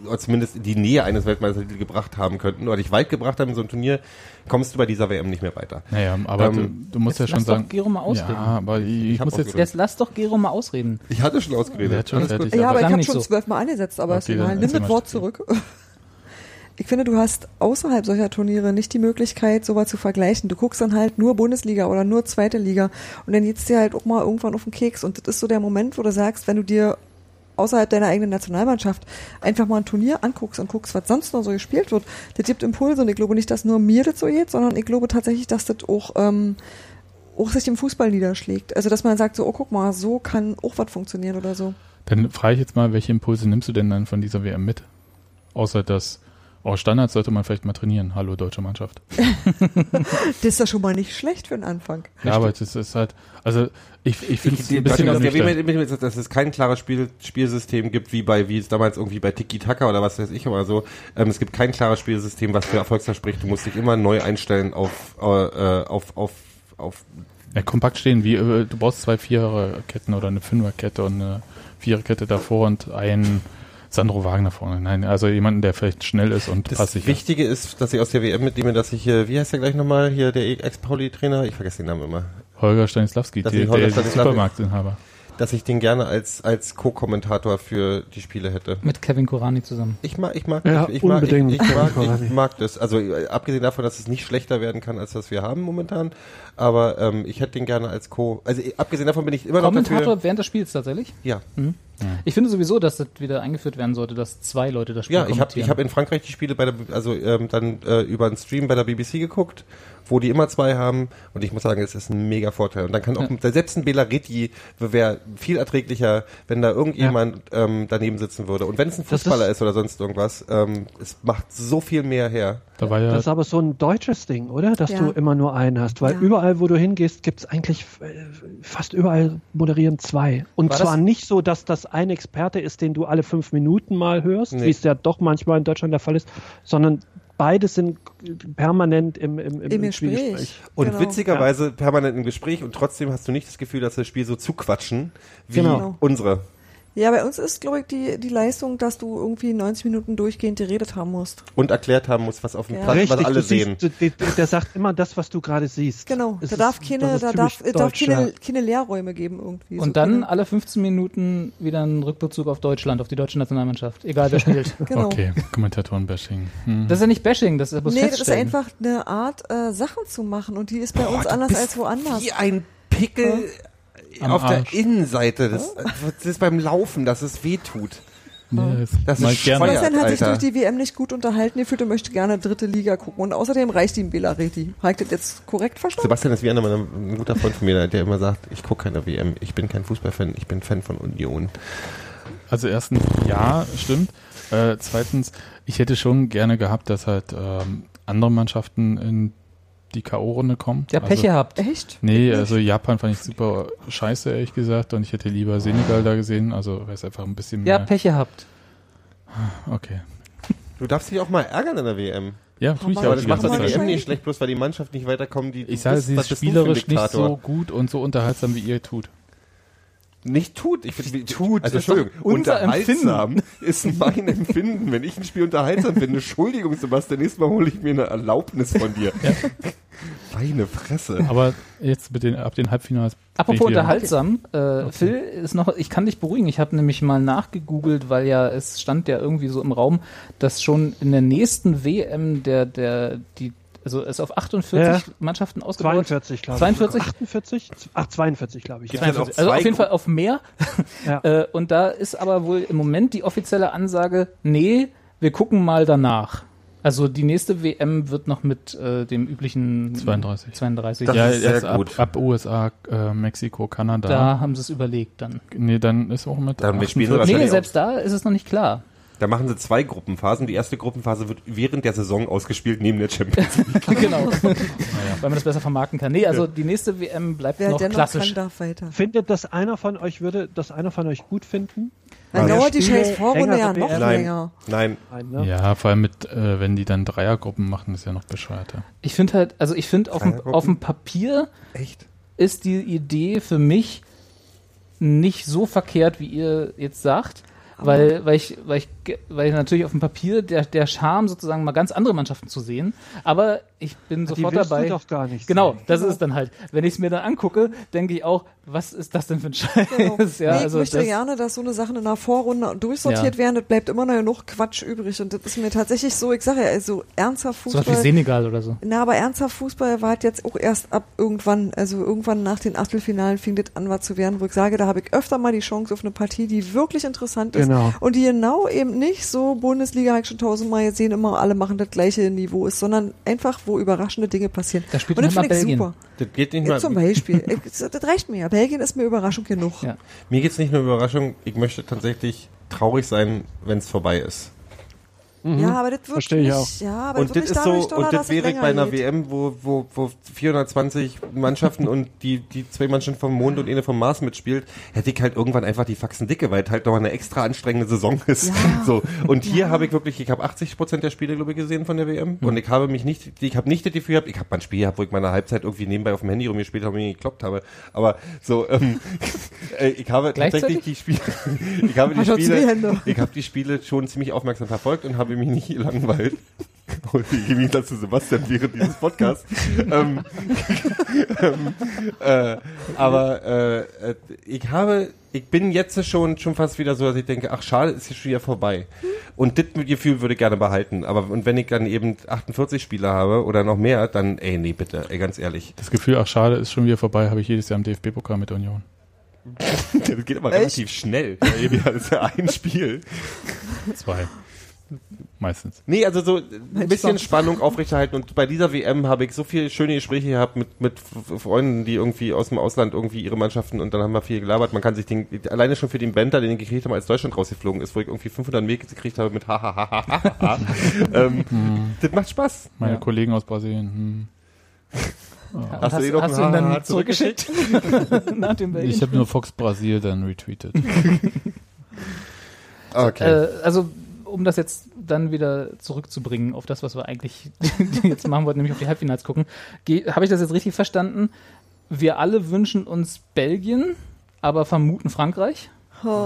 oder zumindest in die Nähe eines Weltmeistertitels gebracht haben könnten, oder dich weit gebracht haben in so einem Turnier, kommst du bei dieser WM nicht mehr weiter. Naja, aber Ähm, du, du musst jetzt ja schon lass doch sagen. Gero mal ausreden. Ja, aber ich, ich, muss jetzt. lass doch Gero mal ausreden. Ich hatte schon ausgeredet. hat schon. Ja, aber ich habe schon so. zwölfmal angesetzt, aber ist Okay, dann Nimm das mal Wort zurück. <laughs> Ich finde, du hast außerhalb solcher Turniere nicht die Möglichkeit, sowas zu vergleichen. Du guckst dann halt nur Bundesliga oder nur zweite Liga und dann geht's dir halt auch mal irgendwann auf den Keks. Und das ist so der Moment, wo du sagst, wenn du dir außerhalb deiner eigenen Nationalmannschaft einfach mal ein Turnier anguckst und guckst, was sonst noch so gespielt wird, das gibt Impulse und ich glaube nicht, dass nur mir das so geht, sondern ich glaube tatsächlich, dass das auch, ähm, auch sich im Fußball niederschlägt. Also, dass man sagt so, oh, guck mal, so kann auch was funktionieren oder so. Dann frage ich jetzt mal, welche Impulse nimmst du denn dann von dieser WM mit? Außer dass, oh, Standards sollte man vielleicht mal trainieren. Hallo, deutsche Mannschaft. <laughs> Das ist ja schon mal nicht schlecht für den Anfang. Ja, aber das ist halt, also ich, ich finde es die- ein bisschen das- ist, dass es kein klares Spiel, Spielsystem gibt, wie bei, wie es damals irgendwie bei Tiki Taka oder was weiß ich oder so. Ähm, es gibt kein klares Spielsystem, was für Erfolg verspricht. Du musst dich immer neu einstellen auf, äh, auf, auf, auf, Ja, kompakt stehen, wie äh, du brauchst zwei Viererketten oder eine Fünferkette und eine Viererkette davor und ein Sandro Wagner vorne. Nein, also jemanden, der vielleicht schnell ist und das passig ist. Wichtige ist, dass ich aus der WM mitnehme, dass ich hier, wie heißt der gleich nochmal, hier der Ex-Pauli-Trainer, ich vergesse den Namen immer, Holger Stanislavski, Das der, Holger der. Supermarktinhaber. dass ich den gerne als, als Co-Kommentator für die Spiele hätte. Mit Kevin Korani zusammen. Ich mag, ich mag, Ja, ich, ich mag, ich, unbedingt. ich, mag, ich mag das. Also äh, abgesehen davon, dass es nicht schlechter werden kann, als was wir haben momentan. Aber ähm, ich hätte den gerne als Co. Also äh, abgesehen davon bin ich immer noch Kommentator dafür. während des Spiels tatsächlich. Ja. Mhm. Ich finde sowieso, dass das wieder eingeführt werden sollte, dass zwei Leute das Spiel Ja, ich habe ich hab in Frankreich die Spiele bei der, also ähm, dann äh, über einen Stream bei der BBC geguckt, wo die immer zwei haben und ich muss sagen, es ist ein mega Vorteil. Und dann kann auch Ja. selbst ein Belaretti wäre viel erträglicher, wenn da irgendjemand ähm, daneben sitzen würde. Und wenn es ein Fußballer ist- ist, oder sonst irgendwas, ähm, es macht so viel mehr her. Da war ja, Das ist aber so ein deutsches Ding, oder? Dass Ja. du immer nur einen hast. Weil Ja. Überall, wo du hingehst, gibt es eigentlich äh, fast überall moderieren zwei. Und War zwar das- nicht so, dass das ein Experte ist, den du alle fünf Minuten mal hörst, Nee. wie es ja doch manchmal in Deutschland der Fall ist, sondern beide sind permanent im, im, im, Im Gespräch. Spielgespräch. Und Genau. witzigerweise permanent im Gespräch und trotzdem hast du nicht das Gefühl, dass das Spiel so zuquatschen wie Genau. unsere. Ja, bei uns ist, glaube ich, die, die Leistung, dass du irgendwie 90 Minuten durchgehend geredet haben musst. Und erklärt haben muss, was auf dem Ja. Platz, was alle du siehst, sehen. du, der, der sagt immer das, was du gerade siehst. Genau. Es Da ist- darf das keine, ist da darf, darf keine, ja. keine Leerräume geben irgendwie. So Und dann keine, alle 15 Minuten wieder ein Rückbezug auf Deutschland, auf die deutsche Nationalmannschaft. Egal wer spielt. <laughs> genau. okay, Kommentatoren-Bashing. Hm. Das ist ja nicht Bashing, das ist ja bloß Nee, das ist einfach eine Art, äh, Sachen zu machen und die ist bei uns anders als woanders. Wie ein Pickel Am auf Arsch. der Innenseite. Das, das ist beim Laufen, dass es weh tut. Ja, das ist gerne. Sebastian hat sich durch die WM nicht gut unterhalten gefühlt und möchte gerne dritte Liga gucken. Und außerdem reicht ihm Belareti. Habe ich das jetzt korrekt verstanden? Sebastian ist wie einer meiner, ein guter Freund von mir, der immer sagt, ich gucke keine WM, ich bin kein Fußballfan, ich bin Fan von Union. Also erstens, ja, stimmt. Äh, zweitens, ich hätte schon gerne gehabt, dass halt ähm, andere Mannschaften in die K.O.-Runde kommen. Ja, Pech also, gehabt. Echt? Nee, also Japan fand ich super scheiße, ehrlich gesagt. Und ich hätte lieber Senegal da gesehen. Also, weil es einfach ein bisschen mehr... Ja, Pech gehabt. Okay. Du darfst dich auch mal ärgern in der WM. Ja, tue ich Aber auch Aber das macht das. WM nicht schlecht, bloß weil die Mannschaft nicht weiterkommt. Die, Ich sage, sie ist spielerisch nicht so gut und so unterhaltsam, wie ihr tut. Nicht tut. Ich finde, tut. Also, Entschuldigung, unser unterhaltsam <laughs> ist mein Empfinden. Wenn ich ein Spiel unterhaltsam finde, Entschuldigung, Sebastian, nächstes Mal hole ich mir eine Erlaubnis von dir. Meine Fresse. Aber jetzt mit den, ab den Halbfinals. Apropos unterhaltsam, äh, Phil ist noch, ich kann dich beruhigen, ich habe nämlich mal nachgegoogelt, weil ja es stand ja irgendwie so im Raum, dass schon in der nächsten WM der, der, die, also es auf 48 Ja. Mannschaften ausgebaut. 42, glaube ich. 42? 48? Ach, 42, glaube ich. Ja. es auch Also zwei auf jeden Fall auf mehr. <laughs> Ja. Äh, und da ist aber wohl im Moment die offizielle Ansage, nee, wir gucken mal danach. Also die nächste WM wird noch mit äh, dem üblichen 32. 32. Das ja, ist sehr ab, gut. ab USA, äh, Mexiko, Kanada. da haben sie es überlegt dann. Nee, dann ist auch mit. Dann wir spielen 48. wir Nee, selbst da ist es noch nicht klar. Da machen sie zwei Gruppenphasen. Die erste Gruppenphase wird während der Saison ausgespielt, neben der Champions League. <laughs> genau. <laughs> Weil man das besser vermarkten kann. Nee, also die nächste WM bleibt Wer noch klassisch. kann, darf weiter. Findet das einer von euch, würde das einer von euch gut finden? Dann dauert die scheiß Vorrunde länger ja noch. Nein, länger. nein. Nein, ne? Ja, vor allem mit, äh, wenn die dann Dreiergruppen machen, ist ja noch bescheuerter. Ich finde halt, also ich finde auf auf dem Papier Echt? ist die Idee für mich nicht so verkehrt, wie ihr jetzt sagt. Weil, weil ich, weil ich, weil natürlich auf dem Papier der, der Charme sozusagen mal ganz andere Mannschaften zu sehen. Aber ich bin Die sofort willst dabei. du doch gar nicht Genau, sehen. das ist es dann halt. Wenn ich es mir dann angucke, denke ich auch, was ist das denn für ein Scheiß? Genau. <laughs> ja, nee, ich also möchte das, gerne, dass so eine Sachen in der Vorrunde durchsortiert Ja. werden. Das bleibt immer noch genug Quatsch übrig. Und das ist mir tatsächlich so, ich sage ja, also ernsthaft so was wie Fußball. Senegal oder so. Na, aber ernsthaft Fußball war halt jetzt auch erst ab irgendwann, also irgendwann nach den Achtelfinalen fing das an, was zu werden, wo ich sage, da habe ich öfter mal die Chance auf eine Partie, die wirklich interessant ist. Genau. Und die genau eben nicht so Bundesliga, habe ich schon tausendmal gesehen, immer alle machen das gleiche Niveau ist, sondern einfach, wo überraschende Dinge passieren. Da spielt Und das finde ich Belgien. super. Das geht nicht mal. Zum Beispiel. Das reicht mir. Belgien ist mir Überraschung genug. Ja. Mir geht's nicht nur Überraschung. Ich möchte tatsächlich traurig sein, wenn es vorbei ist. Ja, aber das wird Verstehe ich nicht, auch. ja, aber Und das ist so, doller, und das wäre bei einer geht. WM, wo, wo, wo 420 Mannschaften und die, die zwei Mannschaften vom Mond und eine vom Mars mitspielt, hätte ich halt irgendwann einfach die Faxen dicke, weil es halt noch eine extra anstrengende Saison ist. Ja. <laughs> So. Und hier habe ich wirklich, ich habe 80 Prozent der Spiele, glaube ich, gesehen von der WM. Und ich habe mich nicht, ich habe nicht das Gefühl gehabt, ich habe mal ein Spiel gehabt, wo ich meine Halbzeit irgendwie nebenbei auf dem Handy rumgespielt habe und mich gekloppt habe. Aber so, ähm, <laughs> äh, ich habe tatsächlich die Spiele, <laughs> ich habe die Spiele, ich habe die Spiele schon ziemlich aufmerksam verfolgt und habe mich nicht gelangweilt. <laughs> Im Gegensatz zu Sebastian während dieses Podcasts. <laughs> ähm, ähm, äh, aber äh, ich habe, ich bin jetzt schon schon fast wieder so, dass ich denke, ach schade, ist hier schon wieder vorbei. Und das Gefühl würde ich gerne behalten. Aber und wenn ich dann eben 48 Spieler habe oder noch mehr, dann ey nee bitte, ey ganz ehrlich. Das Gefühl, ach schade, ist schon wieder vorbei, habe ich jedes Jahr im DFB-Pokal mit Union. <laughs> Das geht aber Echt? relativ schnell. Ja, Das ist ja ein Spiel. Zwei. Meistens. Nee, also so ein bisschen Spannung aufrechterhalten und bei dieser WM habe ich so viele schöne Gespräche gehabt mit, mit Freunden, die irgendwie aus dem Ausland irgendwie ihre Mannschaften und dann haben wir viel gelabert. Man kann sich den, alleine schon für den Bender, den ich gekriegt habe, als Deutschland rausgeflogen ist, wo ich irgendwie 500 Mails gekriegt habe mit hahaha. <laughs> ähm, Das macht Spaß. Meine Ja. Kollegen aus Brasilien. <laughs> Hast du hast, den noch hast du ihn dann zurückgeschickt? <laughs> Nach dem Hm. Belgien? Ich habe nur Fox Brasil dann retweetet. Okay. Äh, also, um das jetzt dann wieder zurückzubringen auf das, was wir eigentlich <laughs> jetzt machen wollten, nämlich auf die Halbfinals gucken, habe ich das jetzt richtig verstanden? Wir alle wünschen uns Belgien, aber vermuten Frankreich?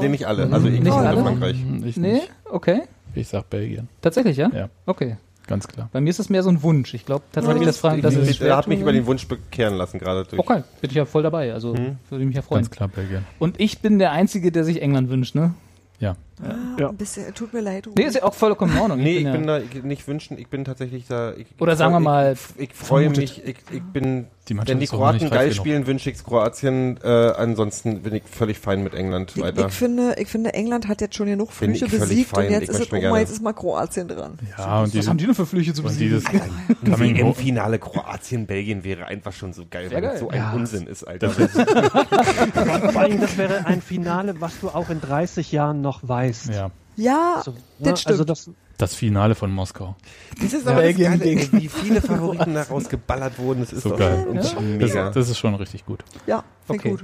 nee, nicht alle. Also ich Nicht finde alle? Frankreich. Hm, Ich Nee? nicht. Okay. Ich sag Belgien. Tatsächlich, ja? Ja, Okay. ganz klar. Bei mir ist es mehr so ein Wunsch. Ich glaube tatsächlich, dass Frank, dass ich, es ich, er hat mich über den Wunsch bekehren lassen gerade durch. Okay, bin ich ja voll dabei. Also würde mich ja freuen. Ganz klar Belgien. Und ich bin der Einzige, der sich England wünscht, ne? Ja. Ah, Ja. Ein bisschen, tut mir leid. Nee, ist ja auch vollkommen in Ordnung. Nee, ich ja- bin da ich, nicht wünschen, ich bin tatsächlich da. Ich, Oder ich sagen wir mal, Ich, ich freue vermutet. mich, ich, ich bin, Die wenn die Kroaten geil spielen, wünsche ich Kroatien. Äh, ansonsten bin ich völlig fein mit England Ich, weiter. ich, finde, ich finde, England hat jetzt schon genug Flüche besiegt fein. und jetzt ist es, oh jetzt ist mal Kroatien dran. Ja, und Was haben die denn für Flüche zu besiegen? dieses. <laughs> WM-Finale Kroatien-Belgien wäre einfach schon so geil, weil das so ein Ja. Unsinn ist, Alter. <laughs> Vor allem, das wäre ein Finale, was du auch in 30 Jahren noch weißt. Ja. Ja, So, das Also stimmt. das, Das Finale von Moskau. Das ist aber das Belgien Geile, wie viele Favoriten da rausgeballert wurden. Das ist So doch geil. Ja. mega. Das, das ist schon richtig gut. ja, finde Okay. gut.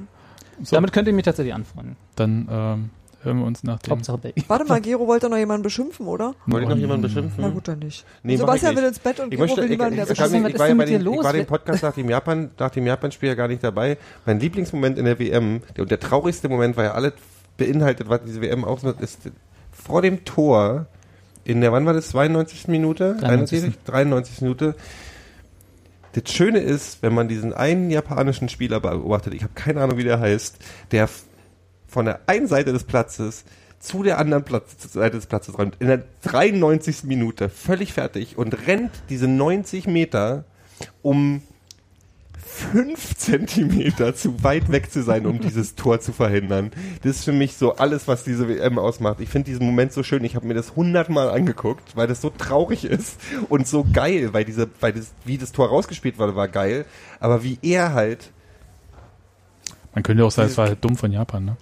So, Damit könnt ihr mich tatsächlich anfreunden. dann ähm, hören wir uns nach dem. Hauptsache. Warte mal, Gero wollte noch jemanden beschimpfen, oder? Wollte ich noch jemanden beschimpfen? Na gut, dann nicht. Nee, Sebastian ich will nicht. ins Bett und Ich Gero möchte, will ich, niemanden, ich, der ich, ist ich denn war ja bei mit dir dem, ich war dem Podcast nach dem Japan, nach dem Japan-Spiel ja gar nicht dabei. Mein Lieblingsmoment in der WM, der, und der traurigste Moment, weil ja alles beinhaltet, was diese WM ausmacht, ist vor dem Tor in der, wann war das, 92. Minute? 93. 91? 93. Minute. Das Schöne ist, wenn man diesen einen japanischen Spieler beobachtet, ich habe keine Ahnung, wie der heißt, der von der einen Seite des Platzes zu der anderen Platz, Seite des Platzes räumt, in der 93. Minute, völlig fertig und rennt diese 90 Meter, um fünf Zentimeter zu weit weg zu sein, um dieses Tor zu verhindern. Das ist für mich so alles, was diese WM ausmacht. Ich finde diesen Moment so schön. Ich habe mir das hundertmal angeguckt, weil das so traurig ist und so geil, weil diese, weil das, wie das Tor rausgespielt wurde, war geil. Aber wie er halt Man könnte auch sagen, es war halt dumm von Japan, ne?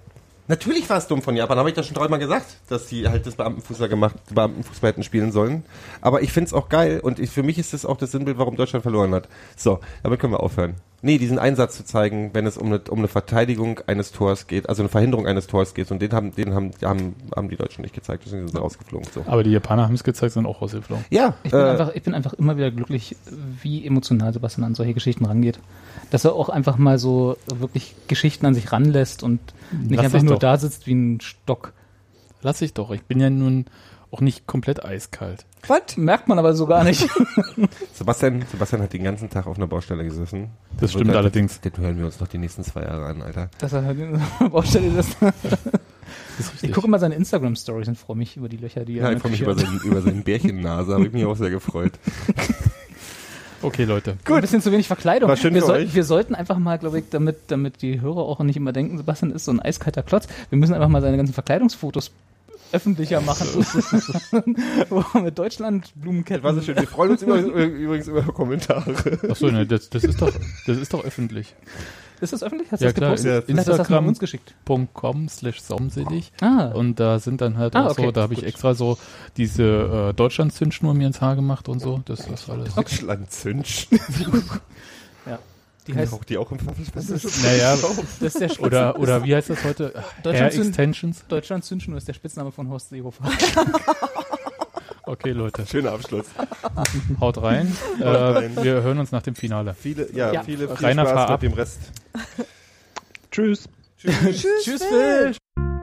Natürlich war es dumm von Japan, habe ich das schon dreimal gesagt, dass sie halt das Beamtenfußball gemacht, Beamtenfußball hätten spielen sollen. Aber ich find's auch geil und ich, für mich ist das auch das Sinnbild, warum Deutschland verloren hat. So, damit können wir aufhören. Nee, diesen Einsatz zu zeigen, wenn es um eine, um eine Verteidigung eines Tors geht, also eine Verhinderung eines Tors geht, und den haben, den haben, haben, haben die Deutschen nicht gezeigt, deswegen sind sie rausgeflogen. So. Aber die Japaner haben es gezeigt, sind auch rausgeflogen. Ja, Ich bin, äh, einfach, ich bin einfach immer wieder glücklich, wie emotional Sebastian an solche Geschichten rangeht. Dass er auch einfach mal so wirklich Geschichten an sich ranlässt und nicht Lass einfach nur doch. da sitzt wie ein Stock. Lass ich doch. Ich bin ja nun auch nicht komplett eiskalt. Was? Merkt man aber so gar nicht. <laughs> Sebastian, Sebastian hat den ganzen Tag auf einer Baustelle gesessen. Das stimmt wird- allerdings. Den hören wir uns noch die nächsten zwei Jahre an, Alter. Dass er halt in der <laughs> Baustelle ist. <laughs> Das. Ich gucke immer seine Instagram-Stories und freue mich über die Löcher, die Ja, er ich mit freue mich über seinen, über seinen Bärchennase, habe ich mich auch sehr gefreut. okay, Leute. Ein bisschen zu wenig Verkleidung. War schön wir, für soll, euch. wir sollten einfach mal, glaube ich, damit, damit die Hörer auch nicht immer denken, Sebastian ist so ein eiskalter Klotz, wir müssen einfach mal seine ganzen Verkleidungsfotos öffentlicher machen. <laughs> Mit Deutschland Blumenketten. War so schön. Wir freuen uns über, übrigens über Kommentare. Achso, ne, das, das ist doch, das ist doch öffentlich. Ist das öffentlich? Hast du Ja, das klar, gepostet? ja, Ich dachte, das hast du mal Instagram- uns geschickt. .com slash somselig. Ah, Und da sind dann halt Ah, auch okay, so, da habe ich gut. extra so diese äh, Deutschland-Zündschnur mir ins Haar gemacht und so. Das ist alles. Deutschland <laughs> Die heißt, Auch die auch im Pfefferspitze. Naja, das ist der Spitzen, oder, oder wie heißt das heute? Hair Deutschland Zünd- Extensions. Deutschland Zündschnur ist der Spitzname von Horst Seehofer. <laughs> Okay, Leute, Schöner Abschluss. haut rein. Äh, rein. wir hören uns nach dem Finale. Viele, ja, Ja. viele, viel Rainer, Spaß ab. mit dem Rest. tschüss. Tschüss, Tschüss, Phil. Phil.